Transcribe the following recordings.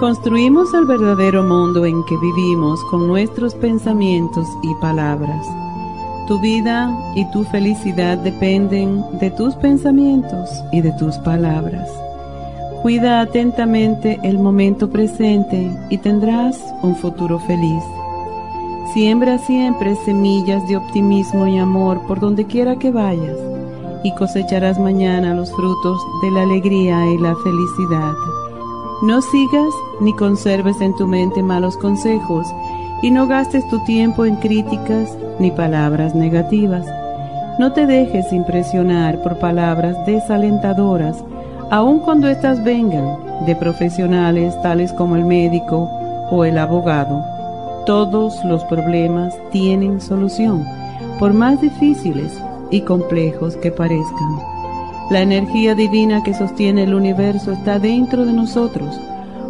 Construimos el verdadero mundo en que vivimos con nuestros pensamientos y palabras. Tu vida y tu felicidad dependen de tus pensamientos y de tus palabras. Cuida atentamente el momento presente y tendrás un futuro feliz. Siembra siempre semillas de optimismo y amor por donde quiera que vayas y cosecharás mañana los frutos de la alegría y la felicidad. No sigas ni conserves en tu mente malos consejos y no gastes tu tiempo en críticas ni palabras negativas. No te dejes impresionar por palabras desalentadoras, aun cuando éstas vengan de profesionales tales como el médico o el abogado. Todos los problemas tienen solución, por más difíciles y complejos que parezcan. La energía divina que sostiene el universo está dentro de nosotros.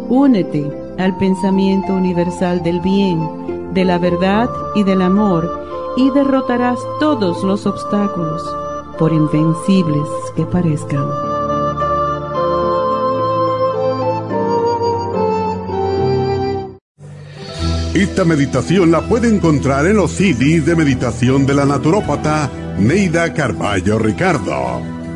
Únete al pensamiento universal del bien, de la verdad y del amor y derrotarás todos los obstáculos, por invencibles que parezcan. Esta meditación la puede encontrar en los CDs de meditación de la naturópata Neida Carballo Ricardo.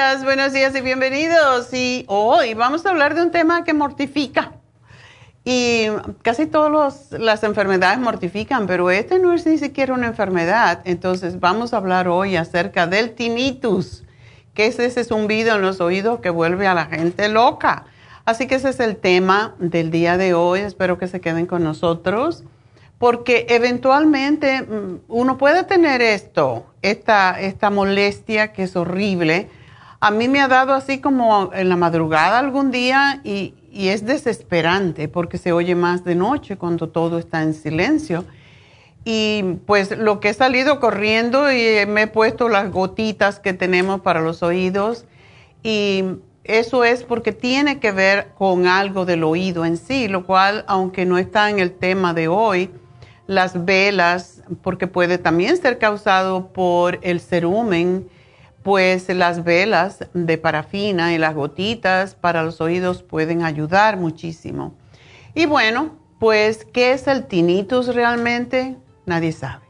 Días, buenos días y bienvenidos. Y hoy vamos a hablar de un tema que mortifica. Y casi todas las enfermedades mortifican, pero este no es ni siquiera una enfermedad. Entonces vamos a hablar hoy acerca del tinnitus, que es ese zumbido en los oídos que vuelve a la gente loca. Así que ese es el tema del día de hoy. Espero que se queden con nosotros porque eventualmente mm, uno puede tener esto, esta, esta molestia que es horrible. A mí me ha dado así como en la madrugada algún día y, es desesperante porque se oye más de noche cuando todo está en silencio. Y pues lo que he salido corriendo y me he puesto las gotitas que tenemos para los oídos y eso es porque tiene que ver con algo del oído en sí, lo cual, aunque no está en el tema de hoy, las velas, porque puede también ser causado por el cerumen, pues las velas de parafina y las gotitas para los oídos pueden ayudar muchísimo. Y bueno, pues, ¿qué es el tinnitus realmente? Nadie sabe.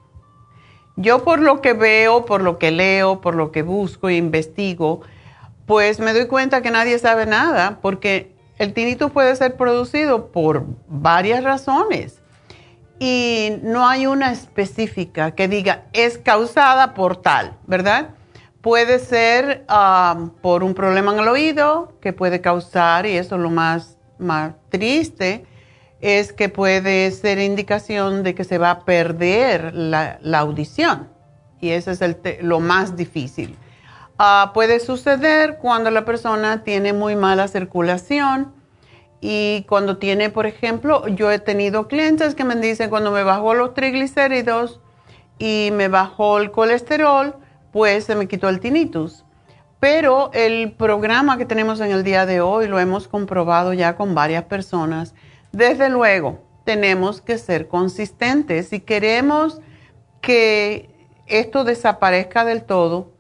Yo por lo que veo, por lo que leo, por lo que busco e investigo, pues me doy cuenta que nadie sabe nada, porque el tinnitus puede ser producido por varias razones y no hay una específica que diga es causada por tal, ¿verdad? Puede ser um, por un problema en el oído que puede causar, y eso es lo más, más triste, es que puede ser indicación de que se va a perder la, audición. Y eso es lo más difícil. Ah, puede suceder cuando la persona tiene muy mala circulación y cuando tiene, por ejemplo, yo he tenido clientes que me dicen cuando me bajó los triglicéridos y me bajó el colesterol, pues se me quitó el tinnitus. Pero el programa que tenemos en el día de hoy lo hemos comprobado ya con varias personas. Desde luego, tenemos que ser consistentes. Si queremos que esto desaparezca del todo,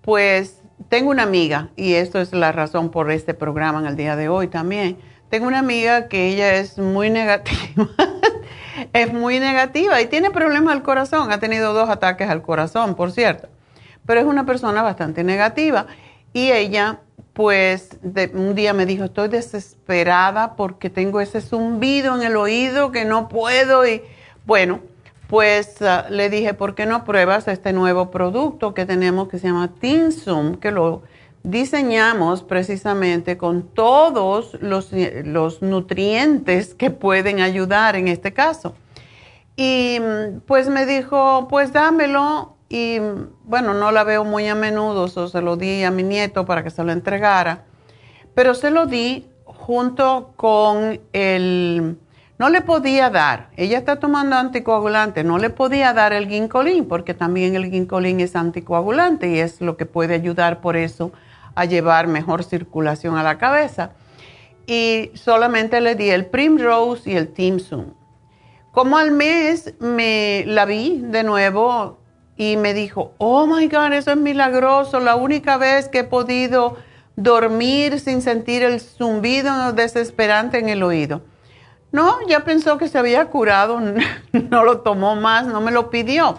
pues tengo una amiga, y esto es la razón por este programa en el día de hoy también tengo una amiga que ella es muy negativa, es muy negativa y tiene problemas al corazón, ha tenido dos ataques al corazón, por cierto, pero es una persona bastante negativa y ella pues un día me dijo, estoy desesperada porque tengo ese zumbido en el oído que no puedo y bueno, pues ah, le dije, ¿por qué no pruebas este nuevo producto que tenemos que se llama Tinsum, que lo diseñamos precisamente con todos los, nutrientes que pueden ayudar en este caso. Y pues me dijo, pues dámelo. Y bueno, no la veo muy a menudo, se lo di a mi nieto para que se lo entregara. Pero se lo di junto con el... No le podía dar, ella está tomando anticoagulante, no le podía dar el ginkolín porque también el ginkolín es anticoagulante y es lo que puede ayudar por eso a llevar mejor circulación a la cabeza. Y solamente le di el Primrose y el Timsum. Como al mes me la vi de nuevo y me dijo, oh my God, eso es milagroso, la única vez que he podido dormir sin sentir el zumbido desesperante en el oído. No, ya pensó que se había curado, no lo tomó más, no me lo pidió.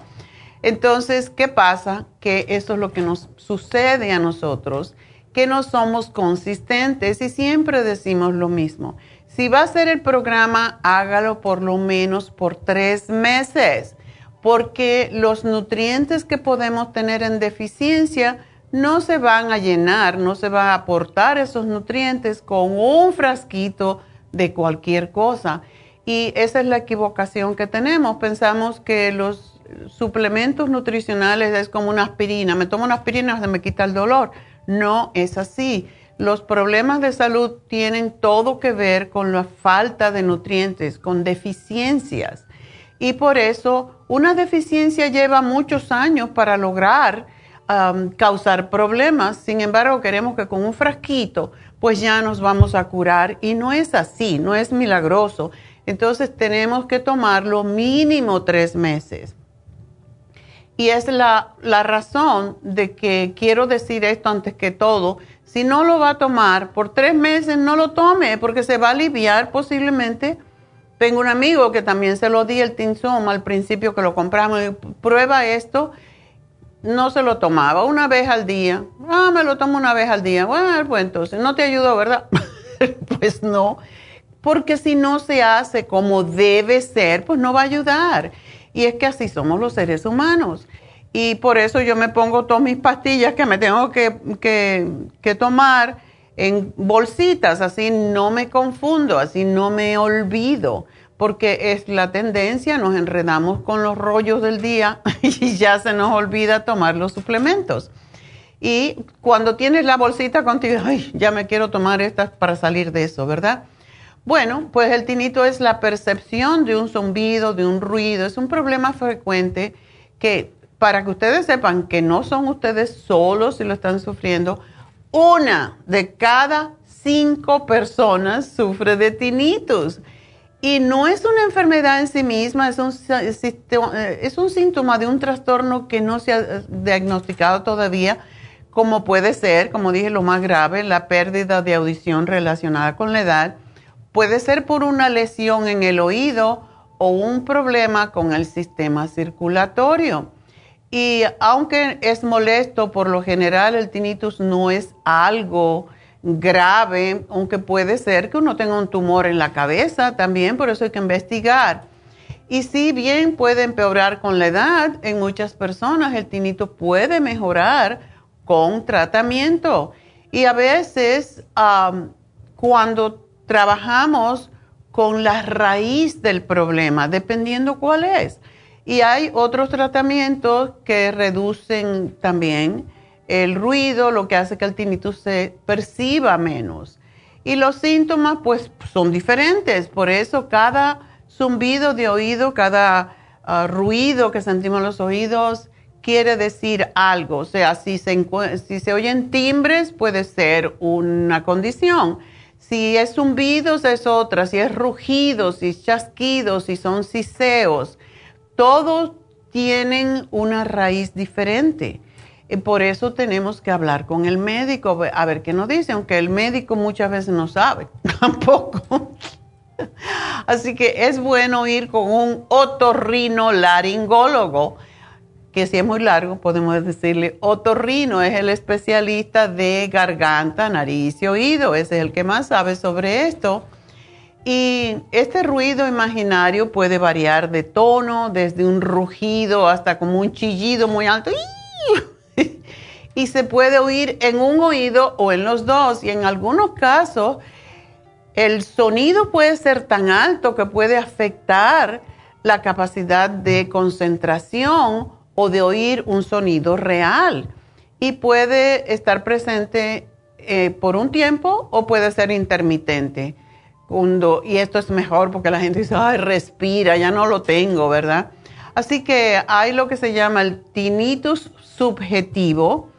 Entonces, ¿qué pasa? Que eso es lo que nos sucede a nosotros que no somos consistentes y siempre decimos lo mismo. Si va a hacer el programa, hágalo por lo menos por tres meses, porque los nutrientes que podemos tener en deficiencia no se van a llenar, no se va a aportar esos nutrientes con un frasquito de cualquier cosa. Y esa es la equivocación que tenemos. Pensamos que los suplementos nutricionales es como una aspirina. Me tomo una aspirina, se me quita el dolor. No es así. Los problemas de salud tienen todo que ver con la falta de nutrientes, con deficiencias. Y por eso una deficiencia lleva muchos años para lograr causar problemas. Sin embargo, queremos que con un frasquito pues ya nos vamos a curar. Y no es así, no es milagroso. Entonces tenemos que tomarlo mínimo tres meses. Y es la, razón de que quiero decir esto antes que todo. Si no lo va a tomar por tres meses, no lo tome porque se va a aliviar posiblemente. Tengo un amigo que también se lo di el Tinsum al principio que lo compramos. Prueba esto. No se lo tomaba una vez al día. Ah, me lo tomo una vez al día. Bueno, pues entonces no te ayudó, ¿verdad? pues no. Porque si no se hace como debe ser, pues no va a ayudar. Y es que así somos los seres humanos. Y por eso yo me pongo todas mis pastillas que me tengo que, tomar en bolsitas, así no me confundo, así no me olvido, porque es la tendencia, nos enredamos con los rollos del día y ya se nos olvida tomar los suplementos. Y cuando tienes la bolsita contigo, ay, ya me quiero tomar estas para salir de eso, ¿verdad? Bueno, pues el tinito es la percepción de un zumbido, de un ruido, es un problema frecuente que para que ustedes sepan que no son ustedes solos si lo están sufriendo, una de cada cinco personas sufre de tinnitus. Y no es una enfermedad en sí misma, es un, es un síntoma de un trastorno que no se ha diagnosticado todavía, como puede ser, como dije, lo más grave, la pérdida de audición relacionada con la edad. Puede ser por una lesión en el oído o un problema con el sistema circulatorio. Y aunque es molesto, por lo general el tinnitus no es algo grave, aunque puede ser que uno tenga un tumor en la cabeza también, por eso hay que investigar. Y si bien puede empeorar con la edad, en muchas personas el tinnitus puede mejorar con tratamiento. Y a veces cuando trabajamos con la raíz del problema, dependiendo cuál es. Y hay otros tratamientos que reducen también el ruido, lo que hace que el tinnitus se perciba menos. Y los síntomas pues son diferentes, por eso cada zumbido de oído, cada ah, ruido que sentimos en los oídos quiere decir algo. O sea, si se, si se oyen timbres puede ser una condición. Si es zumbidos es otra, si es rugidos, si es chasquidos, si son siseos, todos tienen una raíz diferente. Por eso tenemos que hablar con el médico, a ver qué nos dice, aunque el médico muchas veces no sabe tampoco. Así que es bueno ir con un otorrino laringólogo, que si es muy largo podemos decirle otorrino, es el especialista de garganta, nariz y oído, ese es el que más sabe sobre esto. Y este ruido imaginario puede variar de tono, desde un rugido hasta como un chillido muy alto y se puede oír en un oído o en los dos. Y en algunos casos el sonido puede ser tan alto que puede afectar la capacidad de concentración o de oír un sonido real. Y puede estar presente eh, por un tiempo o puede ser intermitente. Y esto es mejor porque la gente dice, ay, respira, ya no lo tengo, ¿verdad? Así que hay lo que se llama el tinnitus subjetivo,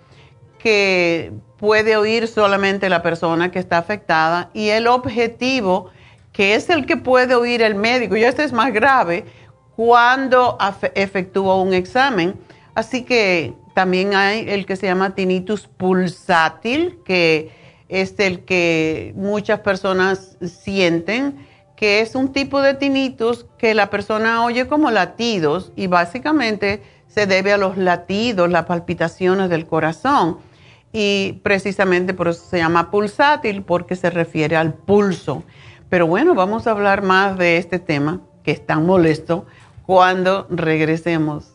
que puede oír solamente la persona que está afectada, y el objetivo, que es el que puede oír el médico, y este es más grave, cuando efectúa un examen. Así que también hay el que se llama tinnitus pulsátil, que es el que muchas personas sienten, que es un tipo de tinnitus que la persona oye como latidos y básicamente se debe a los latidos, las palpitaciones del corazón y precisamente por eso se llama pulsátil porque se refiere al pulso. Pero bueno, vamos a hablar más de este tema que es tan molesto cuando regresemos.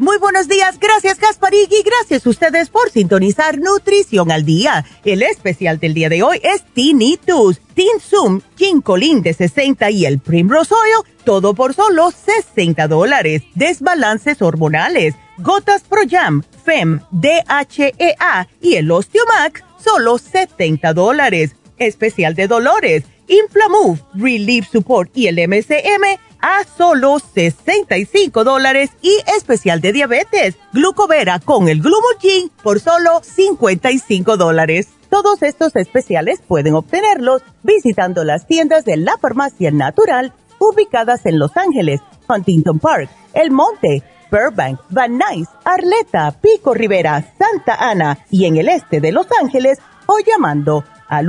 Muy buenos días, gracias Gasparigui, gracias a ustedes por sintonizar Nutrición al Día. El especial del día de hoy es Tinnitus, Tinsum, Ginkolin de 60 y el Primrose Oil, todo por solo 60 dólares. Desbalances hormonales Gotas Pro Jam, FEM, DHEA y el Osteomax, solo 70 dólares. Especial de dolores, Inflamove, Relief Support y el MCM a solo 65 dólares y especial de diabetes, Glucovera con el Glumulgin por solo 55 dólares. Todos estos especiales pueden obtenerlos visitando las tiendas de la farmacia natural ubicadas en Los Ángeles, Huntington Park, El Monte, Burbank, Van Nuys, Arleta, Pico Rivera, Santa Ana y en el este de Los Ángeles o llamando al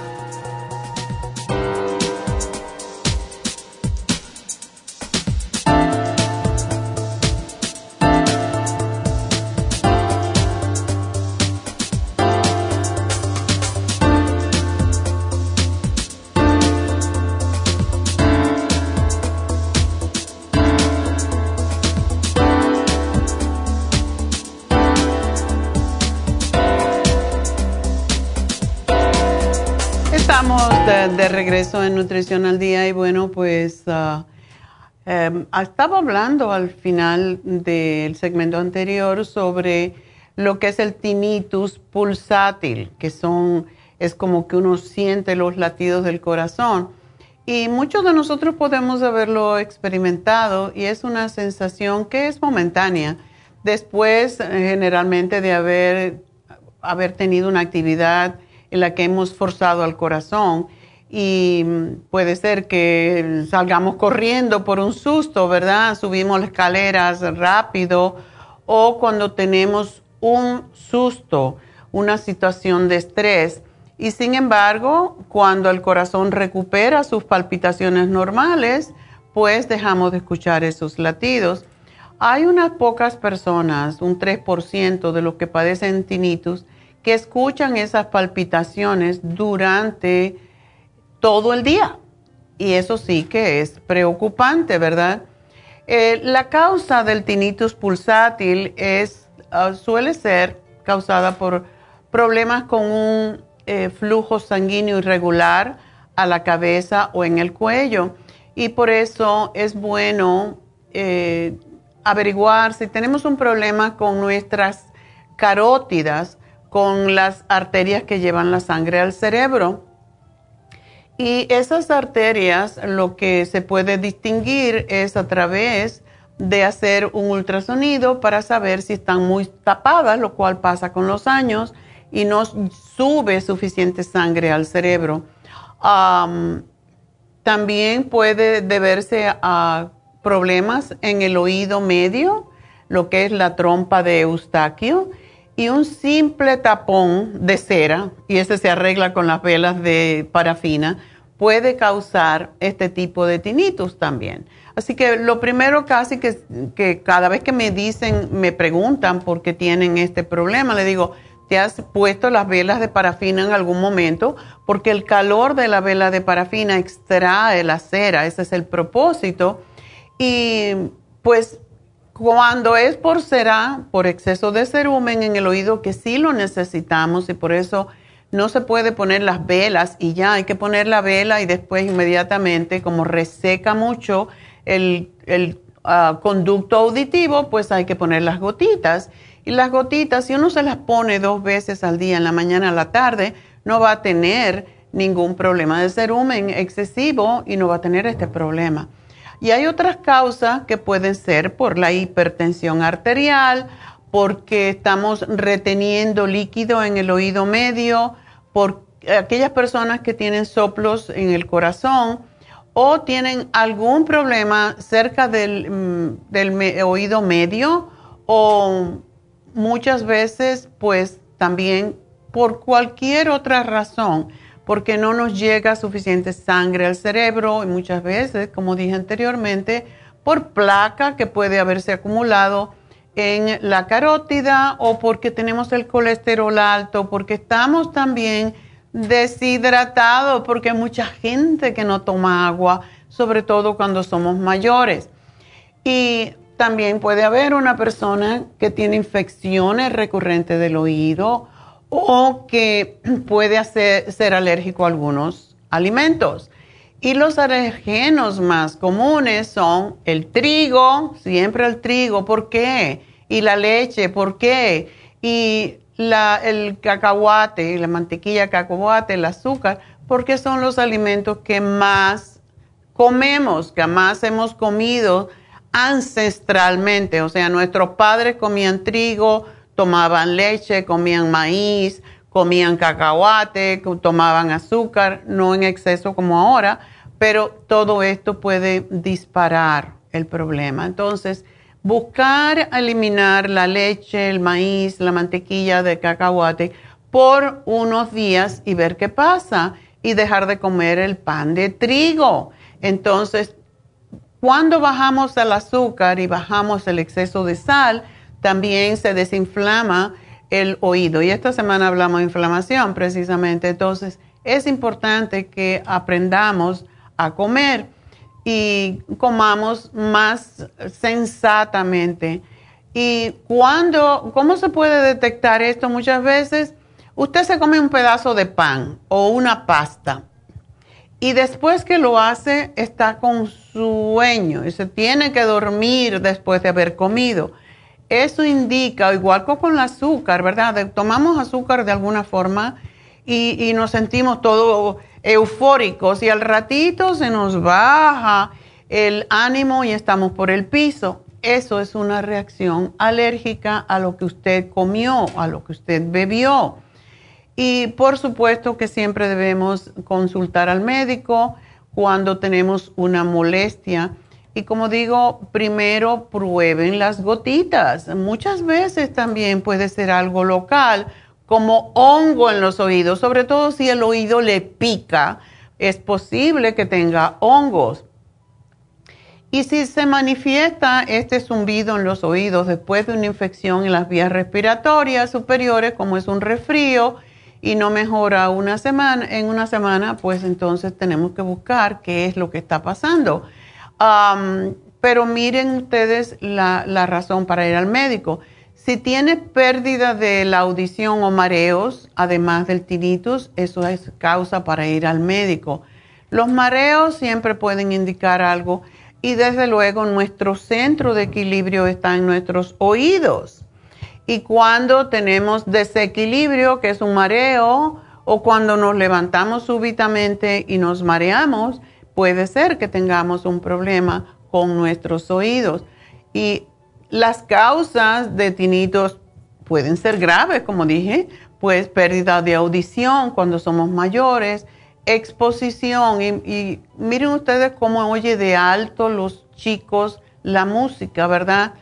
De regreso en Nutrición al Día y bueno, pues uh, estaba hablando al final del segmento anterior sobre lo que es el tinnitus pulsátil, que son, es como que uno siente los latidos del corazón. Y muchos de nosotros podemos haberlo experimentado y es una sensación que es momentánea. Después, eh, generalmente, de haber, haber tenido una actividad en la que hemos forzado al corazón y puede ser que salgamos corriendo por un susto, ¿verdad? Subimos las escaleras rápido o cuando tenemos un susto, una situación de estrés. Y sin embargo, cuando el corazón recupera sus palpitaciones normales, pues dejamos de escuchar esos latidos. Hay unas pocas personas, un 3% de los que padecen tinnitus, que escuchan esas palpitaciones durante todo el día. Y eso sí que es preocupante, ¿verdad? Eh, la causa del tinnitus pulsátil es, ah, suele ser causada por problemas con un eh, flujo sanguíneo irregular a la cabeza o en el cuello. Y por eso es bueno eh, averiguar si tenemos un problema con nuestras carótidas, con las arterias que llevan la sangre al cerebro y esas arterias lo que se puede distinguir es a través de hacer un ultrasonido para saber si están muy tapadas, lo cual pasa con los años y no sube suficiente sangre al cerebro. también puede deberse a problemas en el oído medio, lo que es la trompa de Eustaquio, y un simple tapón de cera, y ese se arregla con las velas de parafina, puede causar este tipo de tinnitus también. Así que lo primero casi que, que cada vez que me dicen, me preguntan por qué tienen este problema, le digo, ¿te has puesto las velas de parafina en algún momento? Porque el calor de la vela de parafina extrae la cera, ese es el propósito. Y pues cuando es por cera, por exceso de cerumen en el oído, que sí lo necesitamos y por eso no se puede poner las velas y ya hay que poner la vela y después inmediatamente, como reseca mucho el, ah, conducto auditivo, pues hay que poner las gotitas. Y las gotitas, si uno se las pone dos veces al día, en la mañana a la tarde, no va a tener ningún problema de cerumen excesivo y no va a tener este problema. Y hay otras causas que pueden ser por la hipertensión arterial, porque estamos reteniendo líquido en el oído medio, por aquellas personas que tienen soplos en el corazón o tienen algún problema cerca del, mm, oído medio o muchas veces pues también por cualquier otra razón porque no nos llega suficiente sangre al cerebro y muchas veces, como dije anteriormente, por placa que puede haberse acumulado en la carótida o porque tenemos el colesterol alto, porque estamos también deshidratados, porque hay mucha gente que no toma agua, sobre todo cuando somos mayores. Y también puede haber una persona que tiene infecciones recurrentes del oído o que puede ser alérgico a algunos alimentos. Y los alergenos más comunes son el trigo, siempre el trigo, ¿por qué? Y la leche, ¿por qué? Y el cacahuate, la mantequilla cacahuate, el azúcar, porque son los alimentos que más comemos, que más hemos comido ancestralmente. O sea, nuestros padres comían trigo, tomaban leche, comían maíz, comían cacahuate, tomaban azúcar, no en exceso como ahora, pero todo esto puede disparar el problema. Entonces, buscar eliminar la leche, el maíz, la mantequilla de cacahuate por unos días y ver qué pasa y dejar de comer el pan de trigo. Entonces, cuando bajamos el azúcar y bajamos el exceso de sal, también se desinflama el oído. Y esta semana hablamos de inflamación precisamente. Entonces, es importante que aprendamos a comer y comamos más sensatamente. Y cuando, ¿cómo se puede detectar esto? Muchas veces usted se come un pedazo de pan o una pasta y después que lo hace está con sueño y se tiene que dormir después de haber comido. Eso indica, igual que con el azúcar, ¿verdad? Tomamos azúcar de alguna forma y, nos sentimos todos eufóricos y al ratito se nos baja el ánimo y estamos por el piso. Eso es una reacción alérgica a lo que usted comió, a lo que usted bebió. Y por supuesto que siempre debemos consultar al médico cuando tenemos una molestia y como digo, primero prueben las gotitas. Muchas veces también puede ser algo local, como hongo en los oídos, sobre todo si el oído le pica, es posible que tenga hongos. Y si se manifiesta este zumbido en los oídos después de una infección en las vías respiratorias superiores, como es un resfrío, y no mejora una semana, en una semana, pues entonces tenemos que buscar qué es lo que está pasando pero miren ustedes la, razón para ir al médico. Si tiene pérdida de la audición o mareos, además del tinnitus, eso es causa para ir al médico. Los mareos siempre pueden indicar algo y desde luego nuestro centro de equilibrio está en nuestros oídos. Y cuando tenemos desequilibrio, que es un mareo, o cuando nos levantamos súbitamente y nos mareamos, puede ser que tengamos un problema con nuestros oídos. Y las causas de tinitos pueden ser graves, como dije, pues pérdida de audición cuando somos mayores, exposición. Y, miren ustedes cómo oye de alto los chicos la música, ¿verdad?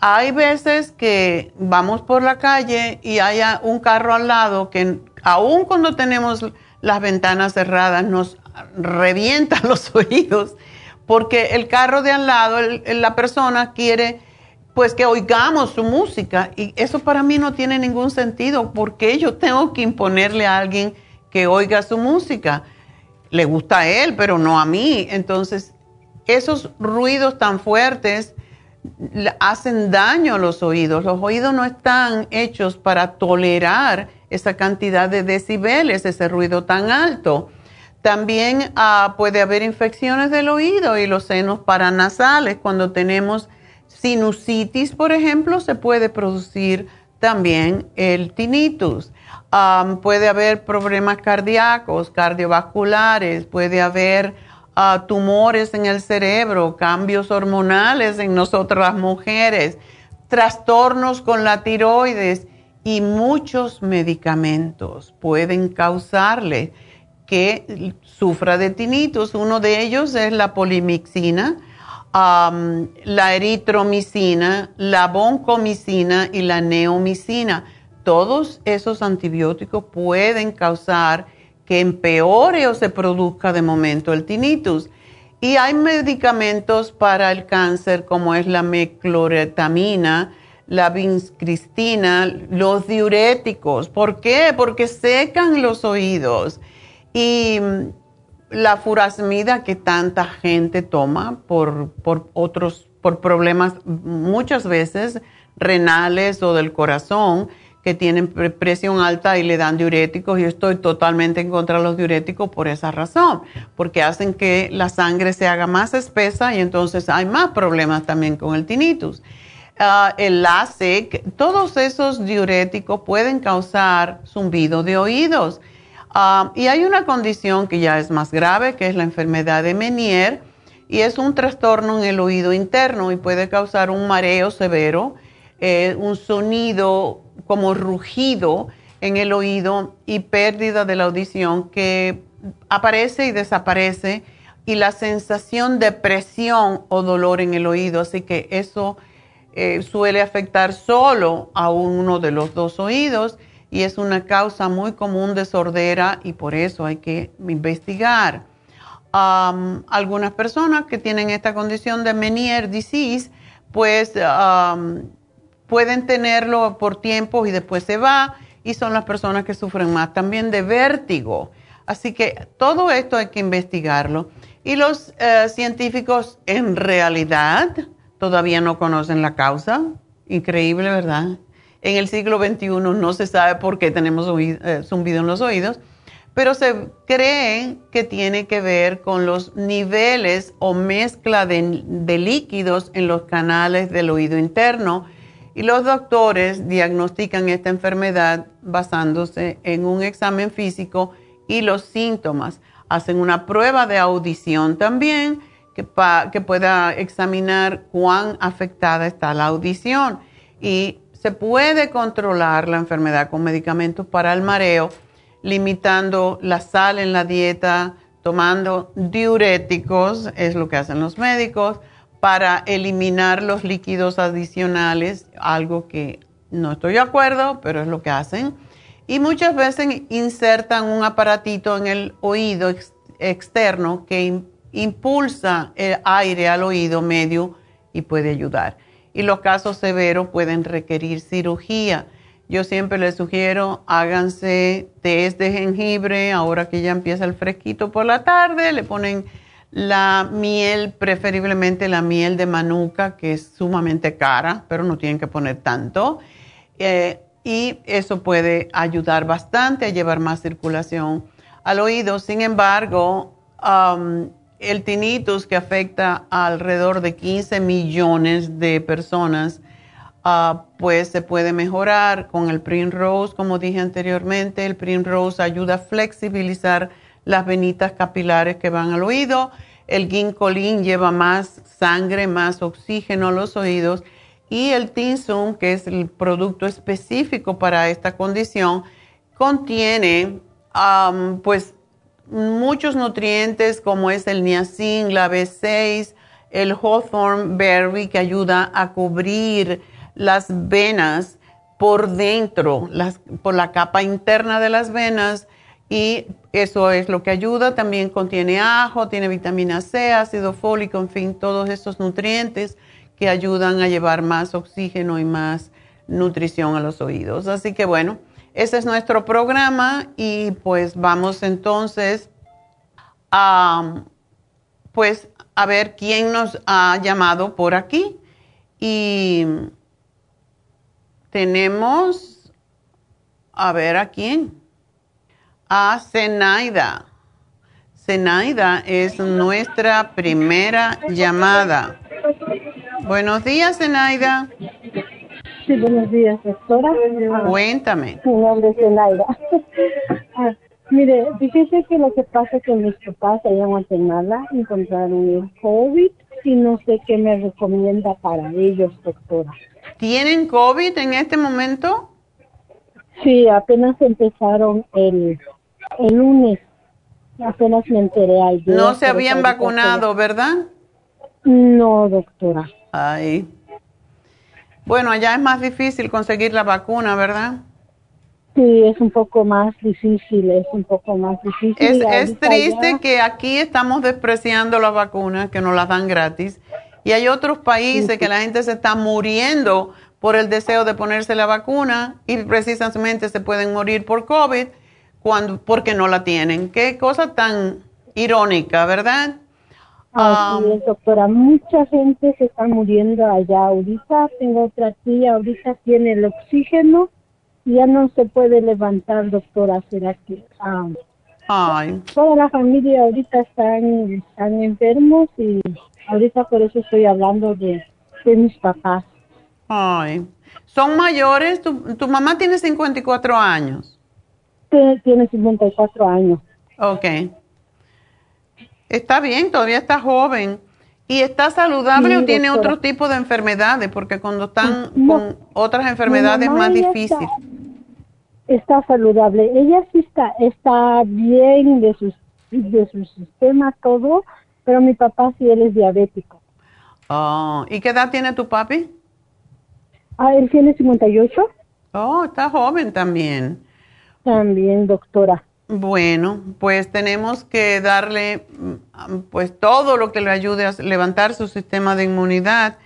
Hay veces que vamos por la calle y haya un carro al lado que aun cuando tenemos las ventanas cerradas nos revientan los oídos porque el carro de al lado, la persona quiere pues que oigamos su música y eso para mí no tiene ningún sentido porque yo tengo que imponerle a alguien que oiga su música. Le gusta a él, pero no a mí. Entonces, esos ruidos tan fuertes hacen daño a los oídos. Los oídos no están hechos para tolerar esa cantidad de decibeles, ese ruido tan alto. También ah, puede haber infecciones del oído y los senos paranasales cuando tenemos sinusitis, por ejemplo, se puede producir también el tinnitus. puede haber problemas cardíacos, cardiovasculares, puede haber ah, tumores en el cerebro, cambios hormonales en nosotras mujeres, trastornos con la tiroides y muchos medicamentos pueden causarle que sufra de tinnitus. Uno de ellos es la polimixina la eritromicina, la boncomicina y la neomicina. Todos esos antibióticos pueden causar que empeore o se produzca de momento el tinnitus. Y hay medicamentos para el cáncer como es la mecloretamina, la vincristina, los diuréticos. ¿Por qué? Porque secan los oídos. Y la furasmida que tanta gente toma por, otros, por problemas muchas veces renales o del corazón, que tienen presión alta y le dan diuréticos. Yo estoy totalmente en contra de los diuréticos por esa razón, porque hacen que la sangre se haga más espesa y entonces hay más problemas también con el tinnitus. Ah, el LASIK, todos esos diuréticos pueden causar zumbido de oídos Ah, y hay una condición que ya es más grave, que es la enfermedad de Menier, y es un trastorno en el oído interno y puede causar un mareo severo, eh, un sonido como rugido en el oído y pérdida de la audición que aparece y desaparece y la sensación de presión o dolor en el oído. Así que eso eh, suele afectar solo a uno de los dos oídos y es una causa muy común de sordera y por eso hay que investigar. algunas personas que tienen esta condición de Meniere disease, pues pueden tenerlo por tiempo y después se va y son las personas que sufren más también de vértigo. Así que todo esto hay que investigarlo. Y los eh, científicos en realidad todavía no conocen la causa. Increíble, ¿verdad? en el siglo XXI no se sabe por qué tenemos eh, zumbido en los oídos, pero se cree que tiene que ver con los niveles o mezcla de, de líquidos en los canales del oído interno. Y los doctores diagnostican esta enfermedad basándose en un examen físico y los síntomas. Hacen una prueba de audición también que, pueda examinar cuán afectada está la audición. Y se puede controlar la enfermedad con medicamentos para el mareo, limitando la sal en la dieta, tomando diuréticos, es lo que hacen los médicos, para eliminar los líquidos adicionales, algo que no estoy de acuerdo, pero es lo que hacen. Y muchas veces insertan un aparatito en el oído externo que impulsa el aire al oído medio y puede ayudar y los casos severos pueden requerir cirugía. Yo siempre les sugiero, háganse test de jengibre, ahora que ya empieza el fresquito por la tarde, le ponen la miel, preferiblemente la miel de manuka, que es sumamente cara, pero no tienen que poner tanto. Eh, y eso puede ayudar bastante a llevar más circulación al oído. Sin embargo, um, el tinnitus que afecta a alrededor de 15 millones de personas, ah, pues se puede mejorar con el Primrose, como dije anteriormente. El Primrose ayuda a flexibilizar las venitas capilares que van al oído. El ginkolin lleva más sangre, más oxígeno a los oídos. Y el Tinsum, que es el producto específico para esta condición, contiene pues muchos nutrientes como es el niacin, la B6, el hawthorn berry que ayuda a cubrir las venas por dentro, por la capa interna de las venas y eso es lo que ayuda. También contiene ajo, tiene vitamina C, ácido fólico, en fin, todos esos nutrientes que ayudan a llevar más oxígeno y más nutrición a los oídos. Así que bueno, ese es nuestro programa y pues vamos entonces a, pues, a ver quién nos ha llamado por aquí. Y tenemos, a ver a quién a Zenaida. Zenaida es nuestra primera llamada. Buenos días, Zenaida. Sí, buenos días, doctora. Cuéntame. Mi nombre es Zenaida. Ah, mire, fíjese que lo que pasa es que mis papás allá en Guatemala encontraron el COVID y no sé qué me recomienda para ellos, doctora. ¿Tienen COVID en este momento? Sí, apenas empezaron el el lunes. Apenas me enteré ayer. No se habían vacunado, ¿verdad? No, doctora. Ay. Bueno, allá es más difícil conseguir la vacuna, ¿verdad? Sí, es un poco más difícil, es un poco más difícil. Es, es triste que aquí estamos despreciando las vacunas, que nos las dan gratis, y hay otros países que la gente se está muriendo por el deseo de ponerse la vacuna y precisamente se pueden morir por COVID cuando, porque no la tienen. Qué cosa tan irónica, ¿verdad? Así es, doctora. Mucha gente se está muriendo allá. Ahorita tengo otra tía, ahorita tiene el oxígeno y ya no se puede levantar, doctora. ¿Será que um, Ay. toda la familia ahorita están, están enfermos y ahorita por eso estoy hablando de, de mis papás? Ay. ¿Son mayores? ¿Tu, tu mamá tiene 54 años? tiene 54 años. Ok. Está bien, todavía está joven. ¿Y está saludable o tiene otro tipo de enfermedades? Porque cuando están con otras enfermedades es más difícil. Está, saludable. Ella sí está, está bien de, sus, de su sistema, todo, pero mi papá sí, él es diabético. Oh, ¿y qué edad tiene tu papi? Ah, él tiene 58. Oh, está joven también. También, doctora. Bueno, pues tenemos que darle mm, pues todo lo que le ayude a levantar su sistema de inmunidad.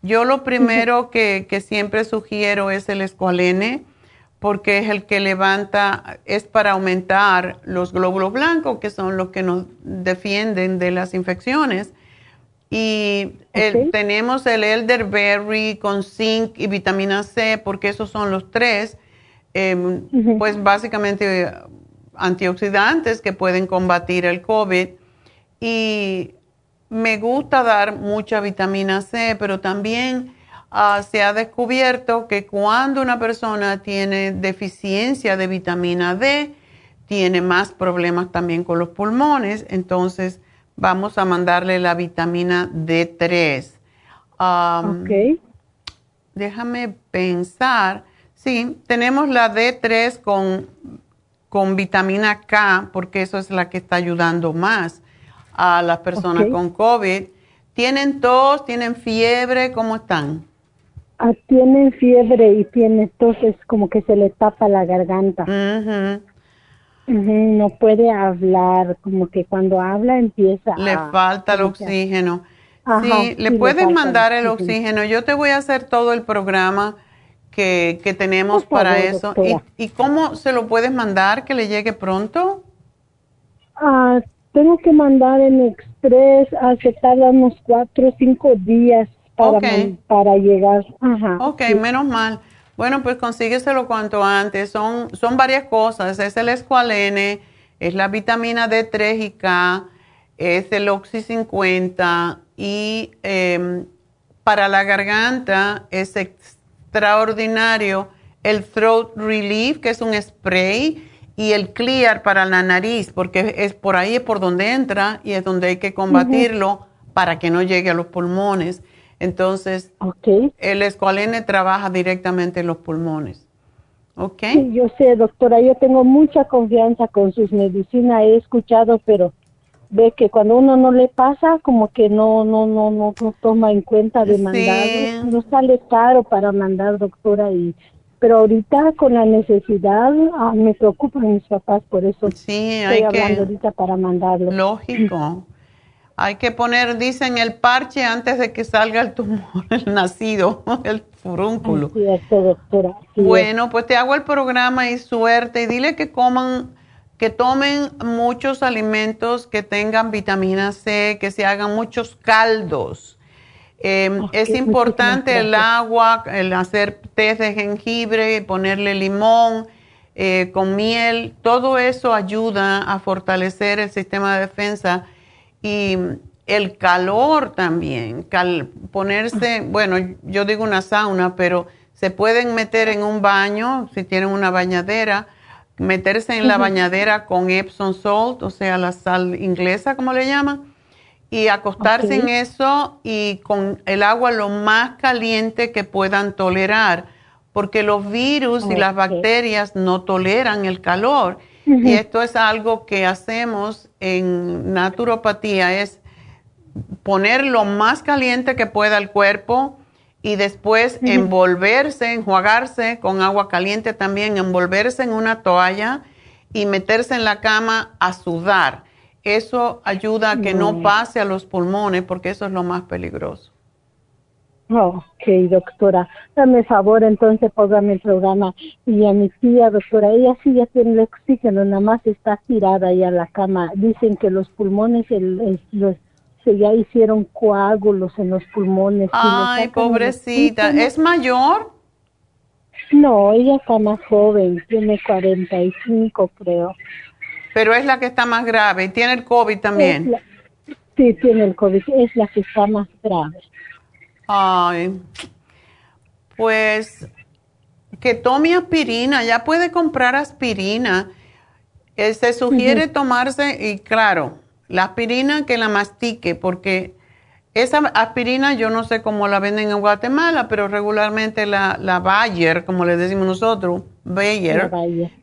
Yo lo primero que, que siempre sugiero es el escualene, porque es el que levanta, es para aumentar los glóbulos blancos, que son los que nos defienden de las infecciones. Y tenemos el elderberry con zinc y vitamina C, porque esos son los tres Em, pues básicamente antioxidantes que pueden combatir el COVID. Y me gusta dar mucha vitamina C, pero también ah, se ha descubierto que cuando una persona tiene deficiencia de vitamina D, tiene más problemas también con los pulmones. Entonces, vamos a mandarle la vitamina D3. Déjame pensar Sí, tenemos la D3 con, con vitamina K, porque eso es la que está ayudando más a las personas con COVID. ¿Tienen tos? ¿Tienen fiebre? ¿Cómo están? Ah, tienen fiebre y tienen tos, es como que se le tapa la garganta. no puede hablar, como que cuando habla empieza Le falta el oxígeno. sí, le puedes mandar el oxígeno. Yo te voy a hacer todo el programa que, tenemos para eso. ¿Y, cómo se lo puedes mandar que le llegue pronto? Ah, tengo que mandar en Express, que tarda unos cuatro o cinco días para, para llegar. Ajá, ok, menos mal. Bueno, pues consígueselo cuanto antes. Son, son varias cosas. Es el escualene, es la vitamina D3 y K, es el Oxy 50 y em, para la garganta es extraordinario el Throat Relief, que es un spray, y el Clear para la nariz, porque es por ahí es por donde entra y es donde hay que combatirlo para que no llegue a los pulmones. Entonces, el escualene trabaja directamente en los pulmones. ¿Ok? yo sé, doctora, yo tengo mucha confianza con sus medicinas, he escuchado, pero ve que cuando uno no le pasa, como que no, no, no, no, toma en cuenta de mandar, no sale caro para mandar doctora y pero ahorita con la necesidad ah, me preocupan mis papás, por eso sí, estoy hablando ahorita para mandarlo. Lógico. Hay que poner, dicen, el parche antes de que salga el tumor, el nacido, el furúnculo. doctora. bueno, pues te hago el programa y suerte y dile que coman, que tomen muchos alimentos que tengan vitamina C, que se hagan muchos caldos. Em, es importante el agua, el hacer té de jengibre, ponerle limón eh, con miel, todo eso ayuda a fortalecer el sistema de defensa y el calor también, ponerse, bueno, yo digo una sauna, pero se pueden meter en un baño, si tienen una bañadera, meterse en la bañadera con Epsom salt, o sea, la sal inglesa, como le llaman, y acostarse en eso y con el agua lo más caliente que puedan tolerar, porque los virus y las bacterias no toleran el calor. Y esto es algo que hacemos en naturopatía, es poner lo más caliente que pueda el cuerpo y después envolverse, enjuagarse con agua caliente también, envolverse en una toalla y meterse en la cama a sudar. Eso ayuda a que no pase a los pulmones porque eso es lo más peligroso. Ok, doctora. Dame favor, entonces póngame el programa. Y a mi tía, doctora, ella sí ya tiene el oxígeno, nada más está tirada ahí a la cama. Dicen que los pulmones el, los, se ya hicieron coágulos en los pulmones. Ay, pobrecita. ¿Es mayor? No, ella está más joven, tiene 45 creo. Pero es la que está más grave. ¿Tiene el COVID también? sí, tiene el COVID. Es la que está más grave. Ay, pues que tome aspirina, ya puede comprar aspirina. Eh, se sugiere tomarse, y claro, la aspirina que la mastique, porque esa aspirina yo no sé cómo la venden en Guatemala, pero regularmente la, la Bayer, como le decimos nosotros, Bayer,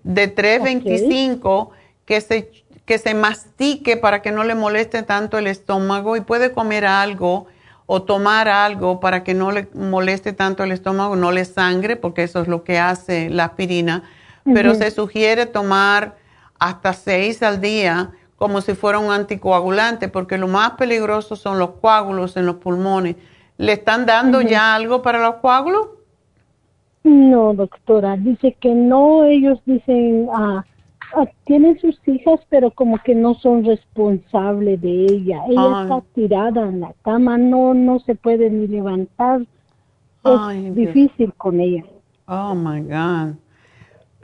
de 325, que se, que se mastique para que no le moleste tanto el estómago y puede comer algo o tomar algo para que no le moleste tanto el estómago, no le sangre, porque eso es lo que hace la aspirina. Pero se sugiere tomar hasta seis al día como si fuera un anticoagulante, porque lo más peligroso son los coágulos en los pulmones. ¿Le están dando ya algo para los coágulos? No, doctora, dice que no, ellos dicen, ah, Ah, tiene sus hijas, pero como que no son responsables de ella. Ella está tirada en la cama, no, no se puede ni levantar. Es difícil con ella. Oh my God.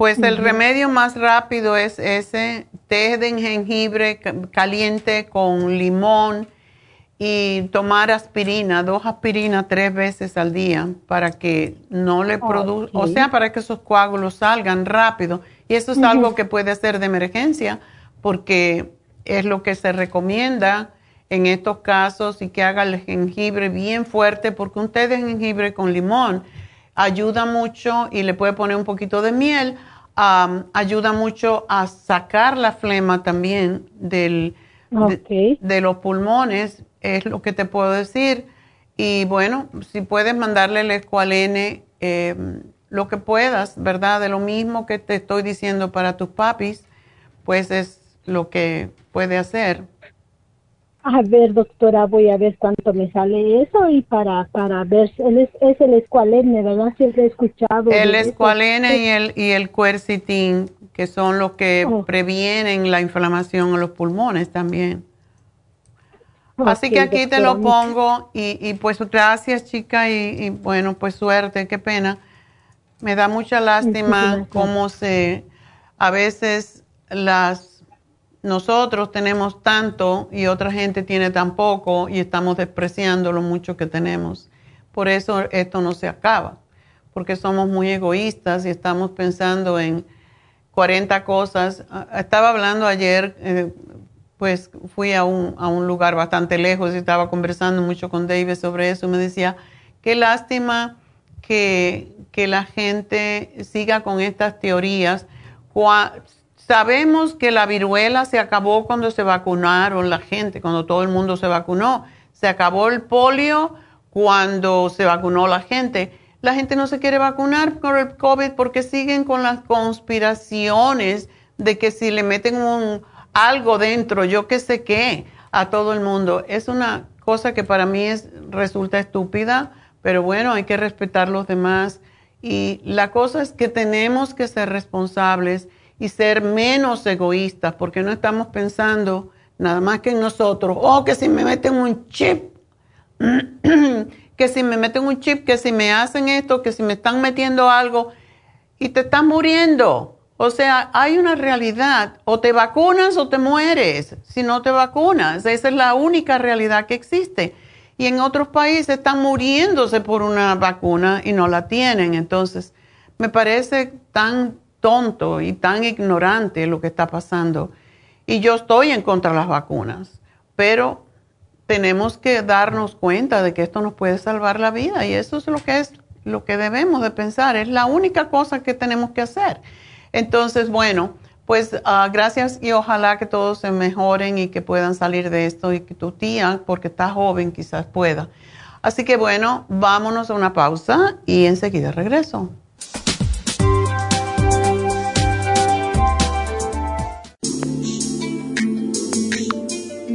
Pues el remedio más rápido es ese té de jengibre caliente con limón y tomar aspirina, dos aspirinas tres veces al día para que no le produzca, o sea, para que esos coágulos salgan rápido. Y eso es algo que puede hacer de emergencia porque es lo que se recomienda en estos casos y que haga el jengibre bien fuerte porque un té de jengibre con limón ayuda mucho y le puede poner un poquito de miel, ayuda mucho a sacar la flema también del, de, los pulmones, es lo que te puedo decir. Y bueno, si puedes mandarle el escualene, eh, lo que puedas, ¿verdad? De lo mismo que te estoy diciendo para tus papis, pues es lo que puede hacer. A ver, doctora, voy a ver cuánto me sale eso y para para ver, es, es el escualene, ¿verdad? Siempre he escuchado. El escualene y el, y el que son los que oh. previenen la inflamación en los pulmones también. Así que aquí te lo pongo y, y pues gracias chica y, y bueno, pues suerte, qué pena me da mucha lástima cómo se, a veces las, nosotros tenemos tanto y otra gente tiene tan poco y estamos despreciando lo mucho que tenemos. Por eso esto no se acaba, porque somos muy egoístas y estamos pensando en 40 cosas. Ah, estaba hablando ayer, eh, pues fui a un, a un lugar bastante lejos y estaba conversando mucho con David sobre eso. Me decía, qué lástima que, la gente siga con estas teorías. Sabemos que la viruela se acabó cuando se vacunaron la gente, cuando todo el mundo se vacunó. Se acabó el polio cuando se vacunó la gente. la gente no se quiere vacunar por el COVID porque siguen con las conspiraciones de que si le meten un, algo dentro, yo qué sé qué, a todo el mundo. Es una cosa que para mí es, resulta estúpida, pero bueno, hay que respetar los demás. Y la cosa es que tenemos que ser responsables y ser menos egoístas, porque no estamos pensando nada más que en nosotros. Oh, que si me meten un chip que si me meten un chip, que si me hacen esto, que si me están metiendo algo y te están muriendo. O sea, hay una realidad, o te vacunas o te mueres si no te vacunas. Esa es la única realidad que existe. Y en otros países están muriéndose por una vacuna y no la tienen. Entonces, me parece tan tonto y tan ignorante lo que está pasando. Y yo estoy en contra de las vacunas, pero tenemos que darnos cuenta de que esto nos puede salvar la vida y eso es lo que es lo que debemos de pensar, es la única cosa que tenemos que hacer. Entonces, bueno, pues ah, gracias y ojalá que todos se mejoren y que puedan salir de esto y que tu tía, porque está joven, quizás pueda. Así que bueno, vámonos a una pausa y enseguida regreso.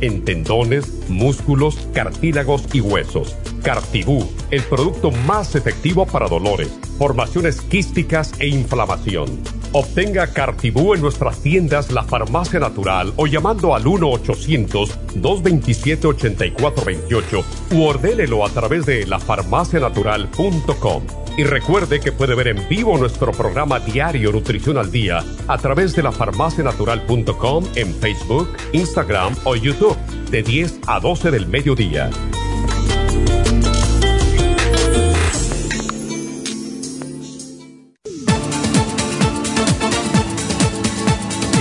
en tendones, músculos, cartílagos y huesos. Cartibú, el producto más efectivo para dolores, formaciones quísticas e inflamación. Obtenga Cartibú en nuestras tiendas La Farmacia Natural o llamando al 1-800-227-8428 u ordénelo a través de lafarmacianatural.com. Y recuerde que puede ver en vivo nuestro programa diario Nutrición al Día a través de la farmacianatural.com en Facebook, Instagram o YouTube de 10 a 12 del mediodía.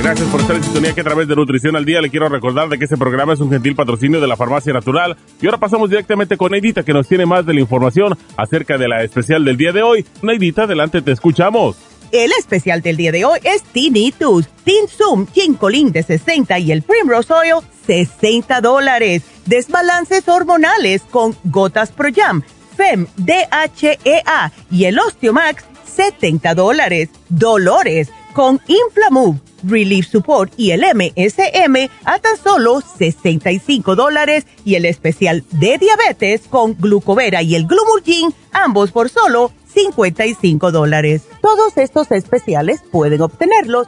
Gracias por estar en sintonía que a través de Nutrición al Día le quiero recordar de que este programa es un gentil patrocinio de la Farmacia Natural. Y ahora pasamos directamente con Neidita que nos tiene más de la información acerca de la especial del día de hoy. Neidita, adelante, te escuchamos. El especial del día de hoy es Tinnitus, Zoom, Chincolin de 60 y el Primrose Oil, 60 dólares. Desbalances hormonales con Gotas Pro Jam, FEM, DHEA y el Osteomax, 70 dólares. Dolores con Inflamove, Relief Support y el MSM a tan solo 65 dólares y el especial de diabetes con Glucovera y el Glumulgin, ambos por solo 55 dólares. Todos estos especiales pueden obtenerlos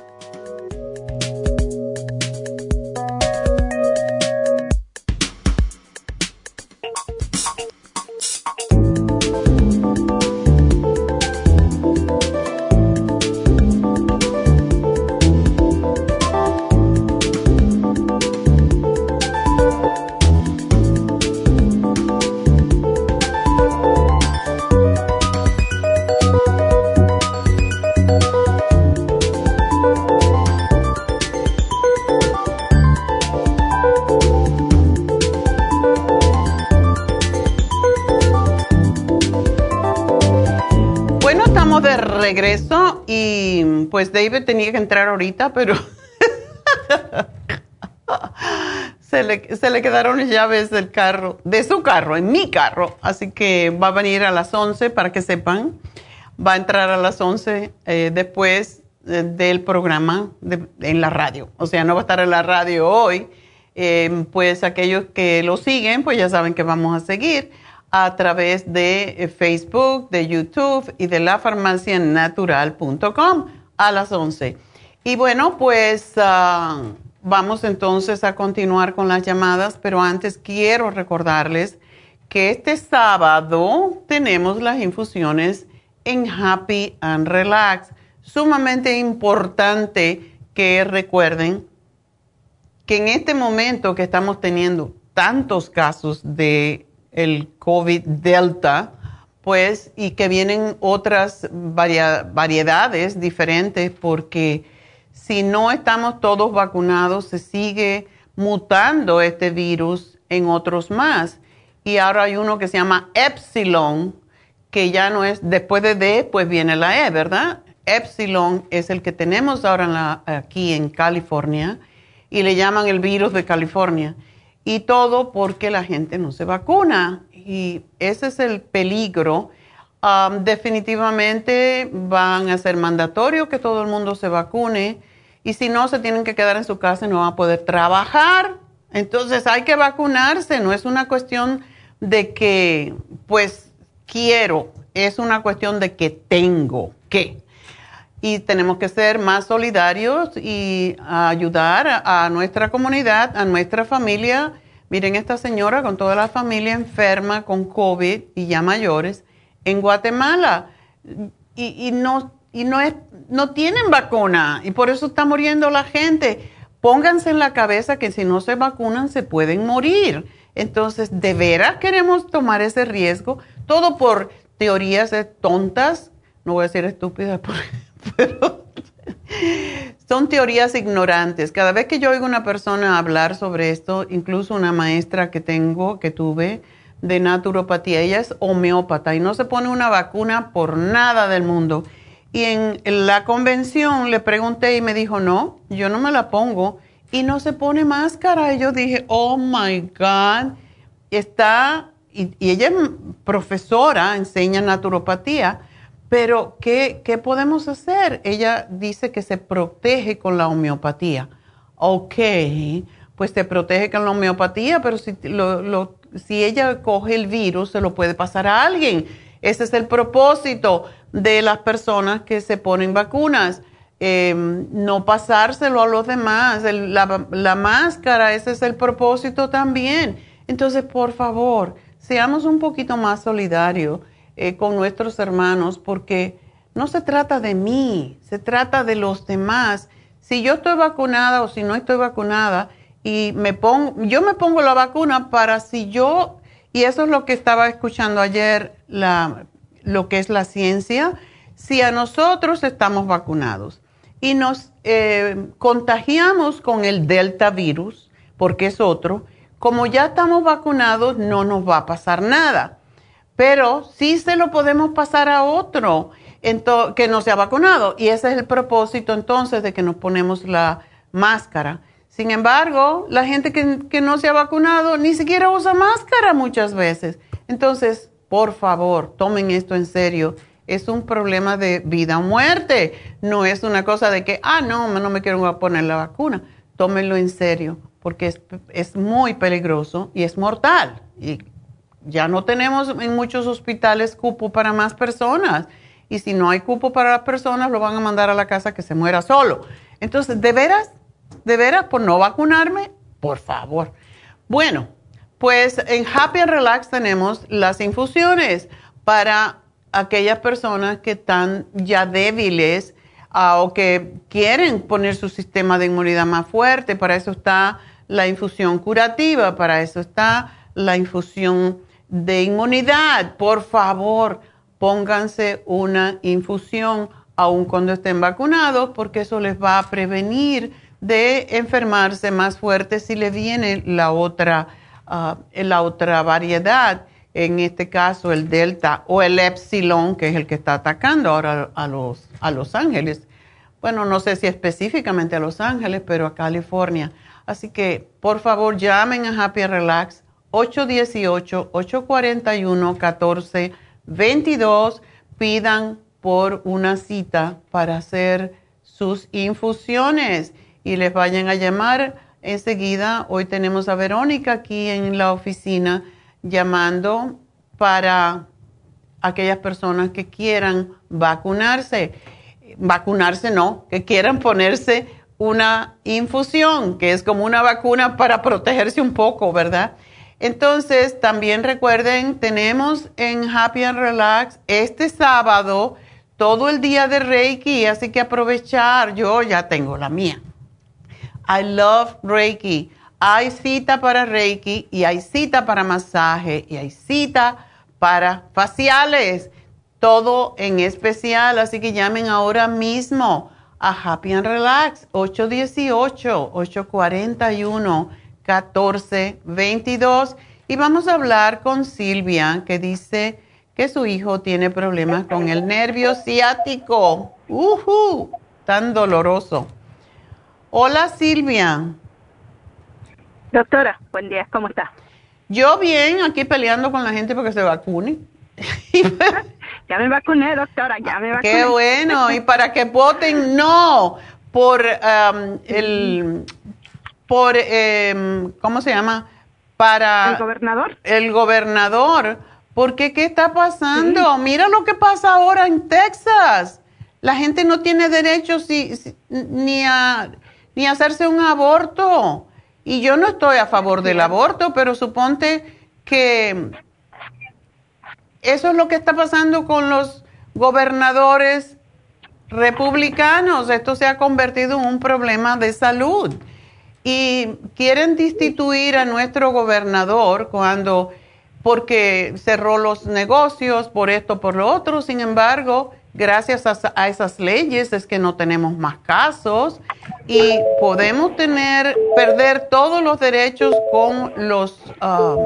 Pues David tenía que entrar ahorita, pero se, le, se le quedaron las llaves del carro, de su carro, en mi carro. Así que va a venir a las 11 para que sepan. Va a entrar a las 11 eh, después eh, del programa en la radio. O sea, no va a estar en la radio hoy. Em, pues aquellos que lo siguen, pues ya saben que vamos a seguir a través de eh, Facebook, de YouTube y de la lafarmacianatural.com a las 11. Y bueno, pues ah, vamos entonces a continuar con las llamadas, pero antes quiero recordarles que este sábado tenemos las infusiones en Happy and Relax. Sumamente importante que recuerden que en este momento que estamos teniendo tantos casos de el COVID Delta, pues, y que vienen otras variedades diferentes, porque si no estamos todos vacunados, se sigue mutando este virus en otros más. Y ahora hay uno que se llama Epsilon, que ya no es, después de D, pues viene la E, ¿verdad? Epsilon es el que tenemos ahora aquí en California y le llaman el virus de California. Y todo porque la gente no se vacuna. Y ese es el peligro. Um, definitivamente van a ser mandatorio que todo el mundo se vacune. Y si no, se tienen que quedar en su casa y no van a poder trabajar. Entonces hay que vacunarse. No es una cuestión de que, pues, quiero. Es una cuestión de que tengo que y tenemos que ser más solidarios y ayudar a, nuestra comunidad, a nuestra familia. Miren esta señora con toda la familia enferma con COVID y ya mayores en Guatemala y, no, y no, es, no tienen vacuna y por eso está muriendo la gente. Pónganse en la cabeza que si no se vacunan se pueden morir. Entonces, ¿de veras queremos tomar ese riesgo? Todo por teorías tontas, no voy a decir estúpidas pero son teorías ignorantes. Cada vez que yo oigo una persona hablar sobre esto, incluso una maestra que tengo, que tuve de naturopatía, ella es homeópata y no se pone una vacuna por nada del mundo. Y en la convención le pregunté y me dijo, no, yo no me la pongo. Y no se pone máscara. Y yo dije, oh my God, está, y, y ella es profesora, enseña naturopatía pero, ¿qué, podemos hacer? Ella dice que se protege con la homeopatía. Ok, pues se protege con la homeopatía, pero si, si ella coge el virus, se lo puede pasar a alguien. Ese es el propósito de las personas que se ponen vacunas. Em, no pasárselo a los demás. la, la, máscara, ese es el propósito también. Entonces, por favor, seamos un poquito más solidarios. Eh, con nuestros hermanos, porque no se trata de mí, se trata de los demás. Si yo estoy vacunada o si no estoy vacunada y me pongo, yo me pongo la vacuna para si yo, y eso es lo que estaba escuchando ayer, la, lo que es la ciencia, si a nosotros estamos vacunados y nos eh, contagiamos con el delta virus, porque es otro, como ya estamos vacunados, no nos va a pasar nada pero sí se lo podemos pasar a otro que no se ha vacunado. Y ese es el propósito entonces de que nos ponemos la máscara. Sin embargo, la gente que, no se ha vacunado ni siquiera usa máscara muchas veces. Entonces, por favor, tomen esto en serio. Es un problema de vida o muerte. No es una cosa de que, ah, no, no me quiero poner la vacuna. Tómenlo en serio, porque es, es muy peligroso y es mortal. Y ya no tenemos en muchos hospitales cupo para más personas. Y si no hay cupo para las personas, lo van a mandar a la casa que se muera solo. Entonces, ¿de veras? ¿De veras? Por no vacunarme, por favor. Bueno, pues en Happy and Relax tenemos las infusiones para aquellas personas que están ya débiles ah, o que quieren poner su sistema de inmunidad más fuerte. Para eso está la infusión curativa, para eso está la infusión de inmunidad, por favor, pónganse una infusión aun cuando estén vacunados, porque eso les va a prevenir de enfermarse más fuerte si le viene la otra, ah, la otra variedad, en este caso el delta o el epsilon, que es el que está atacando ahora a los, a Los Ángeles. Bueno, no sé si específicamente a Los Ángeles, pero a California. Así que, por favor, llamen a Happy Relax 818-841-1422. Pidan por una cita para hacer sus infusiones y les vayan a llamar enseguida. Hoy tenemos a Verónica aquí en la oficina llamando para aquellas personas que quieran vacunarse. Vacunarse no, que quieran ponerse una infusión, que es como una vacuna para protegerse un poco, ¿verdad? Entonces, también recuerden, tenemos en Happy and Relax este sábado todo el día de Reiki, así que aprovechar, yo ya tengo la mía. I love Reiki. Hay cita para Reiki y hay cita para masaje y hay cita para faciales. Todo en especial, así que llamen ahora mismo a Happy and Relax 818-841-1422 y vamos a hablar con Silvia que dice que su hijo tiene problemas con el nervio ciático. ¡Uh! Tan doloroso. Hola Silvia. Doctora, buen día, ¿cómo está? Yo bien, aquí peleando con la gente porque se vacune. ya me vacuné, doctora, ya me vacuné. Qué bueno, y para que voten no por um, el, por, em, ¿cómo se llama? Para... ¿El gobernador? El gobernador. Porque, ¿qué está pasando? Mira lo que pasa ahora en Texas. La gente no tiene derecho ni a ni hacerse un aborto. Y yo no estoy a favor del aborto, pero suponte que eso es lo que está pasando con los gobernadores republicanos. Esto se ha convertido en un problema de salud. Y quieren destituir a nuestro gobernador cuando, porque cerró los negocios, por esto, por lo otro. Sin embargo, gracias a, esas leyes es que no tenemos más casos y podemos tener, perder todos los derechos con los, um,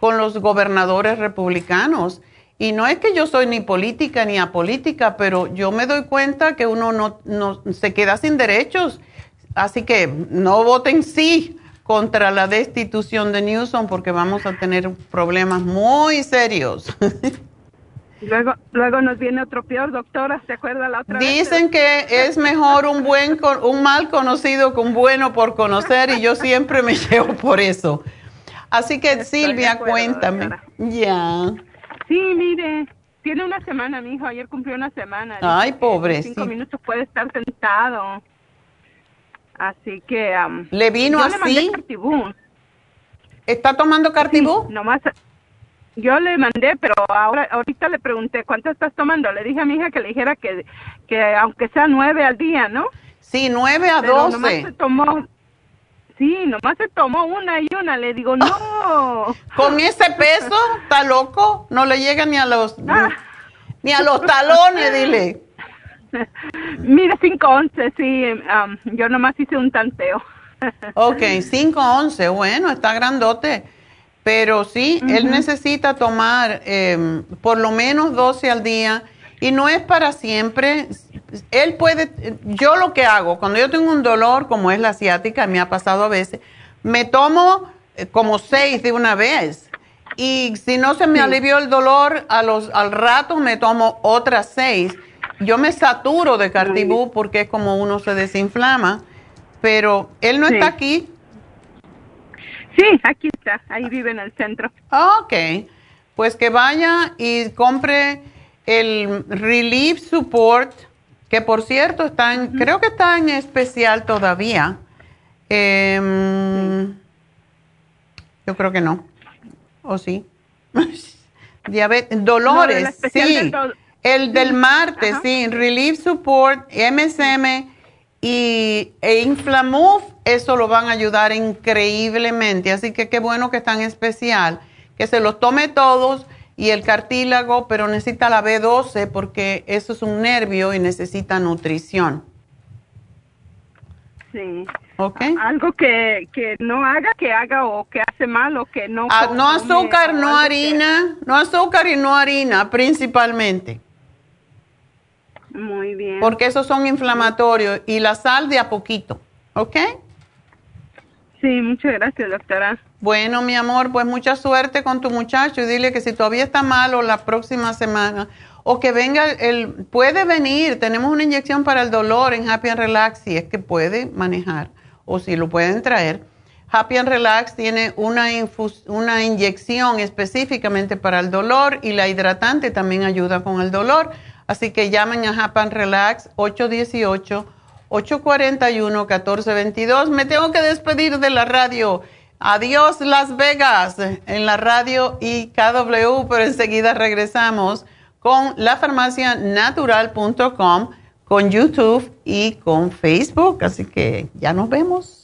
con los gobernadores republicanos. Y no es que yo soy ni política ni apolítica, pero yo me doy cuenta que uno no, no se queda sin derechos. Así que no voten sí contra la destitución de Newsom porque vamos a tener problemas muy serios. Luego, luego nos viene otro peor, doctora, ¿se acuerda la otra Dicen que es mejor un buen un mal conocido que un bueno por conocer y yo siempre me llevo por eso. Así que Silvia, cuéntame. Ya. Sí, mire, tiene una semana, mi hijo, ayer cumplió una semana. Ay, pobre. Cinco minutos puede estar sentado. Así que... ¿Le vino así? ¿Está tomando cartibú? Sí, nomás yo le mandé, pero ahora ahorita le pregunté, ¿cuánto estás tomando? Le dije a mi hija que le dijera que, que aunque sea nueve al día, ¿no? Sí, nueve a doce. Tomó, sí, nomás se tomó una y una. Le digo, no. ¿Con ese peso? ¿Está loco? No le llega ni a los, ah. ni a los talones, dile. Mira, cinco once, sí. Um, yo nomás hice un tanteo. ok, cinco once, bueno, está grandote. Pero sí, él necesita tomar em, por lo menos 12 al día y no es para siempre. Él puede, yo lo que hago, cuando yo tengo un dolor como es la asiática, me ha pasado a veces, me tomo eh, como seis de una vez. Y si no se me alivió el dolor, a los, al rato me tomo otras seis. Yo me saturo de cartibú porque es como uno se desinflama, pero él no está aquí, Sí, aquí está, ahí vive en el centro. Ok, pues que vaya y compre el Relief Support, que por cierto está en, creo que está en especial todavía. Em, yo creo que no. ¿O sí? Diabetes, Dolores, sí. El del martes, sí. Relief Support, MSM y e Inflamuf eso lo van a ayudar increíblemente. Así que qué bueno que es tan especial, que se los tome todos y el cartílago, pero necesita la B12 porque eso es un nervio y necesita nutrición. Sí. Okay. Algo que, que no haga, que haga o que hace mal o que no. Ah, no azúcar, no harina, no azúcar y no harina principalmente. Muy bien. Porque esos son inflamatorios y la sal de a poquito, ¿ok? Sí, muchas gracias, doctora. Bueno, mi amor, pues mucha suerte con tu muchacho y dile que si todavía está malo la próxima semana o que venga, el, puede venir, tenemos una inyección para el dolor en Happy and Relax si es que puede manejar o si lo pueden traer. Happy and Relax tiene una, una inyección específicamente para el dolor y la hidratante también ayuda con el dolor. Así que llamen a Happy and Relax 818-841-1422. Me tengo que despedir de la radio. Adiós Las Vegas en la radio y KW, pero enseguida regresamos con lafarmacianatural.com, con YouTube y con Facebook. Así que ya nos vemos.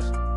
Podcast.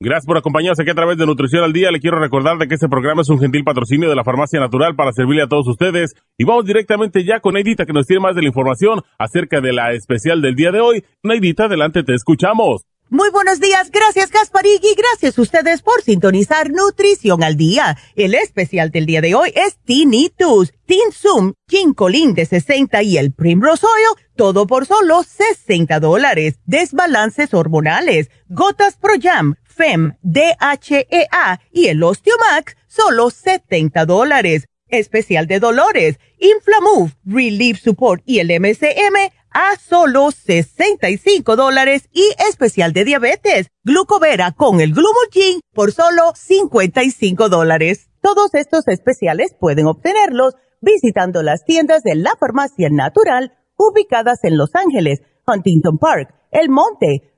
Gracias por acompañarnos aquí a través de Nutrición al Día. Le quiero recordar de que este programa es un gentil patrocinio de la Farmacia Natural para servirle a todos ustedes. Y vamos directamente ya con Neidita que nos tiene más de la información acerca de la especial del día de hoy. Neidita, adelante, te escuchamos. Muy buenos días, gracias Gasparigui, gracias a ustedes por sintonizar Nutrición al Día. El especial del día de hoy es Tinnitus, Tinsum, Ginkolin de 60 y el Primrose Oil, todo por solo 60 dólares. Desbalances hormonales, gotas Pro Jam, FEM, DHEA y el Osteomax, solo 70 dólares. Especial de dolores, Inflamove, Relief Support y el MCM a solo 65 dólares y especial de diabetes, glucovera con el Glumulgin por solo 55 dólares. Todos estos especiales pueden obtenerlos visitando las tiendas de la farmacia natural ubicadas en Los Ángeles, Huntington Park, El Monte,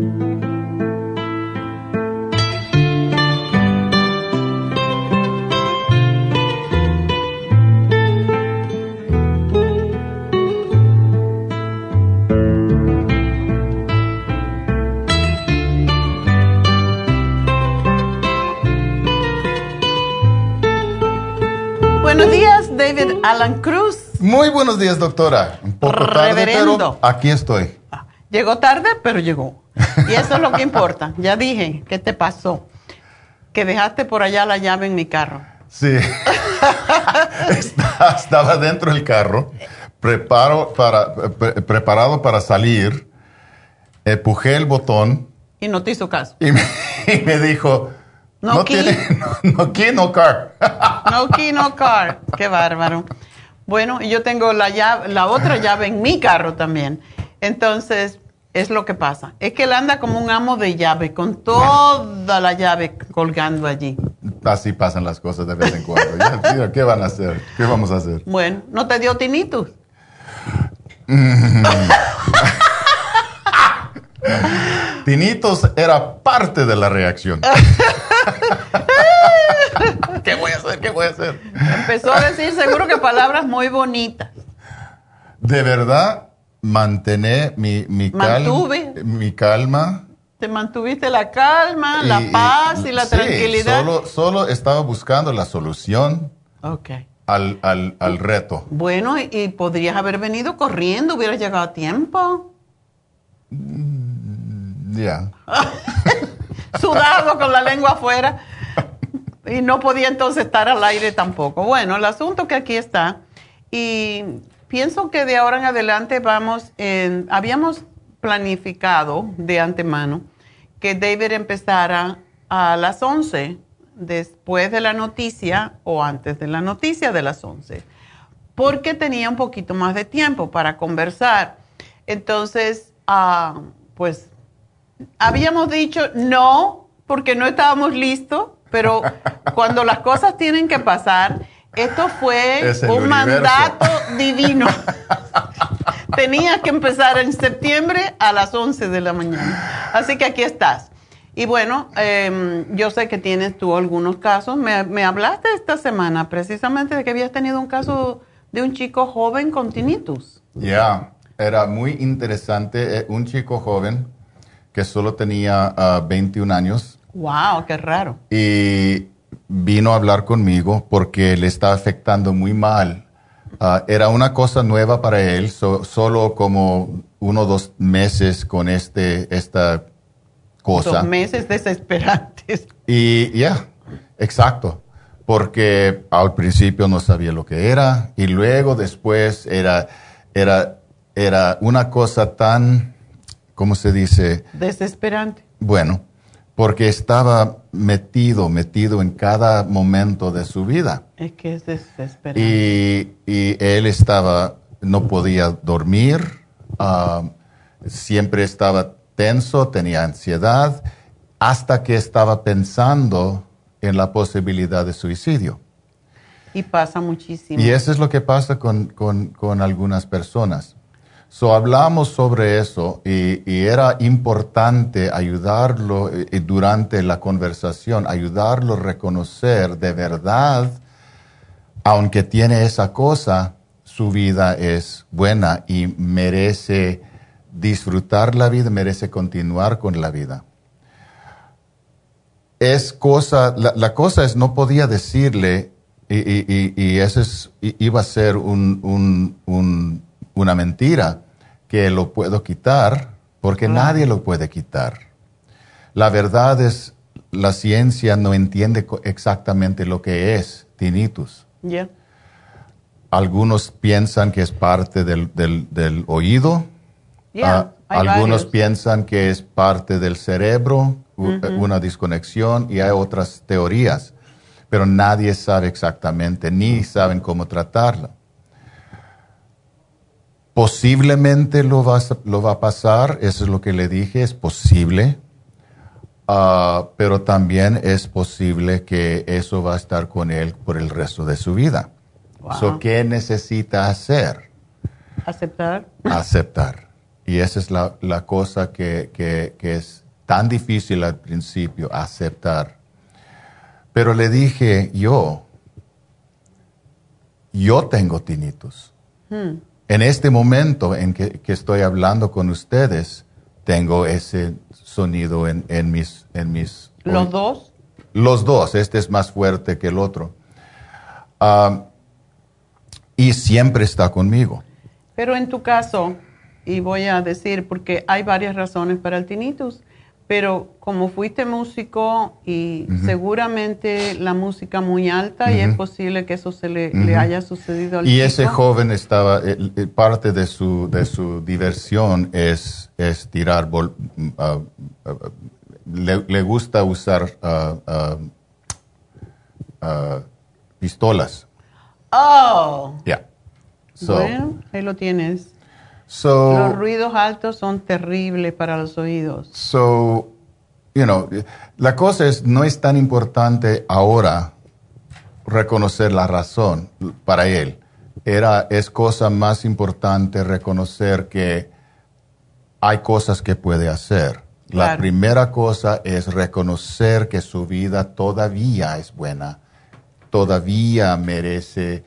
David Alan Cruz. Muy buenos días, doctora. Un poco tarde, pero aquí estoy. Llegó tarde, pero llegó. Y eso es lo que importa. Ya dije, ¿qué te pasó? Que dejaste por allá la llave en mi carro. Sí. Estaba dentro del carro, preparo para, preparado para salir, empujé el botón. Y no te hizo caso. Y me, y me dijo, no, key. Tiene, no, key, no car. No key, no car. Qué bárbaro. Bueno, y yo tengo la, llave, la otra llave en mi carro también. Entonces, es lo que pasa. Es que él anda como un amo de llave, con toda la llave colgando allí. Así pasan las cosas de vez en cuando. Ya, ¿Qué van a hacer? ¿Qué vamos a hacer? Bueno, ¿no te dio tinitus? Tinitos era parte de la reacción. ¿Qué voy a hacer? ¿Qué voy a hacer? Empezó a decir seguro que palabras muy bonitas. De verdad, mantener mi, mi, mi calma. Te mantuviste la calma, la paz y la tranquilidad. Solo, solo estaba buscando la solución al, al, al reto. Bueno, y, podrías haber venido corriendo, hubieras llegado a tiempo. Ya. Sudado con la lengua afuera. Y no podía entonces estar al aire tampoco. Bueno, el asunto que aquí está. Y pienso que de ahora en adelante vamos, en, habíamos planificado de antemano que David empezara a las 11, después de la noticia o antes de la noticia de las 11, porque tenía un poquito más de tiempo para conversar. Entonces, ah, pues, habíamos dicho no, porque no estábamos listos, pero cuando las cosas tienen que pasar, esto fue un mandato divino. Tenía que empezar en septiembre a las 11 de la mañana. Así que aquí estás. Y bueno, em, yo sé que tienes tú algunos casos. Me, hablaste esta semana precisamente de que habías tenido un caso de un chico joven con tinnitus. Ya, era muy interesante. Eh, un chico joven que solo tenía 21 ah, años. ¡Wow! ¡Qué raro! Y vino a hablar conmigo porque le está afectando muy mal. Ah, era una cosa nueva para él, solo como uno o dos meses con este, esta cosa. Dos meses desesperantes. Y ya, exacto. Porque al principio no sabía lo que era y luego después era, era, era una cosa tan, ¿cómo se dice? Desesperante. Bueno, porque estaba metido, metido en cada momento de su vida. Es que es desesperante. Y, él estaba, no podía dormir, ah, siempre estaba tenso, tenía ansiedad, hasta que estaba pensando en la posibilidad de suicidio. Y pasa muchísimo. Y eso es lo que pasa con, con algunas personas. So, hablamos sobre eso y, era importante ayudarlo eh, eh, durante la conversación, ayudarlo a reconocer de verdad, aunque tiene esa cosa, su vida es buena y merece disfrutar la vida, merece continuar con la vida. Es cosa, la, cosa es, no podía decirle, y, eso es, iba a ser un una mentira que lo puedo quitar porque nadie lo puede quitar. La verdad es, la ciencia no entiende exactamente lo que es tinnitus. Algunos piensan que es parte del, del, oído. Ah, algunos piensan que es parte del cerebro, una desconexión, y hay otras teorías. Pero nadie sabe exactamente, ni saben cómo tratarla. Posiblemente lo va, lo va a pasar, eso es lo que le dije, es posible, ah, pero también es posible que eso va a estar con él por el resto de su vida. ¿Qué necesita hacer? Aceptar. Aceptar. Y esa es la, la cosa que, que, que, es tan difícil al principio, aceptar. Pero le dije, yo, yo tengo tinitos. Hmm. En este momento en que, estoy hablando con ustedes, tengo ese sonido en, mis, en mis... ¿Los dos? Los dos. Este es más fuerte que el otro. y siempre está conmigo. Pero en tu caso, y voy a decir, porque hay varias razones para el tinnitus, pero como fuiste músico y seguramente la música muy alta y es posible que eso se le, haya sucedido al Y ese joven estaba, parte de su, de su diversión es, es tirar, le, gusta usar pistolas. Oh. Ya. bueno, ahí lo tienes. Los ruidos altos son terribles para los oídos. So, you know, la cosa es, no es tan importante ahora reconocer la razón para él. Era, es cosa más importante reconocer que hay cosas que puede hacer. La primera cosa es reconocer que su vida todavía es buena, todavía merece,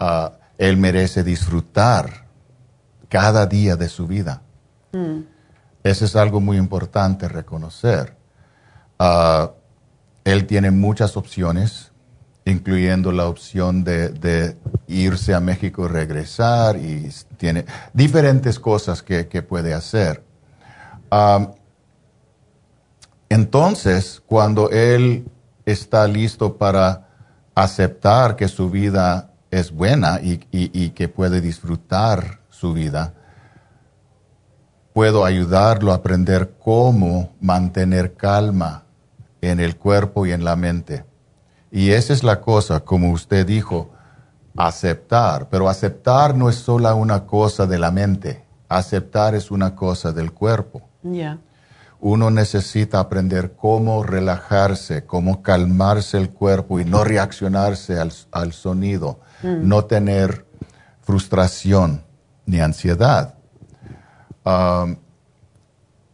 uh, él merece disfrutar cada día de su vida. Mm. Eso es algo muy importante reconocer. Uh, él tiene muchas opciones, incluyendo la opción de, irse a México y regresar, y tiene diferentes cosas que, puede hacer. Um, entonces, cuando él está listo para aceptar que su vida es buena y, que puede disfrutar su vida, puedo ayudarlo a aprender cómo mantener calma en el cuerpo y en la mente. Y esa es la cosa, como usted dijo, aceptar. Pero aceptar no es solo una cosa de la mente, aceptar es una cosa del cuerpo. Uno necesita aprender cómo relajarse, cómo calmarse el cuerpo y no reaccionarse al, sonido, mm. no tener frustración ni ansiedad. Um,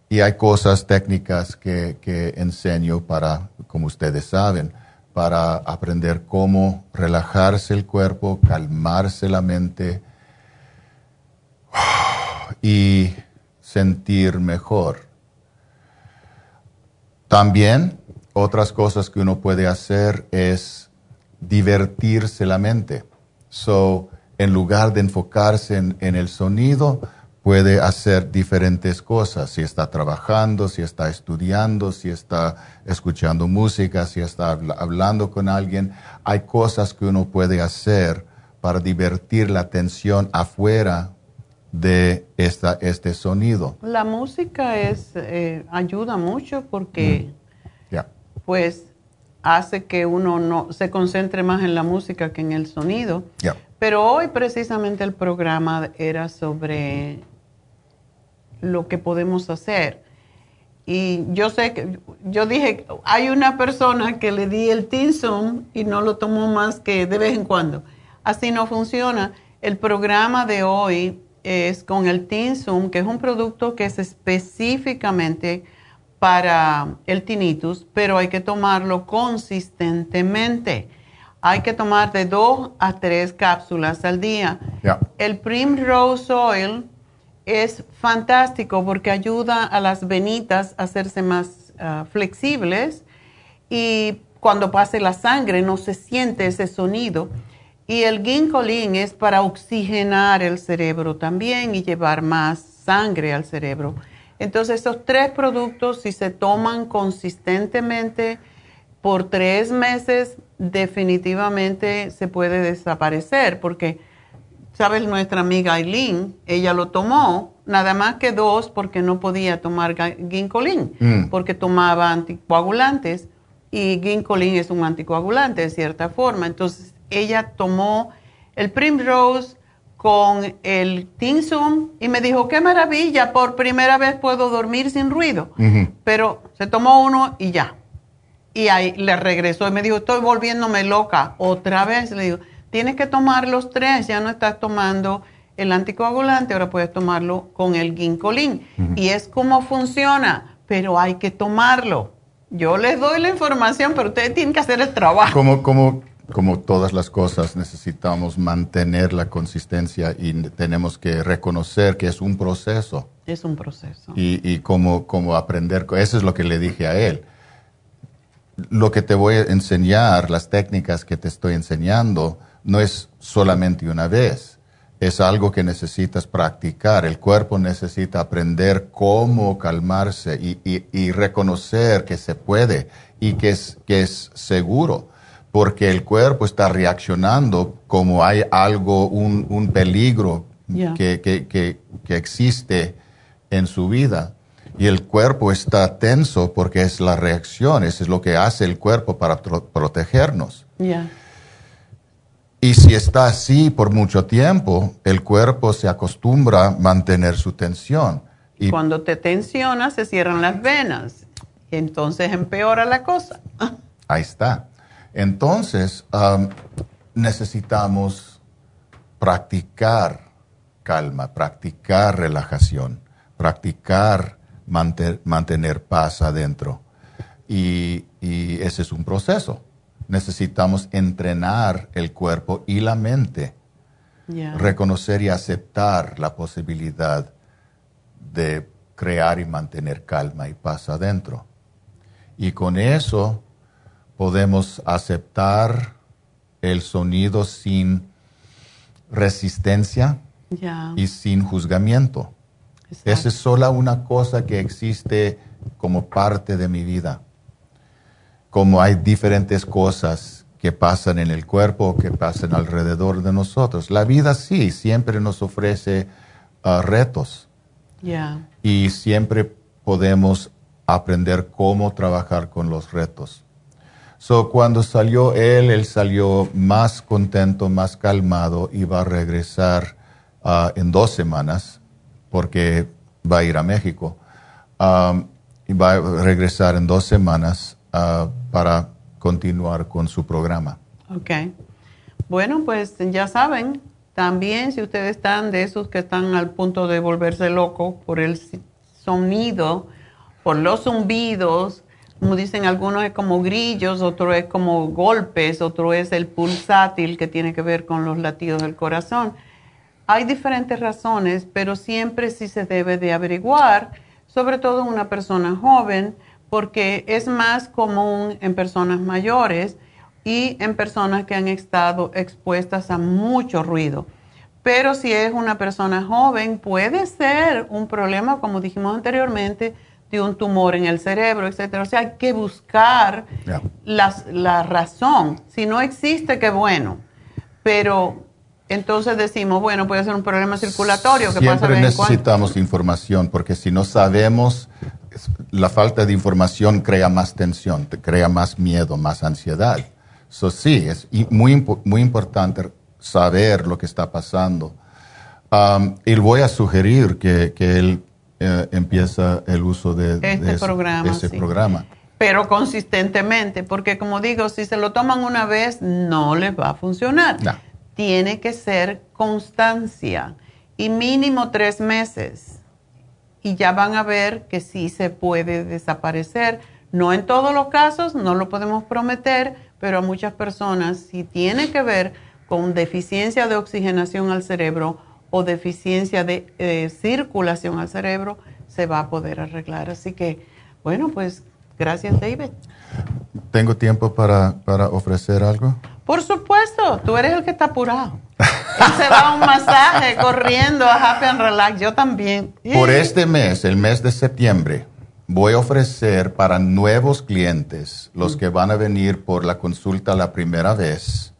y hay cosas técnicas que, que, enseño para, como ustedes saben, para aprender cómo relajarse el cuerpo, calmarse la mente y sentir mejor. También otras cosas que uno puede hacer es divertirse la mente. So, en lugar de enfocarse en, el sonido, puede hacer diferentes cosas. Si está trabajando, si está estudiando, si está escuchando música, si está hablando con alguien, hay cosas que uno puede hacer para divertir la atención afuera de esta, este sonido. La música es, eh, ayuda mucho porque mm. pues hace que uno no se concentre más en la música que en el sonido. Pero hoy precisamente el programa era sobre lo que podemos hacer. Y yo sé que, yo dije, hay una persona que le di el Tinsum y no lo tomó más que de vez en cuando. Así no funciona. El programa de hoy es con el Tinsum, que es un producto que es específicamente para el tinnitus, pero hay que tomarlo consistentemente. Hay que tomar de dos a tres cápsulas al día. El Primrose Oil es fantástico porque ayuda a las venitas a hacerse más ah, flexibles y cuando pase la sangre no se siente ese sonido. Y el ginkolin es para oxigenar el cerebro también y llevar más sangre al cerebro. Entonces, estos tres productos, si se toman consistentemente por tres meses, definitivamente se puede desaparecer, porque, ¿sabes? Nuestra amiga Aileen, ella lo tomó, nada más que dos, porque no podía tomar ginkolin, mm. porque tomaba anticoagulantes, y ginkolin es un anticoagulante de cierta forma. Entonces, ella tomó el Primrose con el Tinsum y me dijo, qué maravilla, por primera vez puedo dormir sin ruido. Pero se tomó uno y ya. Y ahí le regresó y me dijo, estoy volviéndome loca. Otra vez le digo, tienes que tomar los tres, ya no estás tomando el anticoagulante, ahora puedes tomarlo con el ginkolín. Y es como funciona, pero hay que tomarlo. Yo les doy la información, pero ustedes tienen que hacer el trabajo. Como, como como todas las cosas, necesitamos mantener la consistencia y tenemos que reconocer que es un proceso. Es un proceso. Y, y como, aprender, eso es lo que le dije a él. Lo que te voy a enseñar, las técnicas que te estoy enseñando, no es solamente una vez, es algo que necesitas practicar. El cuerpo necesita aprender cómo calmarse y, y, reconocer que se puede y que es, que es seguro porque el cuerpo está reaccionando como hay algo, un, peligro que, existe en su vida. Y el cuerpo está tenso porque es la reacción, eso es lo que hace el cuerpo para protegernos. Y si está así por mucho tiempo, el cuerpo se acostumbra a mantener su tensión. Y cuando te tensiona, se cierran las venas. Entonces empeora la cosa. Ahí está. Entonces, necesitamos practicar calma, practicar relajación, practicar mantener paz adentro. Y, ese es un proceso. Necesitamos entrenar el cuerpo y la mente, reconocer y aceptar la posibilidad de crear y mantener calma y paz adentro. Y con eso podemos aceptar el sonido sin resistencia y sin juzgamiento. Esa es solo una cosa que existe como parte de mi vida. Como hay diferentes cosas que pasan en el cuerpo, que pasan alrededor de nosotros. La vida sí, siempre nos ofrece uh, retos. Y siempre podemos aprender cómo trabajar con los retos. So, cuando salió él, él salió más contento, más calmado y va a regresar uh, en dos semanas porque va a ir a México y va a regresar en dos semanas uh, para continuar con su programa. Ok. Bueno, pues ya saben, también si ustedes están de esos que están al punto de volverse locos por el sonido, por los zumbidos, como dicen algunos es como grillos, otro es como golpes, otro es el pulsátil que tiene que ver con los latidos del corazón. Hay diferentes razones, pero siempre sí se debe de averiguar, sobre todo en una persona joven, porque es más común en personas mayores y en personas que han estado expuestas a mucho ruido. Pero si es una persona joven, puede ser un problema, como dijimos anteriormente, de un tumor en el cerebro, etcétera. O sea, hay que buscar la razón. Si no existe, qué bueno. Pero entonces decimos, bueno, puede ser un problema circulatorio. Que Siempre necesitamos información, porque si no sabemos, la falta de información crea más tensión, crea más miedo, más ansiedad. Eso sí, es muy, muy importante saber lo que está pasando. Um, y voy a sugerir que, que él eh, empieza el uso de, este programa, ese programa. Pero consistentemente, porque como digo, si se lo toman una vez, no les va a funcionar. Tiene que ser constancia y mínimo tres meses. Y ya van a ver que sí se puede desaparecer. No en todos los casos, no lo podemos prometer, pero a muchas personas, si tiene que ver con deficiencia de oxigenación al cerebro o deficiencia de eh, circulación al cerebro, se va a poder arreglar. Así que, bueno, pues gracias David. ¿Tengo tiempo para, para ofrecer algo? Por supuesto, tú eres el que está apurado. Él se va a un masaje corriendo a Happy and Relax, yo también. Por este mes, el mes de septiembre, voy a ofrecer para nuevos clientes, los que van a venir por la consulta la primera vez,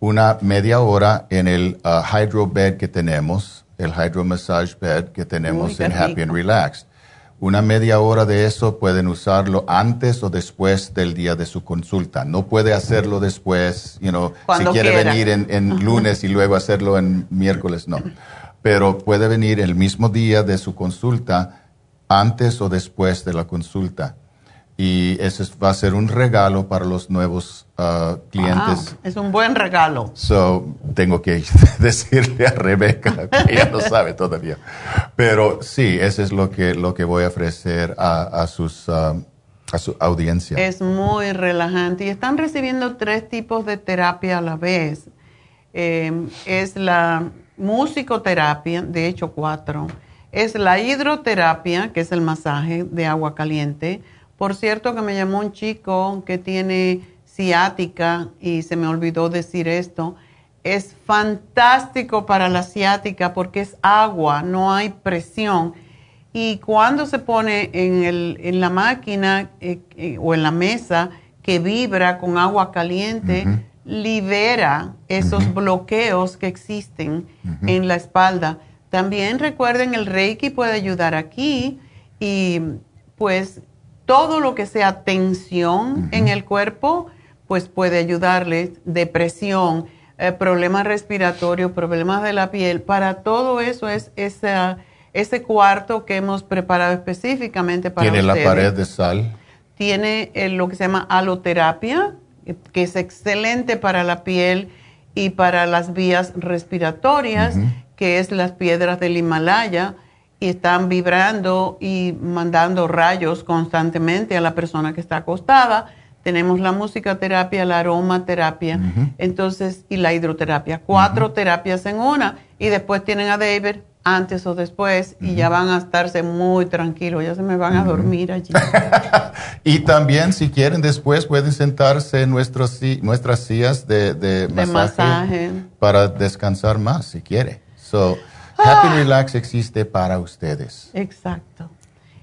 una media hora en el uh, hydro bed que tenemos, el hydro massage bed que tenemos en Happy and Relaxed. Una media hora de eso pueden usarlo antes o después del día de su consulta. No puede hacerlo después, you know, si quiere venir en, en lunes y luego hacerlo en miércoles, no. Pero puede venir el mismo día de su consulta, antes o después de la consulta y ese va a ser un regalo para los nuevos uh, clientes. es un buen regalo. So, tengo que decirle a Rebeca, que ella no sabe todavía. Pero sí, eso es lo que, lo que voy a ofrecer a, sus, uh, a su audiencia. Es muy relajante y están recibiendo tres tipos de terapia a la vez. Em, es la musicoterapia, de hecho cuatro. Es la hidroterapia, que es el masaje de agua caliente por cierto que me llamó un chico que tiene ciática y se me olvidó decir esto. Es fantástico para la ciática porque es agua, no hay presión. Y cuando se pone en, el, en la máquina eh, eh, o en la mesa que vibra con agua caliente, libera esos bloqueos que existen en la espalda. También recuerden, el Reiki puede ayudar aquí y pues todo lo que sea tensión en el cuerpo, pues puede ayudarles, depresión, eh, problemas respiratorios, problemas de la piel. Para todo eso es ese cuarto que hemos preparado específicamente para Tiene la pared de sal. Tiene eh, lo que se llama aloterapia, que es excelente para la piel y para las vías respiratorias, que es las piedras del Himalaya, y están vibrando y mandando rayos constantemente a la persona que está acostada. Tenemos la musicoterapia, la aromaterapia, entonces, y la hidroterapia. Cuatro terapias en una. Y después tienen a David antes o después y ya van a estarse muy tranquilos, ya se me van a dormir allí. y también si quieren después pueden sentarse en nuestros, nuestras sillas de, masaje, para descansar más si quiere. So, Happy ah. Relax existe para ustedes. Exacto.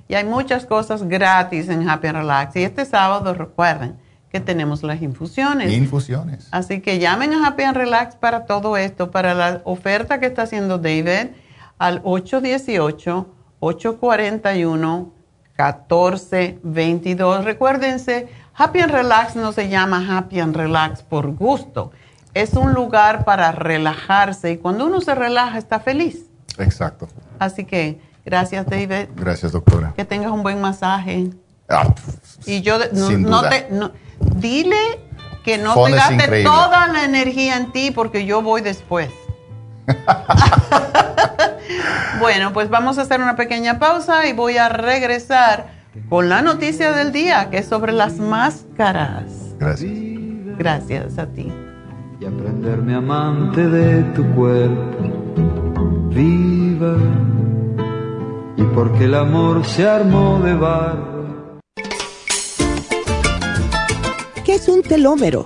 Y hay muchas cosas gratis en Happy Relax. Y este sábado recuerden que tenemos las infusiones. Infusiones. Así que llamen a Happy Relax para todo esto, para la oferta que está haciendo David al 818-841-1422. Recuérdense, Happy and Relax no se llama Happy and Relax por gusto. Es un lugar para relajarse y cuando uno se relaja está feliz. Exacto. Así que gracias, David. Gracias, doctora. Que tengas un buen masaje. Ah, y yo no, te dile que no te gaste toda la energía en ti porque yo voy después. bueno, pues vamos a hacer una pequeña pausa y voy a regresar con la noticia del día, que es sobre las máscaras. Gracias. Gracias a ti. Y aprenderme amante de tu cuerpo, viva, y porque el amor se armó de barro ¿Qué es un telómero?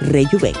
Rejuven.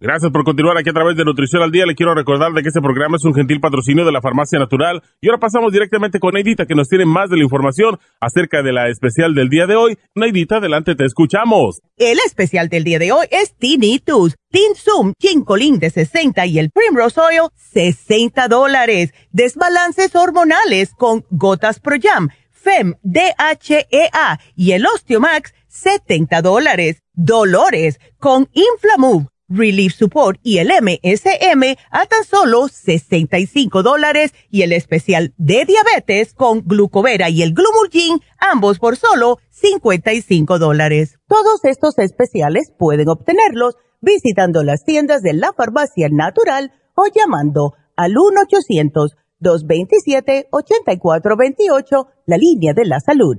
Gracias por continuar aquí a través de Nutrición al Día. Le quiero recordar de que este programa es un gentil patrocinio de la Farmacia Natural. Y ahora pasamos directamente con Neidita, que nos tiene más de la información acerca de la especial del día de hoy. Neidita, adelante, te escuchamos. El especial del día de hoy es Tinnitus, Zoom, Chincolin de 60 y el Primrose Oil, 60 dólares. Desbalances hormonales con Gotas Pro Jam, FEM, DHEA y el Osteomax, 70 dólares. Dolores con Inflamove Relief Support y el MSM a tan solo 65 dólares y el especial de diabetes con glucovera y el glumulgin, ambos por solo 55 dólares. Todos estos especiales pueden obtenerlos visitando las tiendas de la farmacia natural o llamando al 1-800-227-8428, la línea de la salud.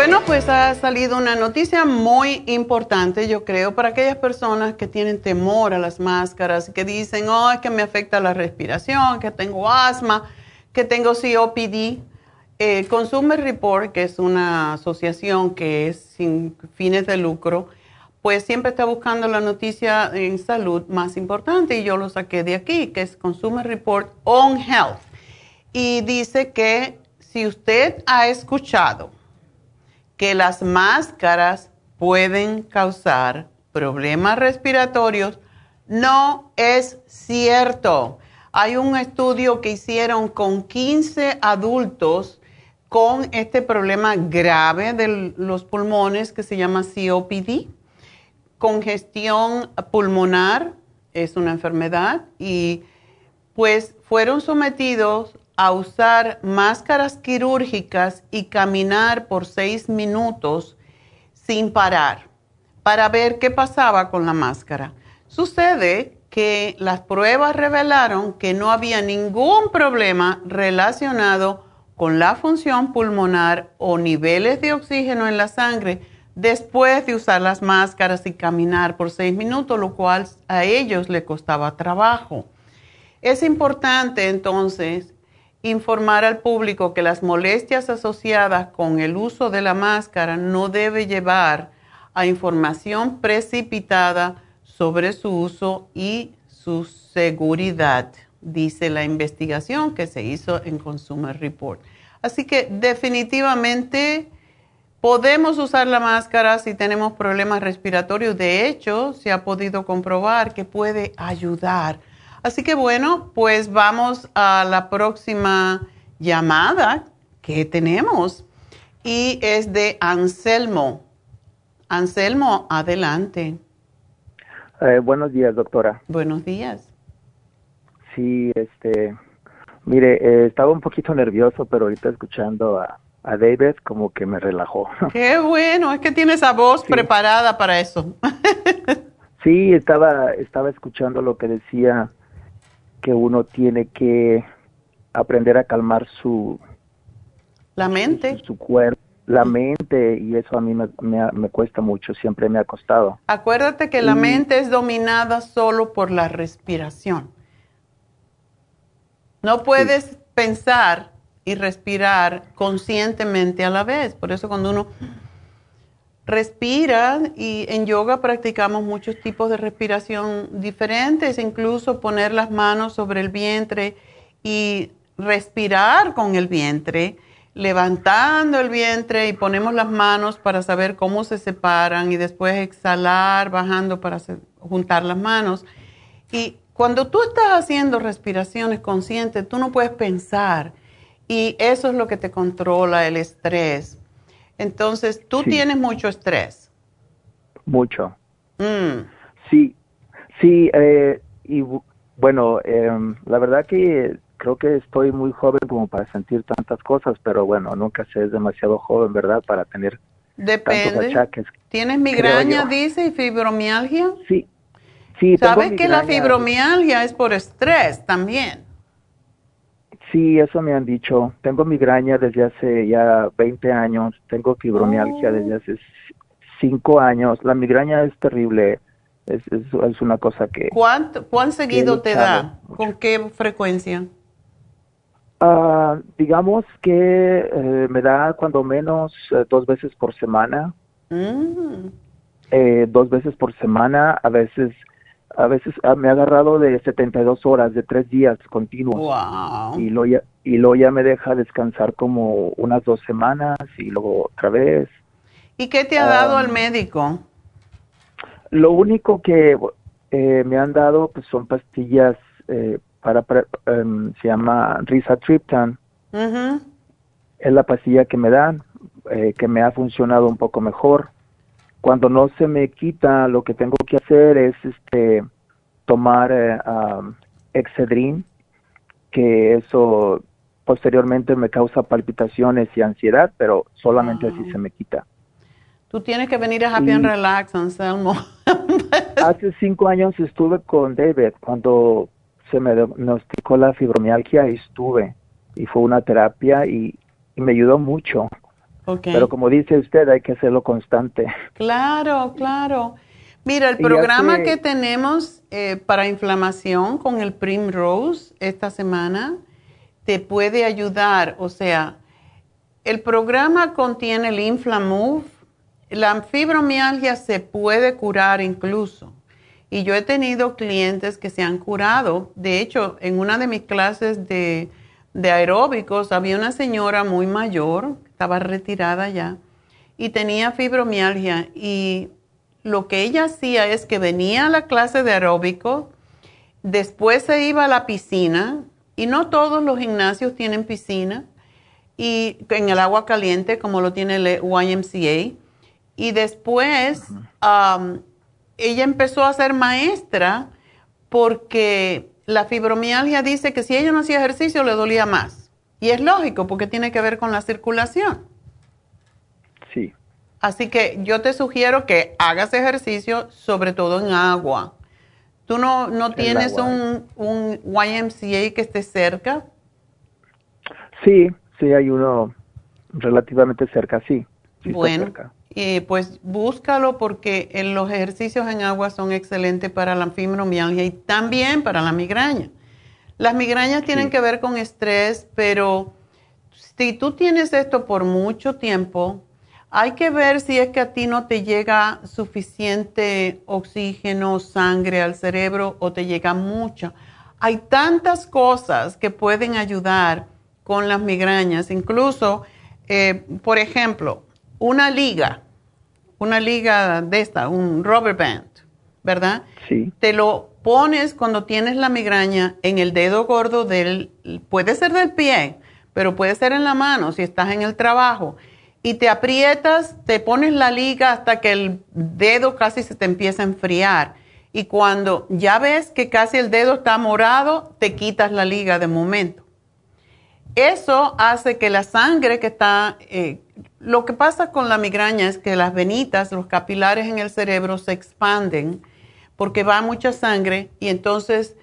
Bueno, pues ha salido una noticia muy importante, yo creo, para aquellas personas que tienen temor a las máscaras, que dicen, oh, es que me afecta la respiración, que tengo asma, que tengo COPD. Eh, Consumer Report, que es una asociación que es sin fines de lucro, pues siempre está buscando la noticia en salud más importante y yo lo saqué de aquí, que es Consumer Report on Health. Y dice que si usted ha escuchado que las máscaras pueden causar problemas respiratorios no es cierto. Hay un estudio que hicieron con 15 adultos con este problema grave de los pulmones que se llama COPD. Congestión pulmonar es una enfermedad y pues fueron sometidos a usar máscaras quirúrgicas y caminar por seis minutos sin parar para ver qué pasaba con la máscara. Sucede que las pruebas revelaron que no había ningún problema relacionado con la función pulmonar o niveles de oxígeno en la sangre después de usar las máscaras y caminar por seis minutos, lo cual a ellos le costaba trabajo. Es importante entonces informar al público que las molestias asociadas con el uso de la máscara no debe llevar a información precipitada sobre su uso y su seguridad, dice la investigación que se hizo en Consumer Report. Así que definitivamente podemos usar la máscara si tenemos problemas respiratorios. De hecho, se ha podido comprobar que puede ayudar. Así que bueno, pues vamos a la próxima llamada que tenemos y es de Anselmo. Anselmo, adelante. Eh, buenos días, doctora. Buenos días. Sí, este, mire, eh, estaba un poquito nervioso, pero ahorita escuchando a, David como que me relajó. Qué bueno, es que tiene esa voz preparada para eso. sí, estaba, estaba escuchando lo que decía que uno tiene que aprender a calmar su la mente, su cuerpo la mente y eso a mí me, me, cuesta mucho, siempre me ha costado. Acuérdate que la mente es dominada solo por la respiración. No puedes pensar y respirar conscientemente a la vez. Por eso cuando uno respira y en yoga practicamos muchos tipos de respiración diferentes, incluso poner las manos sobre el vientre y respirar con el vientre levantando el vientre y ponemos las manos para saber cómo se separan y después exhalar, bajando para juntar las manos. Y cuando tú estás haciendo respiraciones conscientes, tú no puedes pensar y eso es lo que te controla el estrés. Entonces, tú tienes mucho estrés. Mucho. Mm. Sí, sí, eh, y bueno, em, la verdad que creo que estoy muy joven como para sentir tantas cosas, pero bueno, nunca se es demasiado joven, ¿verdad? Para tener tantos achaques. ¿Tienes migraña, dice, y fibromialgia? Sí, sí. ¿Sabes que la fibromialgia es por estrés también? Sí, eso me han dicho. Tengo migraña desde hace ya 20 años, tengo fibromialgia oh. desde hace 5 años. La migraña es terrible. Es, es, una cosa que... ¿Cuánto, ¿Cuán seguido te da? ¿Con qué frecuencia? Uh, digamos que eh, me da cuando menos eh, dos veces por semana. Mm. Eh, dos veces por semana, a veces, a veces ah, me ha agarrado de 72 horas, de tres días continuos. Y lo ya, y luego ya me deja descansar como unas dos semanas y luego otra vez. ¿Y qué te ha dado el médico? Lo único que me han dado pues son pastillas eh, para, em, se llama Rizatriptan. Es la pastilla que me dan, eh, que me ha funcionado un poco mejor. Cuando no se me quita, lo que tengo que hacer es este tomar eh, Excedrin, que eso posteriormente me causa palpitaciones y ansiedad, pero solamente así se me quita. Tú tienes que venir a Happy and Relax, Anselmo. hace cinco años estuve con David cuando se me diagnosticó la fibromialgia y estuve. Y fue una terapia y, me ayudó mucho. Pero como dice usted, hay que hacerlo constante. Claro, claro. Mira, el programa que tenemos eh, para inflamación con el Primrose esta semana te puede ayudar. O sea, el programa contiene el Inflamove. La fibromialgia se puede curar incluso. Y yo he tenido clientes que se han curado. De hecho, en una de mis clases de, aeróbicos había una señora muy mayor, estaba retirada ya, y tenía fibromialgia. Y lo que ella hacía es que venía a la clase de aeróbico Después se iba a la piscina y no todos los gimnasios tienen piscina y en el agua caliente como lo tiene el YMCA. Y después ella empezó a ser maestra porque la fibromialgia dice que si ella no hacía ejercicio le dolía más. Y es lógico porque tiene que ver con la circulación. Sí. Así que yo te sugiero que hagas ejercicio, sobre todo en agua. ¿Tú no, no tienes un, un YMCA que esté cerca? Sí, sí, hay uno relativamente cerca, sí. bueno, y pues búscalo porque en los ejercicios en agua son excelentes para la fibromialgia y también para la migraña. Las migrañas tienen que ver con estrés, pero si tú tienes esto por mucho tiempo, hay que ver si es que a ti no te llega suficiente oxígeno, sangre al cerebro o te llega mucha. Hay tantas cosas que pueden ayudar con las migrañas. Incluso, eh, por ejemplo, una liga, una liga de esta, un rubber band, ¿verdad? Sí. Te lo pones cuando tienes la migraña en el dedo gordo del, puede ser del pie, pero puede ser en la mano si estás en el trabajo y te aprietas, te pones la liga hasta que el dedo casi se te empieza a enfriar. Y cuando ya ves que casi el dedo está morado, te quitas la liga de momento. Eso hace que la sangre que está... Eh, lo que pasa con la migraña es que las venitas, los capilares en el cerebro se expanden porque va mucha sangre y entonces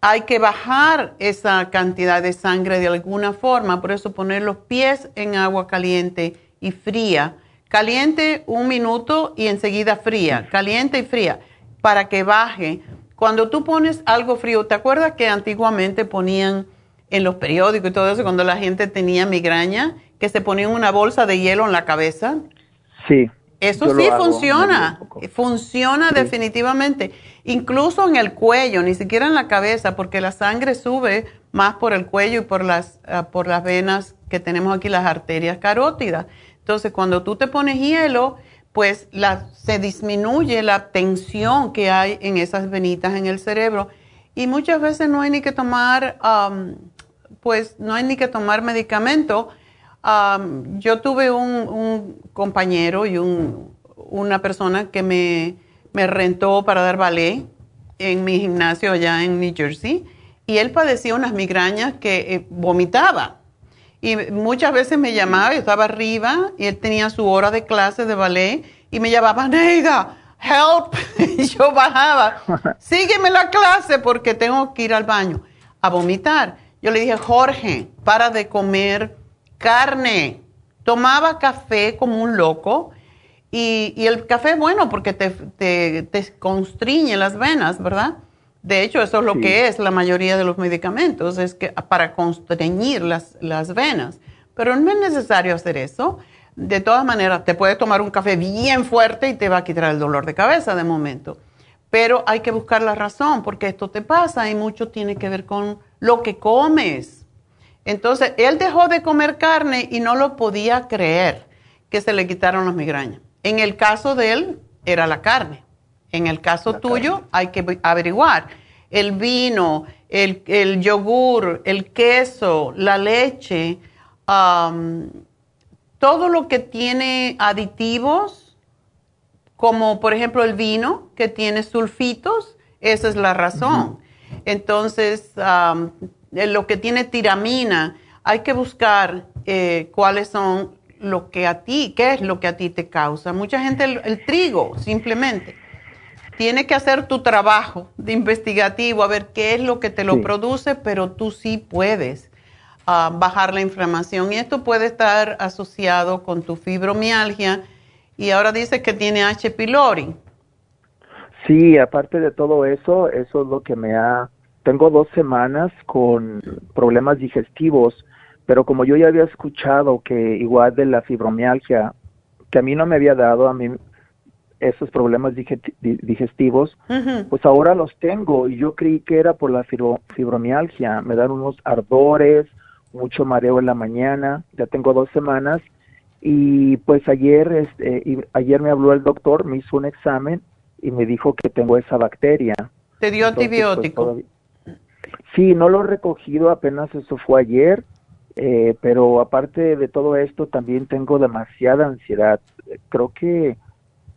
hay que bajar esa cantidad de sangre de alguna forma, por eso poner los pies en agua caliente y fría. Caliente un minuto y enseguida fría. Caliente y fría para que baje. Cuando tú pones algo frío, ¿te acuerdas que antiguamente ponían en los periódicos y todo eso cuando la gente tenía migraña que se ponían una bolsa de hielo en la cabeza? Sí. Eso sí funciona, funciona definitivamente, incluso en el cuello, ni siquiera en la cabeza, porque la sangre sube más por el cuello y por las, ah, por las venas que tenemos aquí, las arterias carótidas. Entonces, cuando tú te pones hielo, pues la, se disminuye la tensión que hay en esas venitas en el cerebro y muchas veces no hay ni que tomar, pues no hay ni que tomar medicamento. Yo tuve un, compañero y una persona que me, me rentó para dar ballet en mi gimnasio allá en New Jersey y él padecía unas migrañas que eh, vomitaba y muchas veces me llamaba, yo estaba arriba y él tenía su hora de clase de ballet y me llamaba, Neida, help. y yo bajaba, sígueme la clase porque tengo que ir al baño a vomitar. Yo le dije, Jorge, para de comer carne. Tomaba café como un loco y, el café es bueno porque te, te, te constriñe las venas, ¿verdad? De hecho, eso es lo que es la mayoría de los medicamentos, es que para constreñir las, las venas. Pero no es necesario hacer eso. De todas maneras, te puedes tomar un café bien fuerte y te va a quitar el dolor de cabeza de momento. Pero hay que buscar la razón, porque esto te pasa y mucho tiene que ver con lo que comes. Entonces, él dejó de comer carne y no lo podía creer que se le quitaron las migrañas. En el caso de él, era la carne. En el caso tuyo hay que averiguar. El vino, el, yogur, el queso, la leche, todo lo que tiene aditivos, como por ejemplo el vino que tiene sulfitos, esa es la razón. Entonces, lo que tiene tiramina, hay que buscar eh, cuáles son lo que a ti, qué es lo que a ti te causa. Mucha gente el trigo, simplemente tiene que hacer tu trabajo de investigativo, a ver qué es lo que te lo produce, pero tú sí puedes ah, bajar la inflamación. Y esto puede estar asociado con tu fibromialgia. Y ahora dice que tiene H. pylori. Sí, aparte de todo eso, eso es lo que me ha... Tengo dos semanas con problemas digestivos, pero como yo ya había escuchado que igual de la fibromialgia, que a mí no me había dado, a mí esos problemas digestivos, pues ahora los tengo y yo creí que era por la fibromialgia, me dan unos ardores, mucho mareo en la mañana, ya tengo dos semanas y pues ayer, este, ayer me habló el doctor, me hizo un examen y me dijo que tengo esa bacteria. ¿Te dio Entonces, pues, antibiótico? Sí, no lo he recogido, apenas eso fue ayer, eh, pero aparte de todo esto, también tengo demasiada ansiedad. Creo que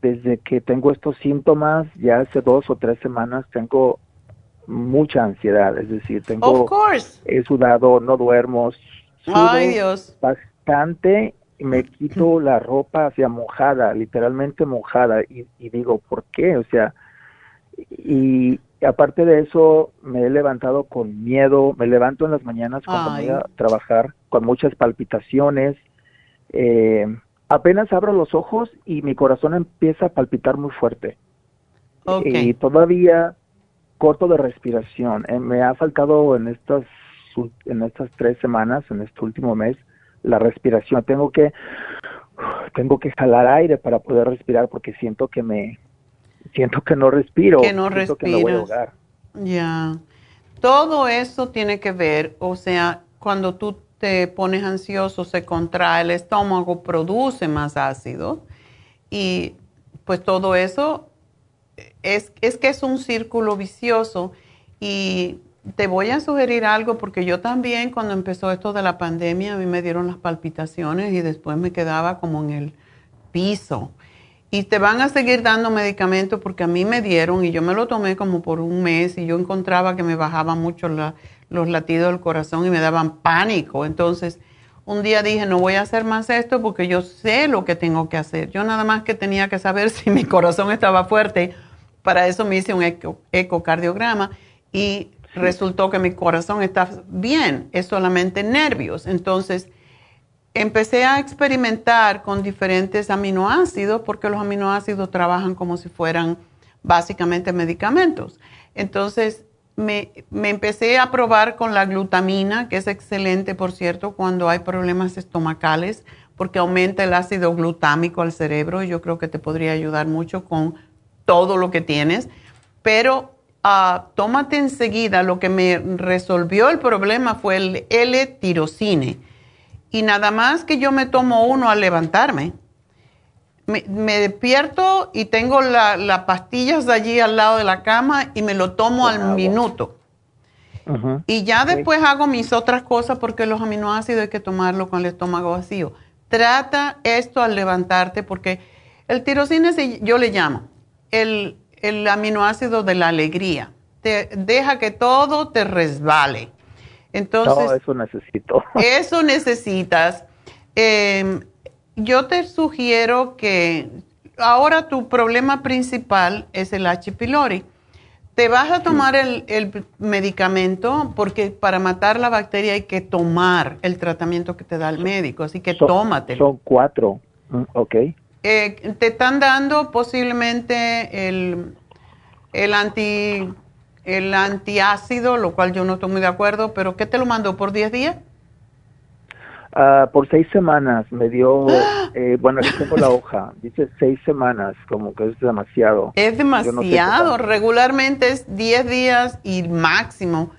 desde que tengo estos síntomas, ya hace dos o tres semanas, tengo mucha ansiedad, es decir, tengo, Of course. he sudado, no duermo, sudo Ay, Dios. bastante y me quito la ropa hacia mojada, literalmente mojada, y, y digo, ¿por qué? O sea, y aparte de eso, me he levantado con miedo, me levanto en las mañanas cuando Ay. voy a trabajar con muchas palpitaciones, eh, apenas abro los ojos y mi corazón empieza a palpitar muy fuerte. Y todavía corto de respiración. Eh, me ha faltado en estas en estas tres semanas, en este último mes, la respiración. Tengo que tengo que jalar aire para poder respirar porque siento que me siento que no respiro. Que no siento que me voy a respiras. ahogar. Ya. Todo eso tiene que ver, o sea, cuando tú te pones ansioso, se contrae el estómago, produce más ácido y pues todo eso es, es que es un círculo vicioso y te voy a sugerir algo porque yo también cuando empezó esto de la pandemia a mí me dieron las palpitaciones y después me quedaba como en el piso. Y te van a seguir dando medicamentos porque a mí me dieron y yo me lo tomé como por un mes y yo encontraba que me bajaban mucho los latidos del corazón y me daban pánico. Entonces, un día dije, no voy a hacer más esto porque yo sé lo que tengo que hacer. Yo nada más que tenía que saber si mi corazón estaba fuerte. Para eso me hice un eco- ecocardiograma y resultó que mi corazón está bien, es solamente nervios. Entonces, empecé a experimentar con diferentes aminoácidos porque los aminoácidos trabajan como si fueran básicamente medicamentos. Entonces, me, me empecé a probar con la glutamina, que es excelente, por cierto, cuando hay problemas estomacales, porque aumenta el ácido glutámico al cerebro y yo creo que te podría ayudar mucho con todo lo que tienes. Pero ah, tómate enseguida, lo que me resolvió el problema fue el L-tirocine. Y nada más que yo me tomo uno al levantarme. Me, me despierto y tengo la- las pastillas allí al lado de la cama y me lo tomo al minuto. Y ya después hago mis otras cosas porque los aminoácidos hay que tomarlo con el estómago vacío. Trata esto al levantarte porque el tirosina, se- yo le llamo el, el aminoácido de la alegría. Te deja que todo te resbale. Entonces, no, eso necesito. eso necesitas. Eh, yo te sugiero que ahora tu problema principal es el H. pylori. Te vas a tomar el, el medicamento porque para matar la bacteria hay que tomar el tratamiento que te da el médico, así que Son- tómatelo. Son cuatro. Mm, ok. Eh, te están dando posiblemente el, el anti el antiácido, lo cual yo no estoy muy de acuerdo, pero ¿qué te lo mandó por 10 días? Ah, por seis semanas me dio, eh, bueno, aquí tengo la hoja, dice seis semanas, como que es demasiado. Es no sé demasiado. Regularmente es 10 días y máximo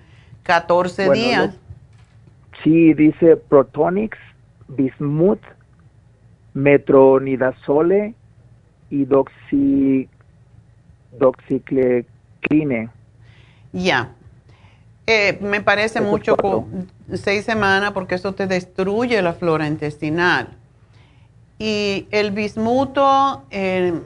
14 Bueno, días. Sí, dice Protonix, Bismuth, Metronidazole y doxi. Ya. Eh, me parece Esos mucho con seis semanas porque eso te destruye la flora intestinal. Y el bismuto eh,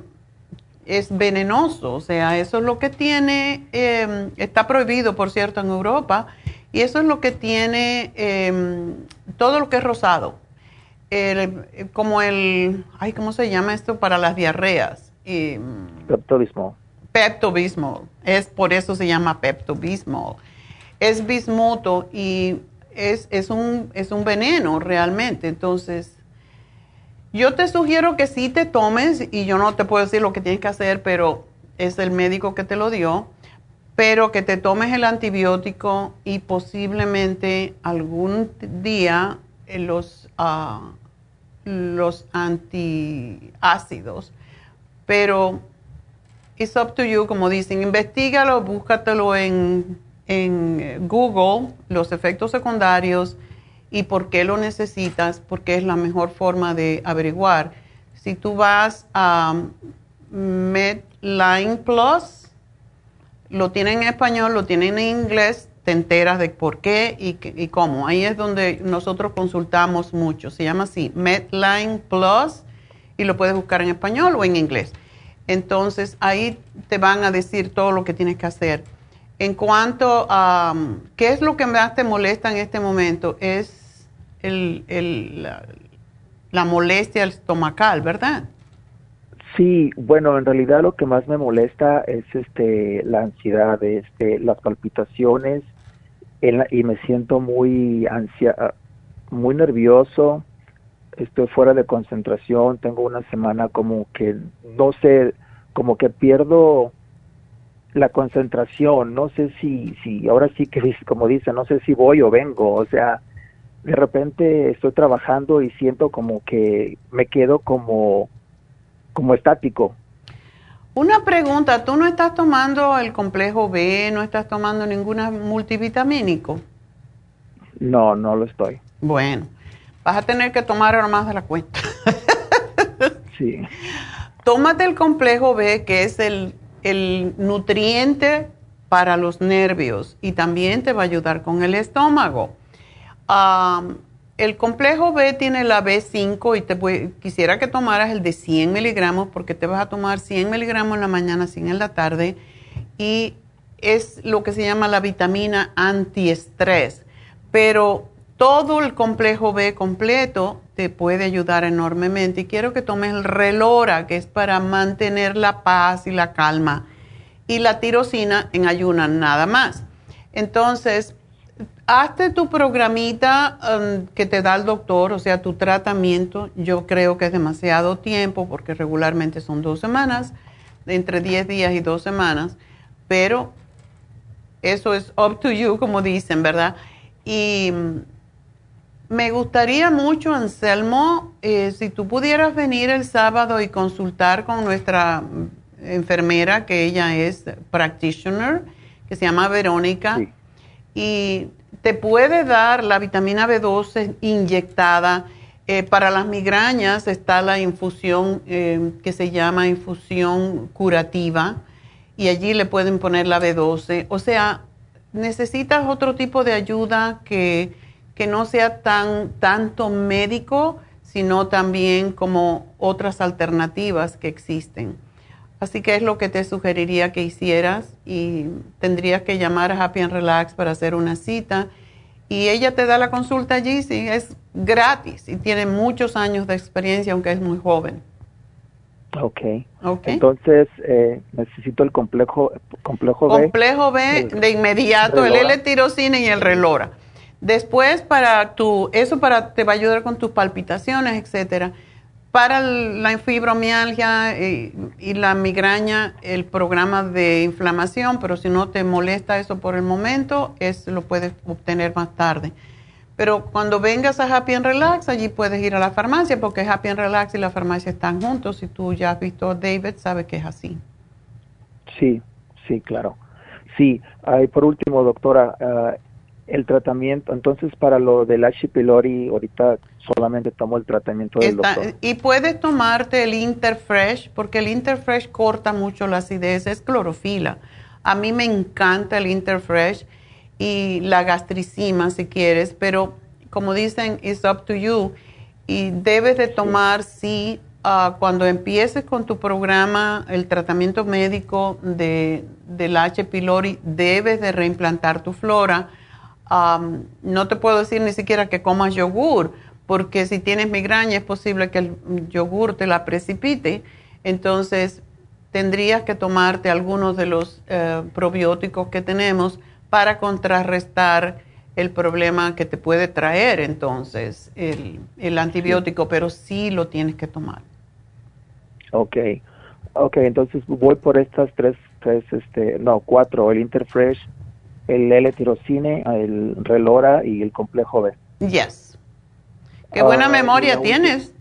es venenoso, o sea, eso es lo que tiene, eh, está prohibido, por cierto, en Europa, y eso es lo que tiene eh, todo lo que es rosado. El- como el, ay, ¿cómo se llama esto? Para las diarreas. Pepto-Bismol. Pepto-Bismol. Es por eso se llama Pepto-Bismol. Es bismuto y es, es, un, es un veneno realmente. Entonces, yo te sugiero que sí te tomes, y yo no te puedo decir lo que tienes que hacer, pero es el médico que te lo dio, pero que te tomes el antibiótico y posiblemente algún día eh, los, ah, los antiácidos. Pero it's up to you, como dicen, investigalo, búscatelo en, en eh, Google, los efectos secundarios y por qué lo necesitas, porque es la mejor forma de averiguar. Si tú vas a Medline Plus, lo tienen en español, lo tienen en inglés, te enteras de por qué y, y cómo. Ahí es donde nosotros consultamos mucho. Se llama así, Medline Plus, y lo puedes buscar en español o en inglés. Entonces, ahí te van a decir todo lo que tienes que hacer. En cuanto a qué es lo que más te molesta en este momento, es el, el, la, la molestia estomacal, ¿verdad? Sí, bueno, en realidad lo que más me molesta es este la ansiedad, este las palpitaciones y me siento muy ansia, muy nervioso, estoy fuera de concentración, tengo una semana como que no sé, como que pierdo la concentración, no sé si si ahora sí que como dice, no sé si voy o vengo, o sea, de repente estoy trabajando y siento como que me quedo como como estático. Una pregunta, ¿tú no estás tomando el complejo B, no estás tomando ninguna multivitamínico? No, no lo estoy. Bueno, vas a tener que tomar ahora más de la cuenta. sí. Tómate el complejo B, que es el, el nutriente para los nervios y también te va a ayudar con el estómago. El complejo B tiene la B5 y te quisiera que tomaras el de 100 miligramos porque te vas a tomar 100 miligramos en la mañana, 100 en la tarde y es lo que se llama la vitamina antiestrés. Pero todo el complejo B completo te puede ayudar enormemente y quiero que tomes el relora que es para mantener la paz y la calma y la tirosina en ayunas nada más. Entonces, hazte tu programita um, que te da el doctor, o sea, tu tratamiento. Yo creo que es demasiado tiempo porque regularmente son dos semanas, entre 10 días y dos semanas, pero eso es up to you, como dicen, ¿verdad? Y me gustaría mucho, Anselmo, eh, si tú pudieras venir el sábado y consultar con nuestra enfermera, que ella es practitioner, que se llama Verónica. Y te puede dar la vitamina B12 inyectada. Eh, para las migrañas está la infusión eh, que se llama infusión curativa y allí le pueden poner la B12. O sea, necesitas otro tipo de ayuda que, que no sea tan tanto médico, sino también como otras alternativas que existen. Así que es lo que te sugeriría que hicieras y tendrías que llamar a Happy and Relax para hacer una cita. Y ella te da la consulta allí, sí, es gratis y tiene muchos años de experiencia, aunque es muy joven. Ok. okay. Entonces, eh, necesito el complejo, complejo B. Complejo B de inmediato, el L-tirocina y el relora. Después, para tu, eso para, te va a ayudar con tus palpitaciones, etcétera para la fibromialgia y, la migraña, el programa de inflamación, pero si no te molesta eso por el momento, es, lo puedes obtener más tarde. Pero cuando vengas a Happy Relax, allí puedes ir a la farmacia, porque Happy Relax y la farmacia están juntos. Si tú ya has visto a David, sabes que es así. Sí, sí, claro. Sí, por último, doctora, ah, el tratamiento, entonces para lo del H. pylori, ahorita solamente tomo el tratamiento del doctor. Y puedes tomarte el Interfresh, porque el Interfresh corta mucho la acidez, es clorofila. A mí me encanta el Interfresh y la gastricima si quieres, pero como dicen, it's up to you. Y debes de tomar, sí, ah, cuando empieces con tu programa, el tratamiento médico de, del H. pylori, debes de reimplantar tu flora no te puedo decir ni siquiera que comas yogur, porque si tienes migraña es posible que el yogur te la precipite. Entonces, tendrías que tomarte algunos de los eh, probióticos que tenemos para contrarrestar el problema que te puede traer entonces el, el antibiótico, pero sí lo tienes que tomar. Ok, ok, entonces voy por estas tres, tres este, no, cuatro, el Interfresh, el L-tirocine, el Relora y el complejo B. Yes. Qué buena memoria tienes.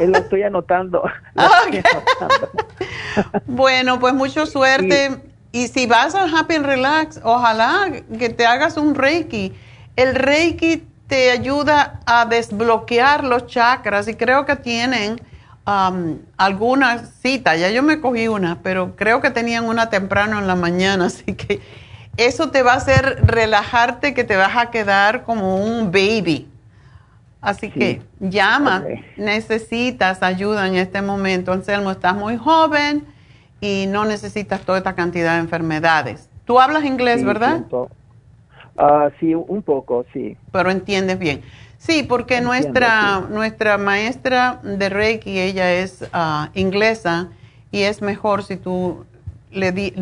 lo estoy anotando. bueno, pues mucha suerte. Y si vas a Happy and Relax, ojalá que te hagas un Reiki. El Reiki te ayuda a desbloquear los chakras y creo que tienen um, alguna cita, ya yo me cogí una, pero creo que tenían una temprano en la mañana, así que eso te va a hacer relajarte, que te vas a quedar como un baby. Así que llama, necesitas ayuda en este momento. Anselmo, estás muy joven y no necesitas toda esta cantidad de enfermedades. Tú hablas inglés, ¿verdad? Ah, sí, un poco, sí. Pero entiendes bien. Sí, porque nuestra, nuestra maestra de Reiki, ella es ah, inglesa y es mejor si tú le, di,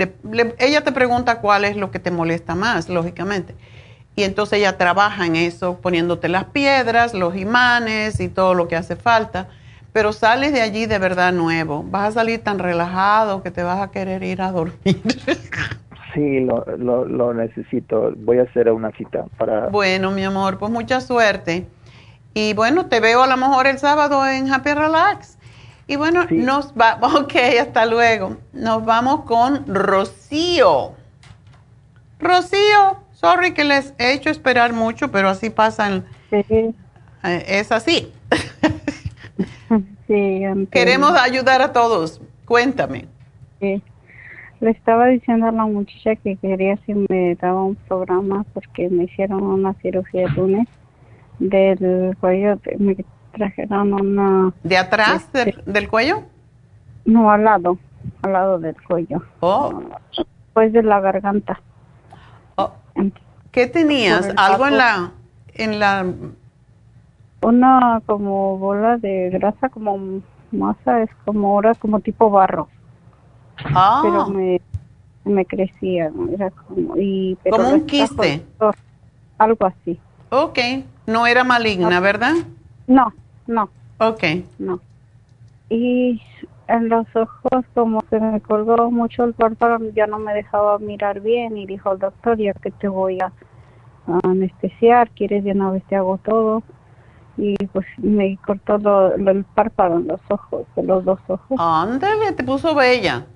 ella te pregunta cuál es lo que te molesta más, lógicamente. Y entonces ella trabaja en eso, poniéndote las piedras, los imanes y todo lo que hace falta. Pero sales de allí de verdad nuevo. Vas a salir tan relajado que te vas a querer ir a dormir. Sí, lo, lo, lo necesito. Voy a hacer una cita para... Bueno, mi amor, pues mucha suerte. Y bueno, te veo a lo mejor el sábado en Happy Relax. Y bueno, nos va, ok, hasta luego. Nos vamos con Rocío. Rocío, sorry que les he hecho esperar mucho, pero así pasan. Sí. Eh, es así. sí, Queremos ayudar a todos. Cuéntame. Sí. Le estaba diciendo a la muchacha que quería si me daba un programa porque me hicieron una cirugía de lunes del cuello, me trajeron una... ¿De atrás este, del, cuello? No, al lado, al lado del cuello. Oh. Después de la garganta. Oh. ¿Qué tenías? ¿Algo en la, en la...? Una como bola de grasa, como masa, es como ahora como tipo barro. Ah. Pero me, me crecía, era como... Y, ¿Como un quiste? Algo así. Ok, no era maligna, ¿verdad? No, no. Ok. No. Y en los ojos como se me colgó mucho el párpado, ya no me dejaba mirar bien y dijo el doctor, ya que te voy a, anestesiar, quieres de una vez te hago todo. Y pues me cortó lo, el párpado en los ojos, de los dos ojos. Ándale, te puso bella.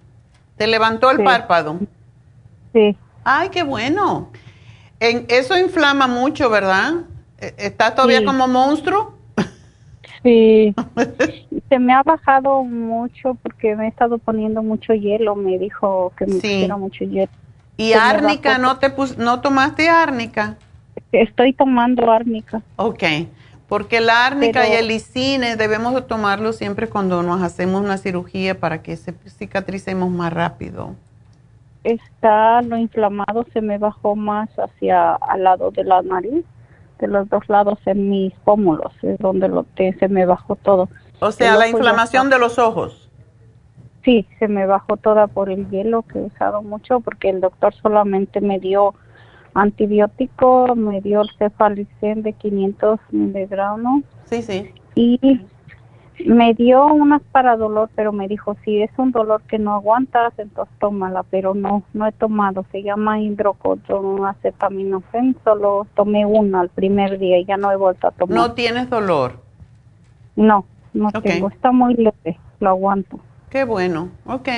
Te levantó el párpado. Sí. Ay, qué bueno. En, eso inflama mucho, ¿verdad? ¿E, ¿Estás todavía como monstruo? Sí, se me ha bajado mucho porque me he estado poniendo mucho hielo, me dijo que me pusiera mucho hielo. ¿Y árnica? ¿No te no tomaste árnica? Estoy tomando árnica. Ok, porque la árnica y el lisine debemos tomarlo siempre cuando nos hacemos una cirugía para que se cicatricemos más rápido. Está lo inflamado, se me bajó más hacia al lado de la nariz de los dos lados en mis pómulos, es donde lo que se me bajó todo. O sea, la inflamación de los ojos. Sí, se me bajó toda por el hielo que he usado mucho porque el doctor solamente me dio antibiótico, me dio el cefalicen de 500 miligramos. Sí, sí. Y me dio unas para dolor, pero me dijo, si es un dolor que no aguantas, entonces tómala, pero no, no he tomado, se llama hidrocortisoacetaminofén, solo tomé una el primer día y ya no he vuelto a tomar. ¿No tienes dolor? No, no tengo, está muy leve, lo aguanto. Qué bueno, ok.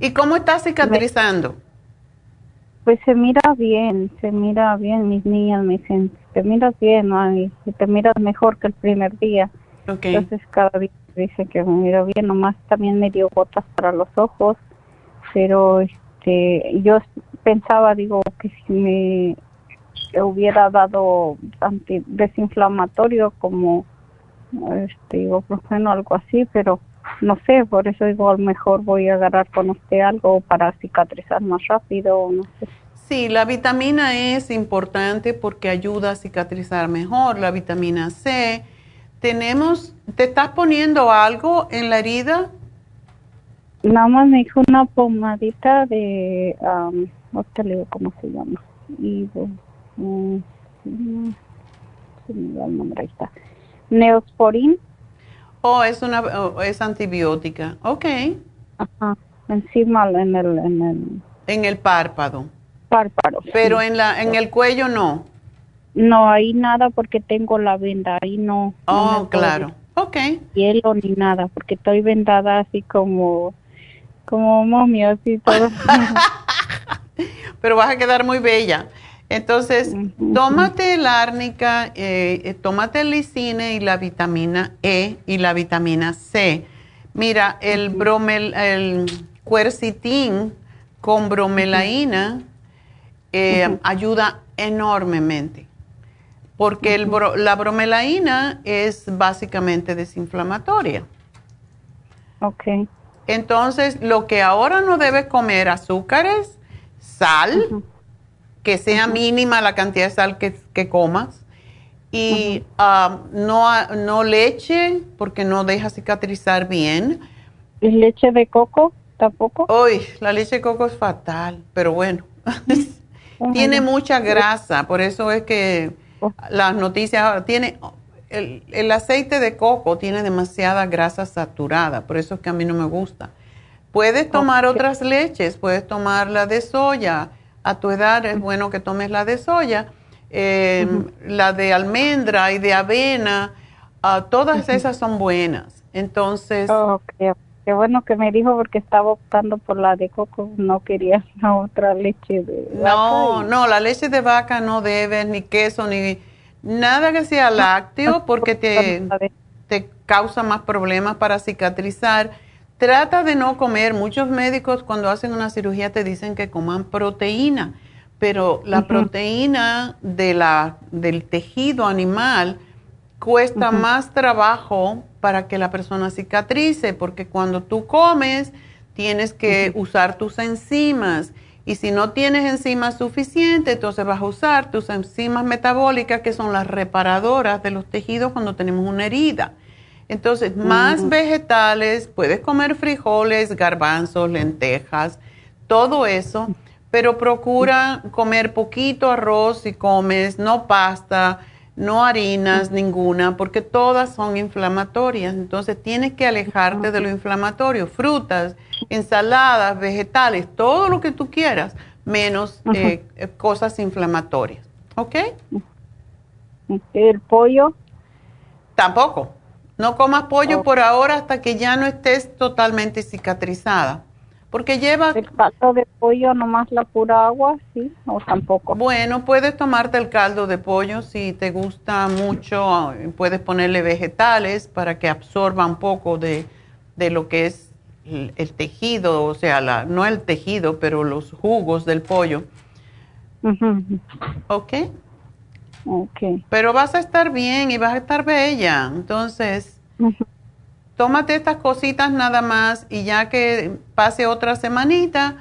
¿Y cómo está cicatrizando? pues se mira bien, se mira bien, mis niñas me dicen, te miras bien, ay, te miras mejor que el primer día. Entonces cada día dice que me miro bien, nomás también me dio gotas para los ojos, pero este yo pensaba, digo, que si me hubiera dado anti desinflamatorio como este ibuprofeno o algo así, pero no sé, por eso digo, a lo mejor voy a agarrar con usted algo para cicatrizar más rápido, no sé. Sí, la vitamina E es importante porque ayuda a cicatrizar mejor, la vitamina C, tenemos, ¿te estás poniendo algo en la herida? Nada más me dijo una pomadita de, no te digo cómo se llama. Y, um, se me da el nombre, ahí está. Neosporin. Oh, es una, oh, es antibiótica, ok. Ajá, encima en el, en el. En el párpado. Párpado. Pero en la, en el cuello no. No, ahí nada porque tengo la venda, ahí no. Oh, claro. Ok. Hielo ni nada, porque estoy vendada así como, como momia, así todo. Pero vas a quedar muy bella. Entonces, tómate el árnica, eh, eh, tómate el lisine y la vitamina E y la vitamina C. Mira, el bromel, el quercitín con bromelaína eh, ayuda enormemente, porque el la bromelaína es básicamente desinflamatoria. Ok. Entonces, lo que ahora no debes comer azúcares, sal, que sea mínima la cantidad de sal que, comas, y ah, no, no leche, porque no deja cicatrizar bien. ¿Y leche de coco tampoco? Uy, la leche de coco es fatal, pero bueno. tiene mucha grasa, por eso es que. Las noticias tiene el, aceite de coco tiene demasiada grasa saturada, por eso es que a mí no me gusta. Puedes tomar otras leches, puedes tomar la de soya. A tu edad es bueno que tomes la de soya, em, la de almendra y de avena, ah, todas esas son buenas. Entonces... Qué bueno que me dijo porque estaba optando por la de coco, no quería la otra leche de vaca. No, no, la leche de vaca no debes ni queso ni nada que sea lácteo porque te, te causa más problemas para cicatrizar. Trata de no comer. Muchos médicos cuando hacen una cirugía te dicen que coman proteína, pero la proteína de la, del tejido animal cuesta más trabajo para que la persona cicatrice, porque cuando tú comes tienes que usar tus enzimas y si no tienes enzimas suficientes, entonces vas a usar tus enzimas metabólicas que son las reparadoras de los tejidos cuando tenemos una herida. Entonces, más vegetales, puedes comer frijoles, garbanzos, lentejas, todo eso, pero procura comer poquito arroz si comes, no pasta, no harinas ninguna, porque todas son inflamatorias. Entonces tienes que alejarte de lo inflamatorio, frutas, ensaladas, vegetales, todo lo que tú quieras, menos eh, cosas inflamatorias. ¿Ok? ¿El pollo? Tampoco. No comas pollo por ahora hasta que ya no estés totalmente cicatrizada. Porque lleva... ¿El caldo de pollo nomás la pura agua, sí? ¿O tampoco? Bueno, puedes tomarte el caldo de pollo si te gusta mucho. Puedes ponerle vegetales para que absorba un poco de, lo que es el, tejido, o sea, la, no el tejido, pero los jugos del pollo. ¿Ok? Ok. Pero vas a estar bien y vas a estar bella. Entonces tómate estas cositas nada más y ya que pase otra semanita,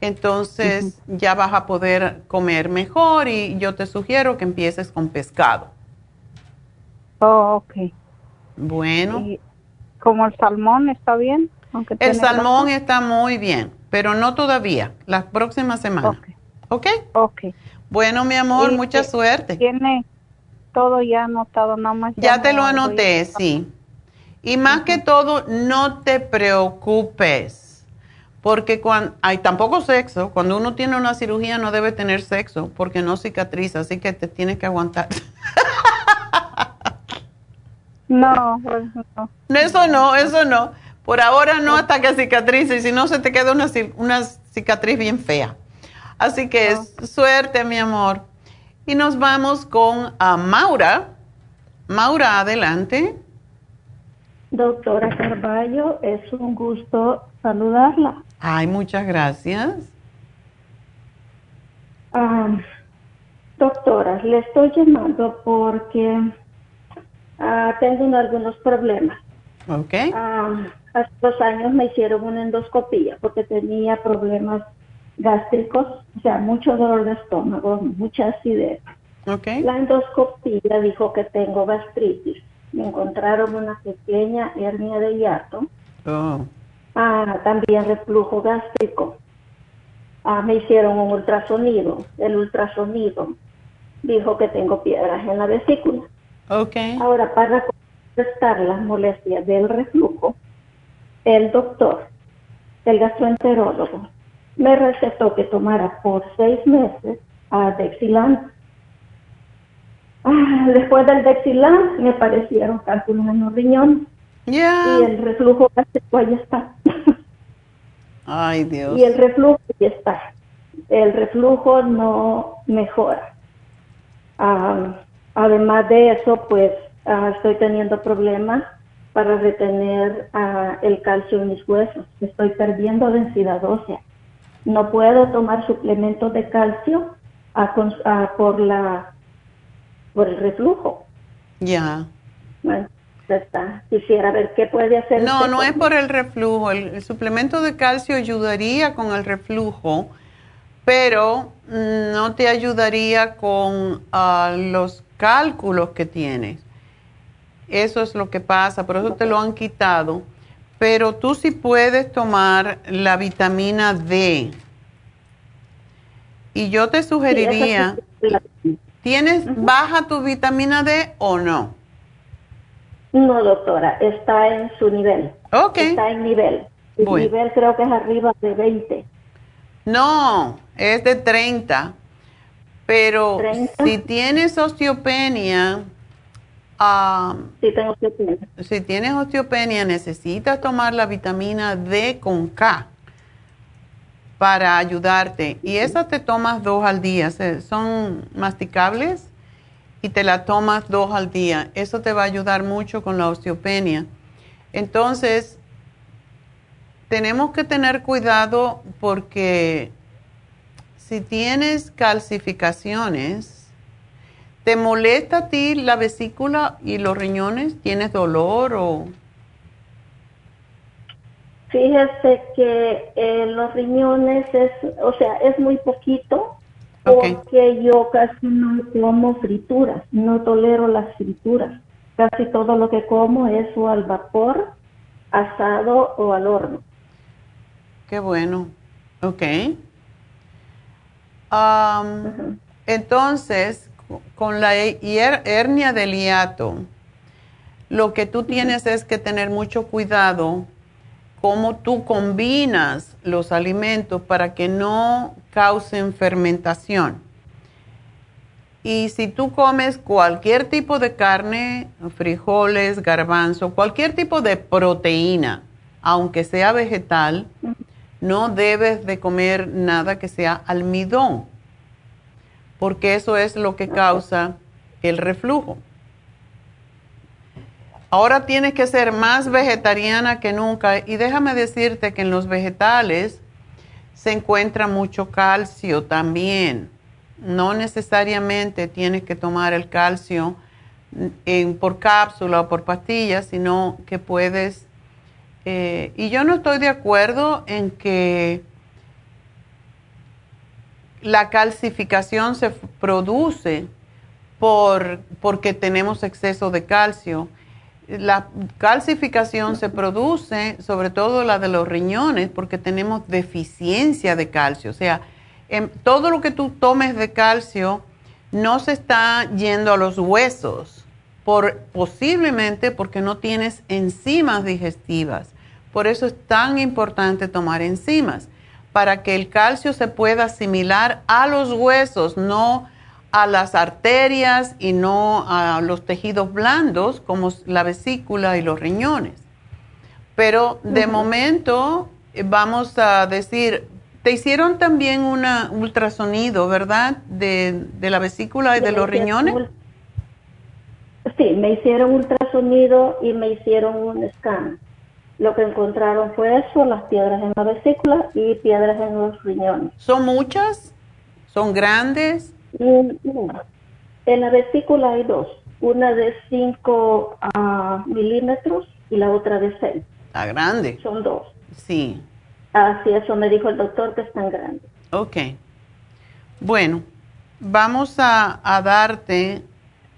entonces ya vas a poder comer mejor y yo te sugiero que empieces con pescado. Oh, ok. Bueno. ¿Como el salmón está bien? el salmón está muy bien, pero no todavía, la próxima semana. ¿Ok? Ok. Bueno, mi amor, mucha suerte. Tiene todo ya anotado, nada más. Ya, te lo anoté, sí. Y más que todo, no te preocupes, porque cuando hay tampoco sexo, cuando uno tiene una cirugía no debe tener sexo, porque no cicatriza, así que te tienes que aguantar. No, pues no. Eso no, eso no. Por ahora no hasta que cicatrice, y si no se te queda una, una cicatriz bien fea. Así que suerte, mi amor. Y nos vamos con a Maura. Maura, adelante. Doctora Carballo, es un gusto saludarla. Ay, muchas gracias. Ah, doctora, le estoy llamando porque ah, tengo algunos problemas. Ok. Ah, hace dos años me hicieron una endoscopía porque tenía problemas gástricos, o sea, mucho dolor de estómago, mucha acidez. Okay. La endoscopía dijo que tengo gastritis me encontraron una pequeña hernia de hiato. Oh. Ah, también reflujo gástrico. Ah, me hicieron un ultrasonido. El ultrasonido dijo que tengo piedras en la vesícula. Okay. Ahora, para contrarrestar las molestias del reflujo, el doctor, el gastroenterólogo, me recetó que tomara por seis meses a Dexilant después del Dexilan me parecieron cálculos en los riñones. Y el reflujo gástrico ahí está. Ay, Dios. Y el reflujo ahí está. el reflujo no mejora. Ah, además de eso, pues ah, estoy teniendo problemas para retener ah, el calcio en mis huesos. Estoy perdiendo densidad ósea. No puedo tomar suplementos de calcio por la por el reflujo. Ya. Bueno, ya está. Quisiera ver qué puede hacer. No, no es por el reflujo. El, suplemento de calcio ayudaría con el reflujo, pero no te ayudaría con los cálculos que tienes. Eso es lo que pasa, por eso te lo han quitado. Pero tú sí puedes tomar la vitamina D. Y yo te sugeriría, ¿tienes baja tu vitamina D o no? No, doctora, está en su nivel. Ok. Está en nivel. El nivel creo que es arriba de 20. No, es de 30. Pero si tienes osteopenia, si tienes osteopenia, necesitas tomar la vitamina D con K para ayudarte. Y esa te tomas dos al día. Son masticables y te la tomas dos al día. Eso te va a ayudar mucho con la osteopenia. Entonces, tenemos que tener cuidado porque si tienes calcificaciones, ¿Te molesta a ti la vesícula y los riñones? ¿Tienes dolor o...? Fíjese que eh, los riñones es, o sea, es muy poquito porque yo casi no como frituras, no tolero las frituras. Casi todo lo que como es o al vapor, asado o al horno. Qué bueno. Ok. Entonces, con la hernia del hiato, lo que tú tienes es que tener mucho cuidado cómo tú combinas los alimentos para que no causen fermentación. Y si tú comes cualquier tipo de carne, frijoles, garbanzo, cualquier tipo de proteína, aunque sea vegetal, no debes de comer nada que sea almidón porque eso es lo que causa el reflujo. Ahora tienes que ser más vegetariana que nunca y déjame decirte que en los vegetales se encuentra mucho calcio también. No necesariamente tienes que tomar el calcio por cápsula o por pastillas, sino que puedes... Eh, y yo no estoy de acuerdo en que la calcificación se produce por, porque tenemos exceso de calcio. La calcificación se produce, sobre todo la de los riñones, porque tenemos deficiencia de calcio. O sea, en, todo lo que tú tomes de calcio no se está yendo a los huesos, por, posiblemente porque no tienes enzimas digestivas. Por eso es tan importante tomar enzimas para que el calcio se pueda asimilar a los huesos, no a las arterias y no a los tejidos blandos como la vesícula y los riñones. Pero de momento eh, vamos a decir, te hicieron también un ultrasonido, ¿verdad? De, de la vesícula y de los riñones. Sí, me hicieron ultrasonido y me hicieron un scan. Lo que encontraron fue eso, las piedras en la vesícula y piedras en los riñones. ¿Son muchas? ¿Son grandes? En la vesícula hay dos, una de 5 ah, milímetros y la otra de 6. ¿Está grande? Son dos. Sí. Así eso me dijo el doctor que están grandes. Ok. Bueno, vamos a, a darte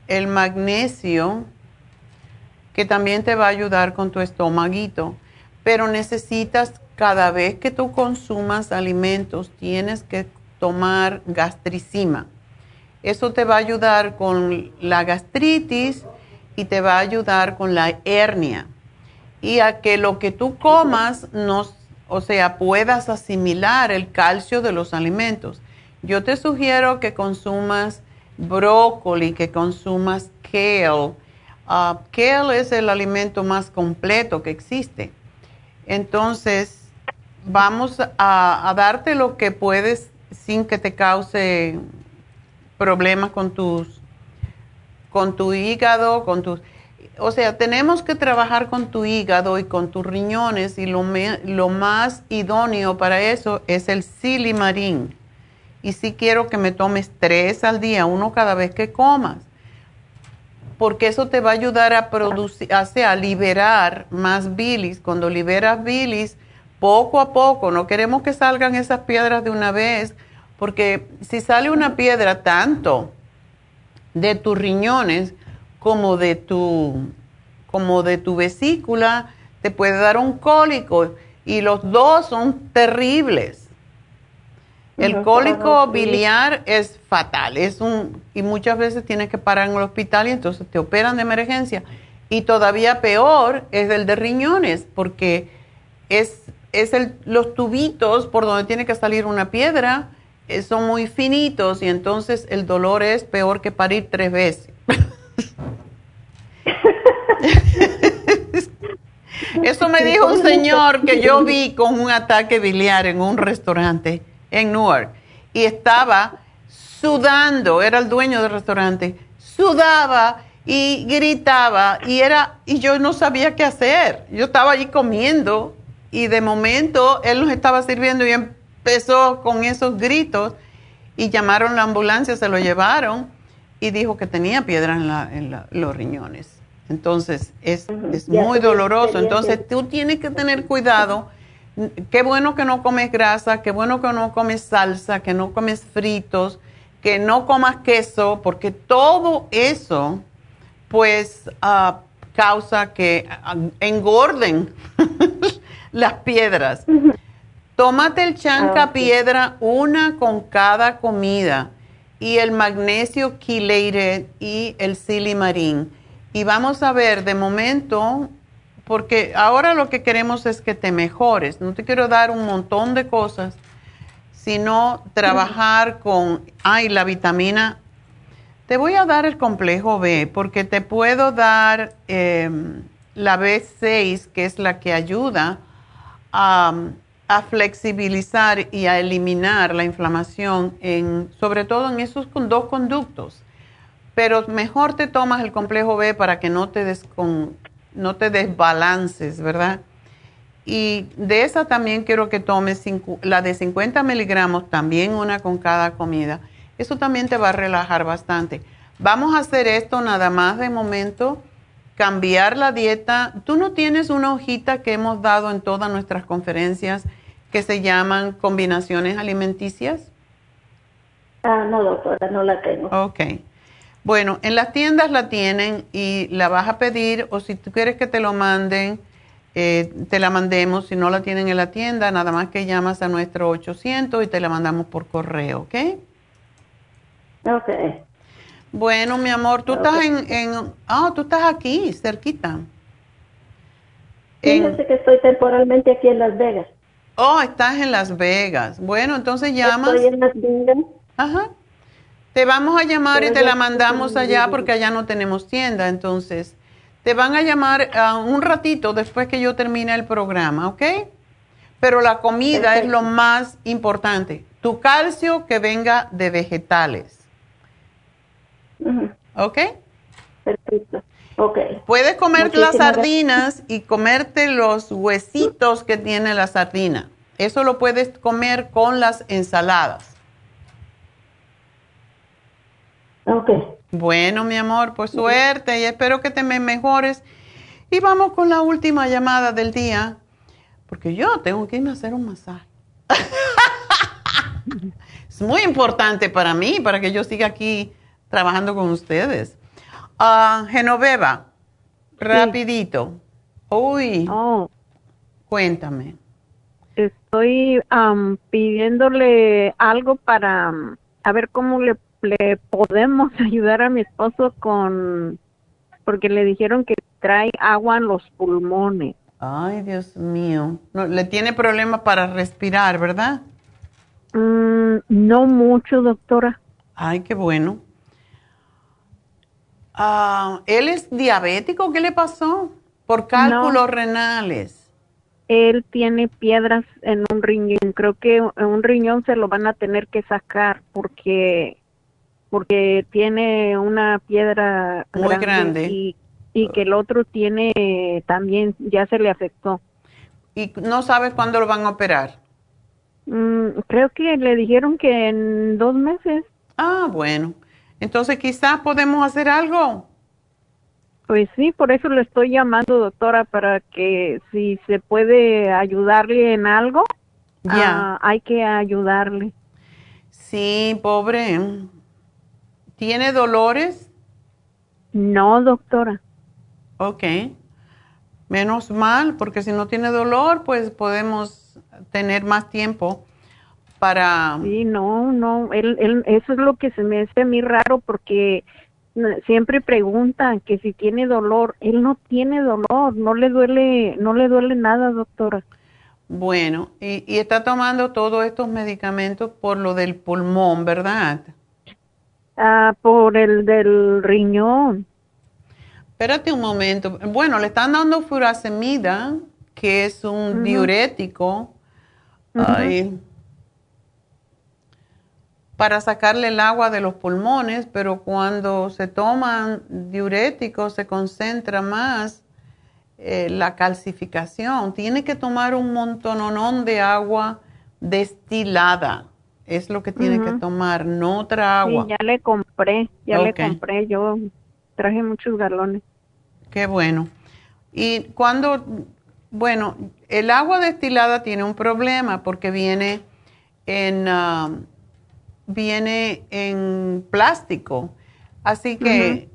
el magnesio que también te va a ayudar con tu estomaguito. Pero necesitas, cada vez que tú consumas alimentos, tienes que tomar gastricima. Eso te va a ayudar con la gastritis y te va a ayudar con la hernia. Y a que lo que tú comas, no, o sea, puedas asimilar el calcio de los alimentos. Yo te sugiero que consumas brócoli, que consumas kale, Uh, kale es el alimento más completo que existe. Entonces, vamos a, darte lo que puedes, sin que te cause problemas con tus con tu hígado, con tus o sea, tenemos que trabajar con tu hígado y con tus riñones y lo, lo más idóneo para eso es el silimarín. Y sí quiero que me tomes tres al día, uno cada vez que comas, porque eso te va a ayudar a producir, a liberar más bilis. Cuando liberas bilis, poco a poco, no queremos que salgan esas piedras de una vez, porque si sale una piedra tanto de tus riñones como de tu, como de tu vesícula, te puede dar un cólico y los dos son terribles. El cólico biliar es fatal, es un y muchas veces tienes que parar en el hospital y entonces te operan de emergencia. Y todavía peor es el de riñones, porque es, es el, los tubitos por donde tiene que salir una piedra son muy finitos y entonces el dolor es peor que parir tres veces. Eso me dijo un señor que yo vi con un ataque biliar en un restaurante en Newark y estaba sudando, era el dueño del restaurante, sudaba y gritaba y era y yo no sabía qué hacer. Yo estaba allí comiendo y de momento él nos estaba sirviendo y empezó con esos gritos y llamaron la ambulancia, se lo llevaron y dijo que tenía piedra en, los riñones. Entonces es, es muy doloroso. Entonces tú tienes que tener cuidado qué bueno que no comes grasa, qué bueno que no comes salsa, que no comes fritos, que no comas queso, porque todo eso pues ah, causa que ah, engorden las piedras. Tómate el chanca ah, piedra una con cada comida y el magnesio quileire y el silimarín. Y vamos a ver, de momento porque ahora lo que queremos es que te mejores. No te quiero dar un montón de cosas, sino trabajar con, ay, la vitamina. Te voy a dar el complejo B, porque te puedo dar em, la B6, que es la que ayuda a, a, flexibilizar y a eliminar la inflamación, en, sobre todo en esos dos conductos. Pero mejor te tomas el complejo B para que no te des con no te desbalances, ¿verdad? Y de esa también quiero que tomes la de 50 miligramos, también una con cada comida. Eso también te va a relajar bastante. Vamos a hacer esto nada más de momento, cambiar la dieta. Tú no tienes una hojita que hemos dado en todas nuestras conferencias que se llaman combinaciones alimenticias. Ah, no, doctora, no la tengo. Ok. Bueno, en las tiendas la tienen y la vas a pedir o si tú quieres que te lo manden, eh, te la mandemos. Si no la tienen en la tienda, nada más que llamas a nuestro 800 y te la mandamos por correo, ¿ok? Ok. Bueno, mi amor, tú estás en, en... Ah, tú estás aquí, cerquita. Fíjese que estoy temporalmente aquí en Las Vegas. Oh, estás en Las Vegas. Bueno, entonces llamas. Estoy en Las Vegas. Ajá. Te vamos a llamar y te la mandamos allá porque allá no tenemos tienda, entonces te van a llamar uh, un ratito después que yo termine el programa, ¿ok? Pero la comida es lo más importante. Tu calcio que venga de vegetales. ¿Ok? Perfecto. Ok. Puedes comer las sardinas y comerte los huesitos que tiene la sardina. Eso lo puedes comer con las ensaladas. Ok. Bueno, mi amor, pues suerte y espero que te me mejores. Y vamos con la última llamada del día, porque yo tengo que irme a hacer un masaje. es muy importante para mí, para que yo siga aquí trabajando con ustedes. Uh, Genoveva, rapidito. Uy, oh. cuéntame. Estoy pidiéndole algo para a ver cómo le le podemos ayudar a mi esposo con, porque le dijeron que trae agua en los pulmones. Ay, Dios mío. No, le tiene problemas para respirar, ¿verdad? Mm, no mucho, doctora. Ay, qué bueno. Ah, ¿Él es diabético? ¿Qué le pasó? Por cálculos renales. él tiene piedras en un riñón. Creo que un riñón se lo van a tener que sacar porque porque tiene una piedra muy grande, Y, y, que el otro tiene también ya se le afectó. ¿Y no sabes cuándo lo van a operar? Mm, creo que le dijeron que en dos meses. Ah, bueno. Entonces quizás podemos hacer algo. Pues sí, por eso le estoy llamando, doctora, para que si se puede ayudarle en algo, ya hay que ayudarle. Sí, pobre. ¿Tiene dolores? No, doctora. Ok. Menos mal, porque si no tiene dolor, pues podemos tener más tiempo para... Sí, no, no, él, él, eso es lo que se me hace a mí raro porque siempre preguntan que si tiene dolor, él no tiene dolor, no le duele, no le duele nada, doctora. Bueno, y, y está tomando todos estos medicamentos por lo del pulmón, ¿verdad? Ah, por el del riñón. Espérate un momento. Bueno, le están dando furasemida, que es un diurético. Ay, para sacarle el agua de los pulmones, pero cuando se toman diuréticos se concentra más eh, la calcificación. Tiene que tomar un montononón de agua destilada. Es lo que tiene que tomar, no otra agua. Sí, ya le compré, ya le compré. Yo traje muchos galones. Qué bueno. Y cuando, bueno, el agua destilada tiene un problema porque viene en... Ah, viene en plástico. Así que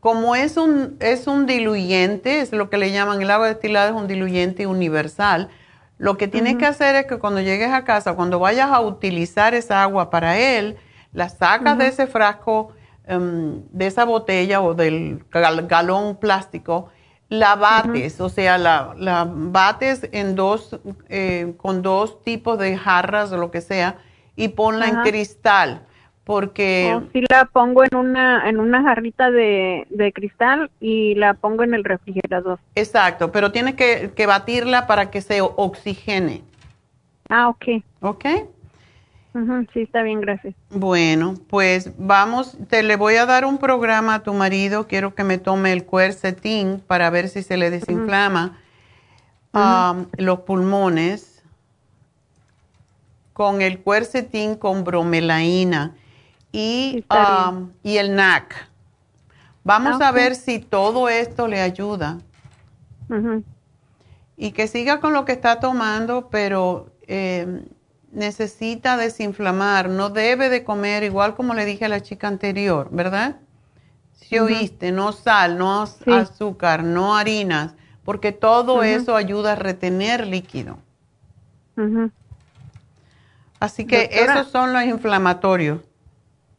como es un, es un diluyente, es lo que le llaman el agua destilada, es un diluyente universal. Lo que tienes que hacer es que cuando llegues a casa, cuando vayas a utilizar esa agua para él, la sacas de ese frasco, em, de esa botella o del galón plástico, la bates, o sea, la, la bates en dos, eh, con dos tipos de jarras o lo que sea, y ponla en cristal porque oh, si la pongo en una en una jarrita de, de, cristal y la pongo en el refrigerador. Exacto pero tienes que, que batirla para que se oxigene. Ah ok. Ok sí está bien gracias. Bueno pues vamos te le voy a dar un programa a tu marido quiero que me tome el cuercetín para ver si se le desinflama los pulmones con el cuercetín con bromelaína y, um, y el NAC. Vamos ah, a ver si todo esto le ayuda. Y que siga con lo que está tomando, pero eh, necesita desinflamar. No debe de comer, igual como le dije a la chica anterior, ¿verdad? Si oíste, no sal, no azúcar, no harinas, porque todo eso ayuda a retener líquido. Así que esos son los inflamatorios.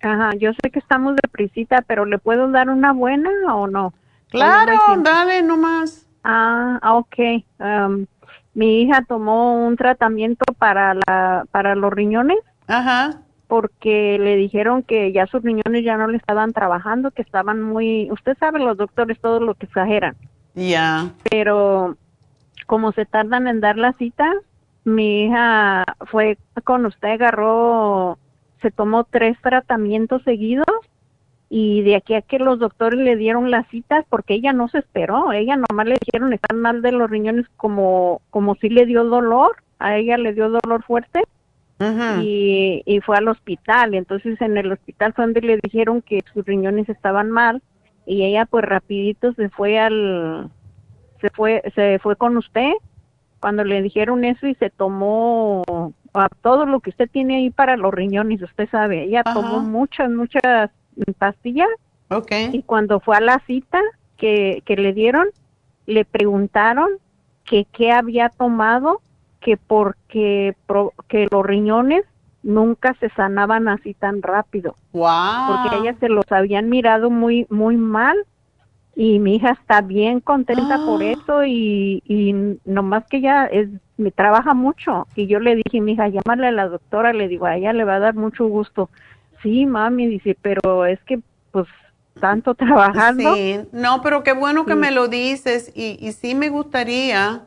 Ajá, yo sé que estamos de prisita, pero ¿le puedo dar una buena o no? Claro, dale nomás. Ah, ok. Um, mi hija tomó un tratamiento para la para los riñones. Ajá. Porque le dijeron que ya sus riñones ya no le estaban trabajando, que estaban muy, usted sabe los doctores todo lo que exageran. Ya. Pero como se tardan en dar la cita, mi hija fue con usted, agarró, se tomó tres tratamientos seguidos y de aquí a que los doctores le dieron las citas, porque ella no se esperó, ella nomás le dijeron están mal de los riñones como, como si le dio dolor, a ella le dio dolor fuerte y, y fue al hospital, entonces en el hospital fue donde le dijeron que sus riñones estaban mal y ella pues rapidito se fue al, se fue, se fue con usted cuando le dijeron eso y se tomó a todo lo que usted tiene ahí para los riñones, usted sabe, ella tomó muchas, muchas pastillas. Okay. Y cuando fue a la cita que, que le dieron, le preguntaron que qué había tomado, que porque que los riñones nunca se sanaban así tan rápido. Wow. Porque ella se los habían mirado muy muy mal y mi hija está bien contenta por ah. eso y, y nomás que ella es me trabaja mucho. Y yo le dije mi hija llámale a la doctora le digo a ella le va a dar mucho gusto sí mami dice pero es que pues tanto trabajando sí. No pero qué bueno que me lo dices. Y, y sí me gustaría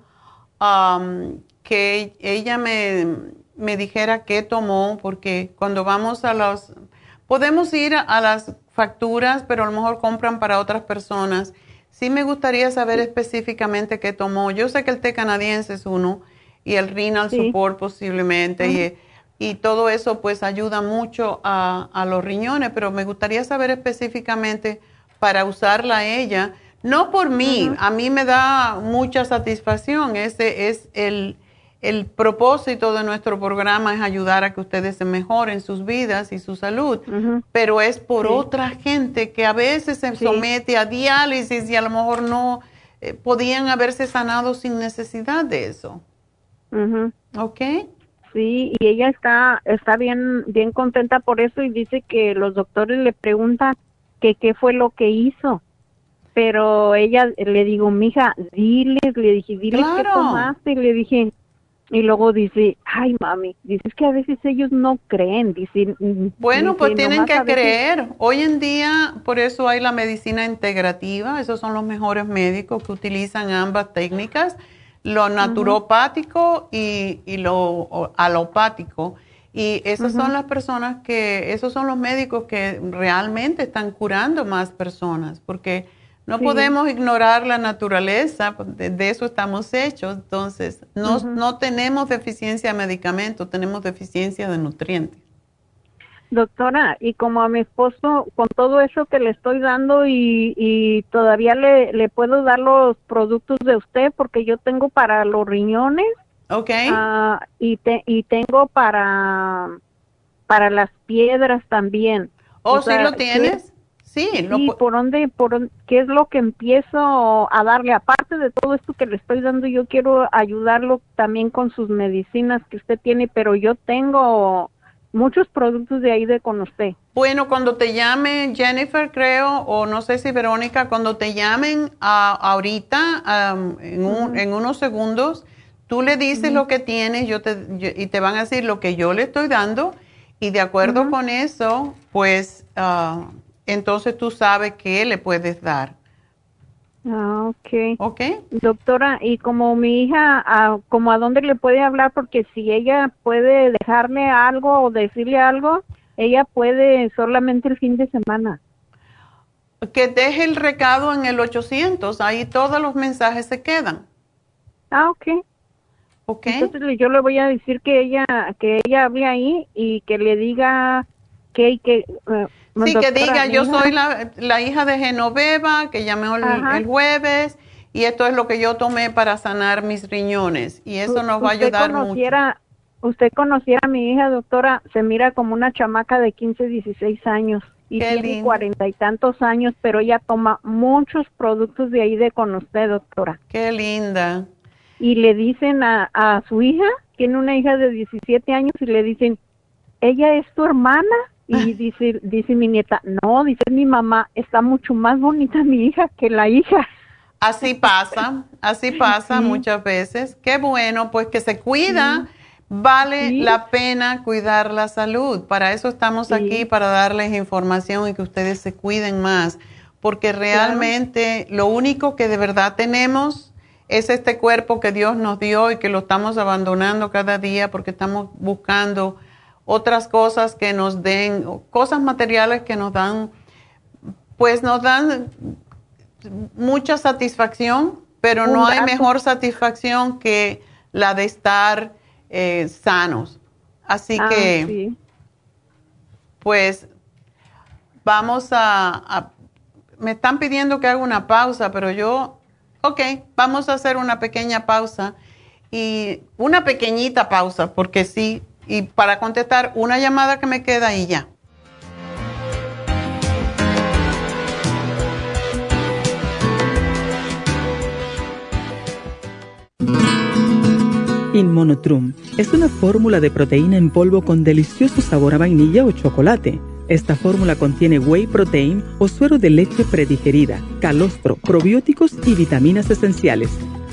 que ella me, me, dijera qué tomó, porque cuando vamos a los... Podemos ir a, las facturas, pero a lo mejor compran para otras personas. Sí me gustaría saber específicamente qué tomó. Yo sé que el té canadiense es uno y el renal support posiblemente. y, y, todo eso pues ayuda mucho a, a, los riñones, pero me gustaría saber específicamente para usarla ella no por mí, a mí me da mucha satisfacción. Ese es el, propósito de nuestro programa, es ayudar a que ustedes se mejoren sus vidas y su salud. Pero es por otra gente que a veces se somete a diálisis y a lo mejor no eh, podían haberse sanado sin necesidad de eso. ¿Ok? Sí, y ella está, está bien, bien contenta por eso y dice que los doctores le preguntan que qué fue lo que hizo pero ella le digo, mija, diles, le dije, diles qué tomaste, le dije, y luego dice, ay mami, dices que a veces ellos no creen, dice. Bueno, pues tienen que creer. Hoy en día, por eso hay la medicina integrativa, esos son los mejores médicos que utilizan ambas técnicas, lo naturopático y, y, lo alopático. Y esas son las personas que, esos son los médicos que realmente están curando más personas, porque no podemos ignorar la naturaleza, de, eso estamos hechos, entonces no, no tenemos deficiencia de medicamentos, tenemos deficiencia de nutrientes. Doctora, y como a mi esposo, con todo eso que le estoy dando y, y todavía le, le, puedo dar los productos de usted porque yo tengo para los riñones. Ok. Uh, y, te, y tengo para, para las piedras también. ¿Oh, sí lo tienes? Sí, por dónde, por qué es lo que empiezo a darle, aparte de todo esto que le estoy dando, yo quiero ayudarlo también con sus medicinas que usted tiene, pero yo tengo muchos productos de ahí de con usted. Bueno, cuando te llame Jennifer, creo, o no sé si Verónica, cuando te llamen ahorita, en, unos segundos, tú le dices lo que tienes yo te, y te van a decir lo que yo le estoy dando y de acuerdo con eso, pues... Entonces tú sabes qué le puedes dar. Ah, ok. Ok. Doctora, y como mi hija, a, como a dónde le puede hablar, porque si ella puede dejarme algo o decirle algo, ella puede solamente el fin de semana. Que deje el recado en el 800, ahí todos los mensajes se quedan. Ah, ok. Ok. Entonces yo le voy a decir que ella, que ella hable ahí y que le diga que, que uh, Sí, que diga, yo soy la, hija de Genoveva, que llamé el, jueves, y esto es lo que yo tomé para sanar mis riñones, y eso nos va a ayudar mucho. Usted conociera a mi hija, doctora, se mira como una chamaca de 15, 16 años, y tiene cuarenta y tantos años, pero ella toma muchos productos de ahí de con usted, doctora. Qué linda. Y le dicen a, a su hija, tiene una hija de 17 años, y le dicen, ¿ella es tu hermana? Y ah. dice, dice mi nieta, no, dice mi mamá, está mucho más bonita mi hija que la hija. Así pasa, así pasa muchas veces. Qué bueno, pues que se cuida. Vale la pena cuidar la salud. Para eso estamos aquí, para darles información y que ustedes se cuiden más. Porque realmente lo único que de verdad tenemos es este cuerpo que Dios nos dio y que lo estamos abandonando cada día porque estamos buscando otras cosas que nos den, cosas materiales que nos dan, pues nos dan mucha satisfacción, pero no hay mejor satisfacción que la de estar eh, sanos. Así ah, que, pues, vamos a, me están pidiendo que haga una pausa, pero yo, ok, vamos a hacer una pequeña pausa y una pequeñita pausa, porque sí, y para contestar una llamada que me queda y ya. Inmonotrum es una fórmula de proteína en polvo con delicioso sabor a vainilla o chocolate. Esta fórmula contiene whey protein o suero de leche predigerida, calostro, probióticos y vitaminas esenciales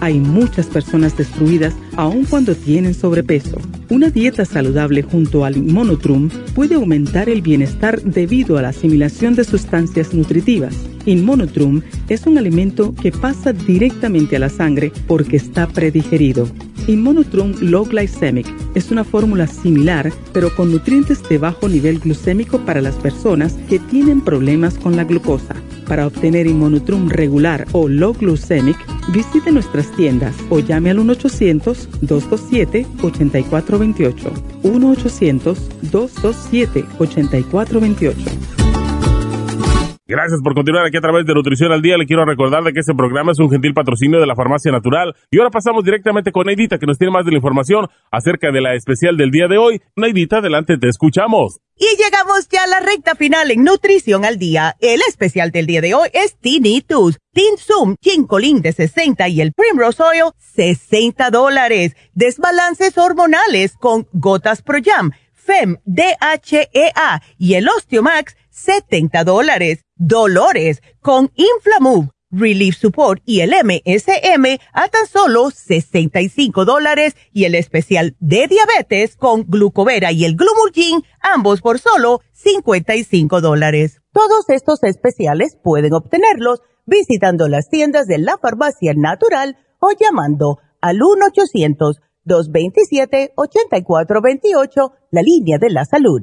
hay muchas personas destruidas aun cuando tienen sobrepeso. Una dieta saludable junto al Inmonotrum puede aumentar el bienestar debido a la asimilación de sustancias nutritivas. Inmonotrum es un alimento que pasa directamente a la sangre porque está predigerido. Inmonotrum Low Glycemic es una fórmula similar, pero con nutrientes de bajo nivel glucémico para las personas que tienen problemas con la glucosa. Para obtener Inmonotrum regular o Low Glycemic, visite nuestras tiendas o llame al 1-800-227-8428. 1-800-227-8428. Gracias por continuar aquí a través de Nutrición al Día. Le quiero recordar de que este programa es un gentil patrocinio de la Farmacia Natural. Y ahora pasamos directamente con Neidita, que nos tiene más de la información acerca de la especial del día de hoy. Neidita, adelante, te escuchamos. Y llegamos ya a la recta final en Nutrición al Día. El especial del día de hoy es Tinnitus, Tinsum, Chincolin de 60 y el Primrose Oil, 60 dólares. Desbalances hormonales con Gotas Pro Jam, FEM, DHEA y el Osteomax, 70 dólares. Dolores con Inflamove, Relief Support y el MSM a tan solo 65 dólares y el especial de diabetes con Glucovera y el Glumulgin, ambos por solo 55 dólares. Todos estos especiales pueden obtenerlos visitando las tiendas de la farmacia natural o llamando al 1-800-227-8428, la línea de la salud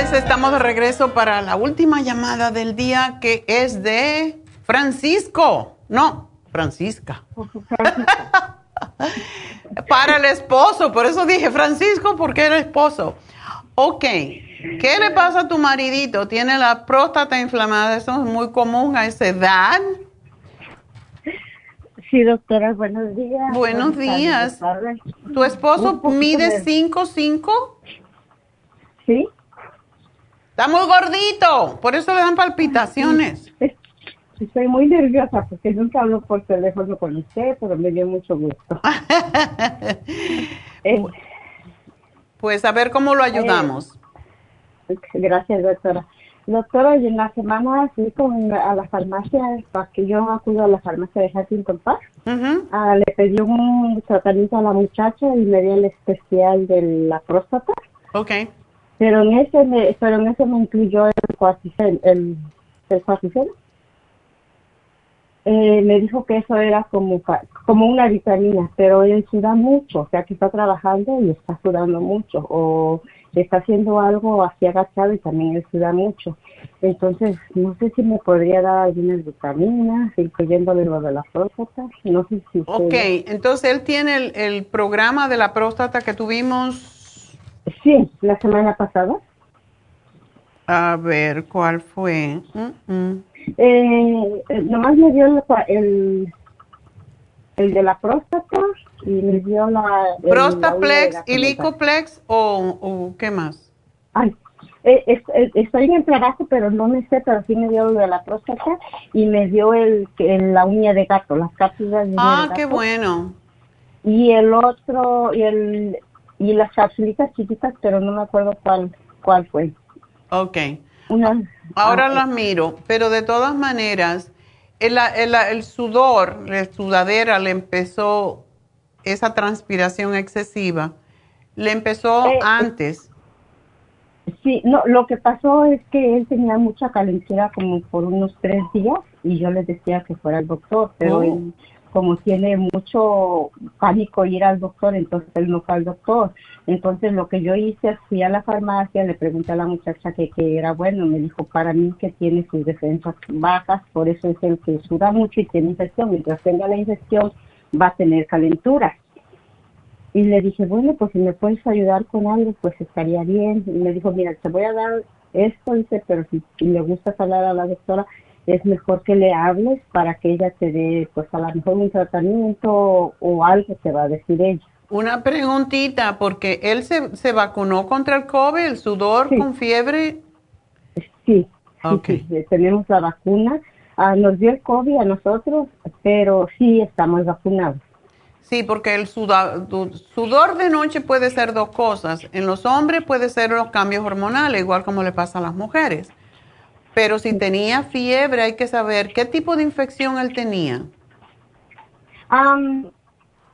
Estamos de regreso para la última llamada del día que es de Francisco. No, Francisca. para el esposo, por eso dije Francisco porque era esposo. Ok, ¿qué le pasa a tu maridito? Tiene la próstata inflamada, eso es muy común a esa edad. Sí, doctora, buenos días. Buenos días. ¿Tu esposo mide 5'5"? Sí. Está muy gordito, por eso le dan palpitaciones. Estoy muy nerviosa porque nunca hablo por teléfono con usted, pero me dio mucho gusto. Eh, pues a ver cómo lo ayudamos. Eh, gracias, doctora. Doctora, en la semana fui con, a la farmacia, para que yo acudo a la farmacia de Huntington Park. Ah, le pedí un tratamiento a la muchacha y me dio el especial de la próstata. Ok pero en ese me, pero en ese me incluyó el el, el, eh, me dijo que eso era como, como una vitamina, pero él suda mucho, o sea que está trabajando y está sudando mucho, o está haciendo algo así agachado y también él suda mucho. Entonces, no sé si me podría dar algunas vitaminas, incluyéndole lo de la próstata, no sé si... Ok, entonces él tiene el, el programa de la próstata que tuvimos Sí, la semana pasada. A ver, ¿cuál fue? Eh, nomás me dio el, el, de la próstata y me dio la... ¿Prostaplex y Licoplex o, qué más? Ay, eh, estoy en el trabajo, pero no me sé, pero sí me dio lo de la próstata y me dio el, la uña de gato, las cápsulas de Ah, qué bueno. Y el otro, y el, y las capsulitas chiquitas, pero no me acuerdo cuál, cuál fue. Ok. Ahora las miro, pero de todas maneras, el, el, el sudor, la sudadera le empezó, esa transpiración excesiva, le empezó eh, antes. Sí, no, lo que pasó es que él tenía mucha calentura como por unos tres días y yo le decía que fuera al doctor, pero oh como tiene mucho pánico ir al doctor, entonces él no fue al doctor. Entonces lo que yo hice, fui a la farmacia, le pregunté a la muchacha que, era bueno, me dijo para mí que tiene sus defensas bajas, por eso es el que suda mucho y tiene infección. Mientras tenga la infección va a tener calentura. y le dije, bueno, pues si me puedes ayudar con algo, pues estaría bien. Y me dijo, mira, te voy a dar esto, dice, pero si, me gusta hablar a la doctora, es mejor que le hables para que ella te dé, pues a lo mejor un tratamiento o, algo te va a decir ella. Una preguntita, porque él se, se vacunó contra el COVID, el sudor con fiebre. Sí, sí, tenemos la vacuna. Ah, nos dio el COVID a nosotros, pero sí estamos vacunados. Sí, porque el sudor, sudor de noche puede ser dos cosas. En los hombres puede ser los cambios hormonales, igual como le pasa a las mujeres. Pero si tenía fiebre, hay que saber qué tipo de infección él tenía.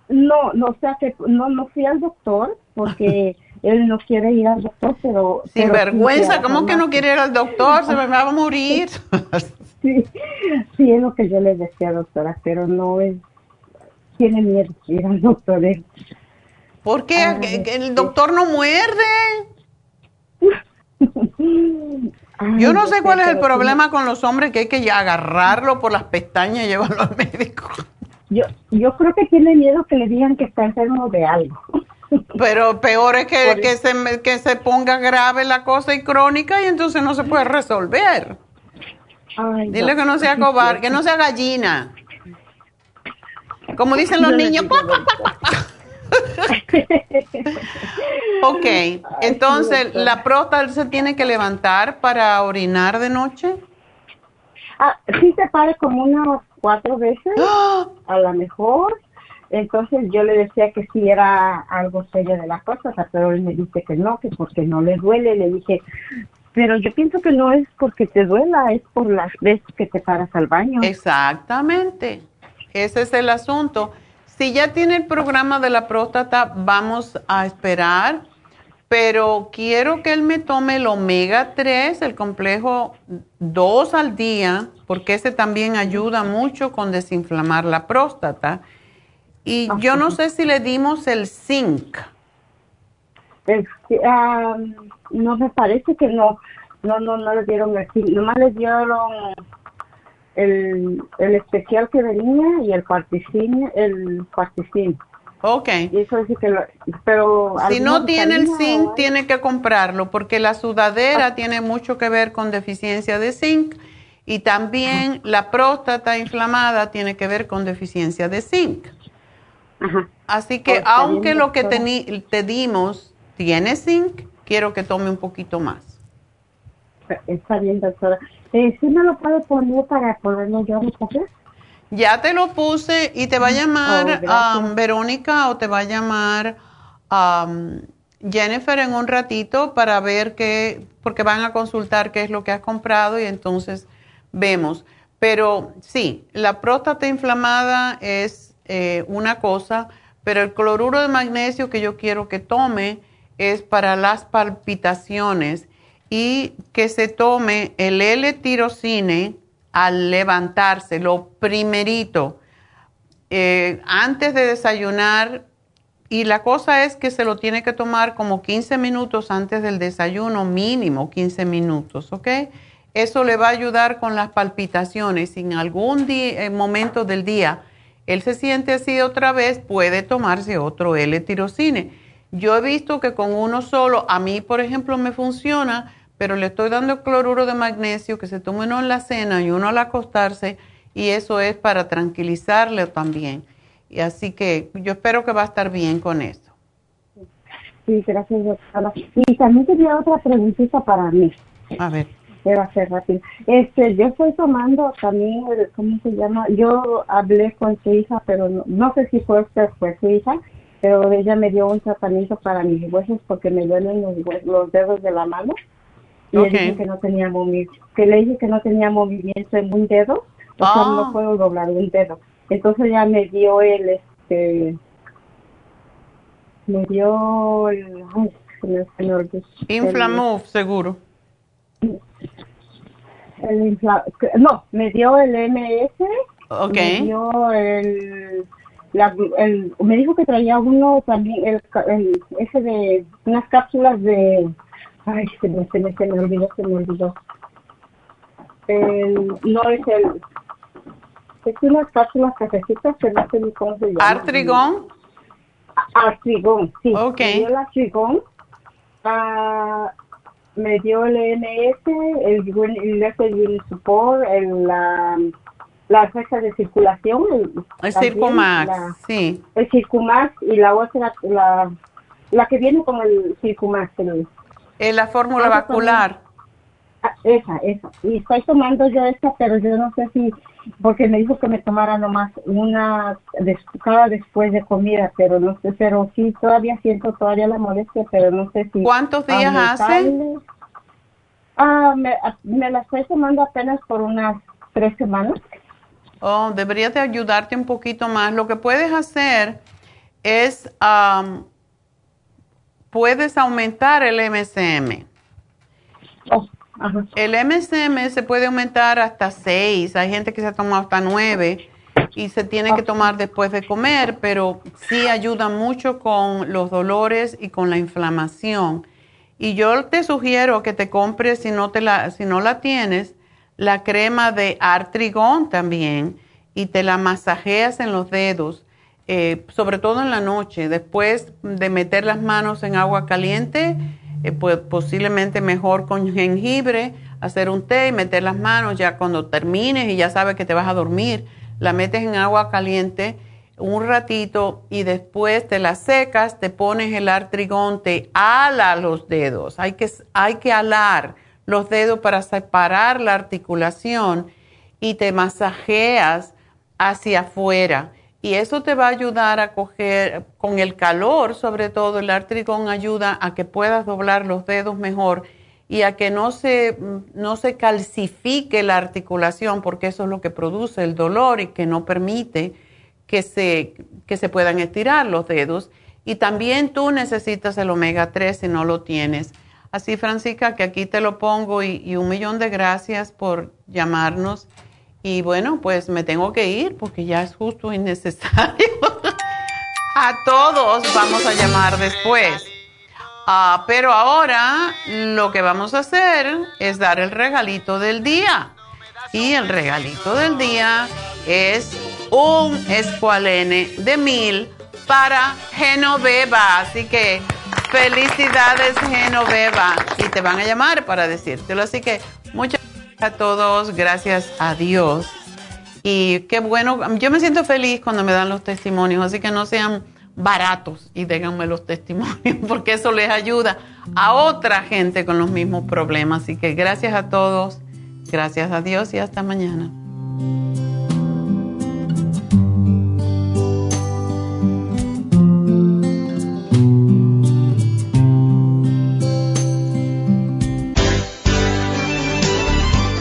no, no, o sea que no, no fui al doctor porque él no quiere ir al doctor, pero... Sin vergüenza, ¿cómo que no quiere ir al doctor? Se me va a morir. sí, sí, es lo que yo le decía, doctora, pero no es tiene miedo ir al doctor. ¿eh? ¿Por qué? ¿El doctor no muerde? Yo no sé cuál es el problema con los hombres que hay que agarrarlo por las pestañas y llevarlo al médico. Yo, yo creo que tiene miedo que le digan que está enfermo de algo. Pero peor es que, que, se, que se ponga grave la cosa y crónica y entonces no se puede resolver. Dile que no sea cobarde, que no sea gallina. Como dicen los niños. ok, entonces, ¿la próstata se tiene que levantar para orinar de noche? Ah, sí se para como unas cuatro veces, ¡Ah! a lo mejor. Entonces yo le decía que sí era algo serio de la próstata, pero él me dice que no, que porque no le duele. Le dije, pero yo pienso que no es porque te duela, es por las veces que te paras al baño. Exactamente. Ese es el asunto. Si ya tiene el programa de la próstata, vamos a esperar, pero quiero que él me tome el omega 3, el complejo 2 al día, porque ese también ayuda mucho con desinflamar la próstata. Y yo no sé si le dimos el zinc. no me parece que no. No, no, no le dieron el zinc. Nomás le dieron el, el especial que venía y el particín, el particín. Ok. Y eso sí que pero si no tiene el zinc, tiene que comprarlo porque la sudadera ah. tiene mucho que ver con deficiencia de zinc y también la próstata inflamada tiene que ver con deficiencia de zinc. Ajá. Así que aunque lo que te dimos tiene zinc, quiero que tome un poquito más. Está bien, doctora. Eh, ¿Sí me lo puede poner para poderlo yo recoger? Ya te lo puse y te va a llamar oh, Verónica o te va a llamar Jennifer en un ratito para ver qué, porque van a consultar qué es lo que has comprado y entonces vemos. Pero sí, la próstata inflamada es eh, una cosa, pero el cloruro de magnesio que yo quiero que tome es para las palpitaciones y que se tome el L-tirocine al levantarse, lo primerito, eh, antes de desayunar. Y la cosa es que se lo tiene que tomar como 15 minutos antes del desayuno, mínimo 15 minutos, ¿ok? Eso le va a ayudar con las palpitaciones. Si en algún eh, momento del día él se siente así otra vez, puede tomarse otro L-tirocine. Yo he visto que con uno solo, a mí por ejemplo me funciona, pero le estoy dando cloruro de magnesio que se tome uno en la cena y uno al acostarse y eso es para tranquilizarle también. Y así que yo espero que va a estar bien con eso. Sí, gracias, doctora. Y también tenía otra preguntita para mí. A ver. Va a ser rápido. Este, yo estoy tomando también, ¿cómo se llama? Yo hablé con su hija, pero no, sé si fue usted, fue su hija, pero ella me dio un tratamiento para mis huesos porque me duelen los, los dedos de la mano le dije que no tenía movimiento, que le dije que no tenía movimiento en un dedo, o sea, no ah. puedo doblar un dedo. Entonces ya me dio el, este, me dio el, ay, Inflamó, seguro. El infla, no, me dio el MS, okay. me dio el, la, el, me dijo que traía uno también, el, el ese de unas cápsulas de Ay, se me, se me, se me olvidó, se me olvidó. El, no es el... Es unas cápsulas cafecitas que no sé ni cómo se llama. ¿Artrigón? Artrigón, sí. Ok. Me dio el Artrigón. Ah, me dio el EMS, el, el, el Support, el, la, la fecha de circulación. El, el Circumax, sí. El Circumax y la otra, la, la que viene con el Circumax. El, eh, la fórmula vascular. Ah, esa, esa. Y estoy tomando yo esta, pero yo no sé si, porque me dijo que me tomara nomás una cada después de comida, pero no sé, pero sí, todavía siento todavía la molestia, pero no sé si... ¿Cuántos días hace? Ah, me, me la estoy tomando apenas por unas tres semanas. Oh, debería de ayudarte un poquito más. Lo que puedes hacer es, puedes aumentar el MSM. Oh, el MSM se puede aumentar hasta 6. Hay gente que se ha tomado hasta 9 y se tiene que tomar después de comer, pero sí ayuda mucho con los dolores y con la inflamación. Y yo te sugiero que te compres, si no, te la, si no la tienes, la crema de artrigón también y te la masajeas en los dedos, eh, sobre todo en la noche, después de meter las manos en agua caliente, eh, pues posiblemente mejor con jengibre, hacer un té y meter las manos ya cuando termines y ya sabes que te vas a dormir, la metes en agua caliente un ratito y después te la secas, te pones el artrigón, te ala los dedos. Hay que, hay que alar los dedos para separar la articulación y te masajeas hacia afuera. Y eso te va a ayudar a coger, con el calor sobre todo, el artrigón ayuda a que puedas doblar los dedos mejor y a que no se, no se calcifique la articulación, porque eso es lo que produce el dolor y que no permite que se, que se puedan estirar los dedos. Y también tú necesitas el omega 3 si no lo tienes. Así, Francisca, que aquí te lo pongo y, un millón de gracias por llamarnos. Y bueno, pues me tengo que ir porque ya es justo y necesario. a todos vamos a llamar después. Ah, pero ahora lo que vamos a hacer es dar el regalito del día. Y el regalito del día es un escualene de mil para Genoveva. Así que felicidades Genoveva. Y te van a llamar para decírtelo. Así que muchas gracias a todos. Gracias a Dios. Y qué bueno. Yo me siento feliz cuando me dan los testimonios. Así que no sean baratos y déganme los testimonios porque eso les ayuda a otra gente con los mismos problemas. Así que gracias a todos. Gracias a Dios y hasta mañana.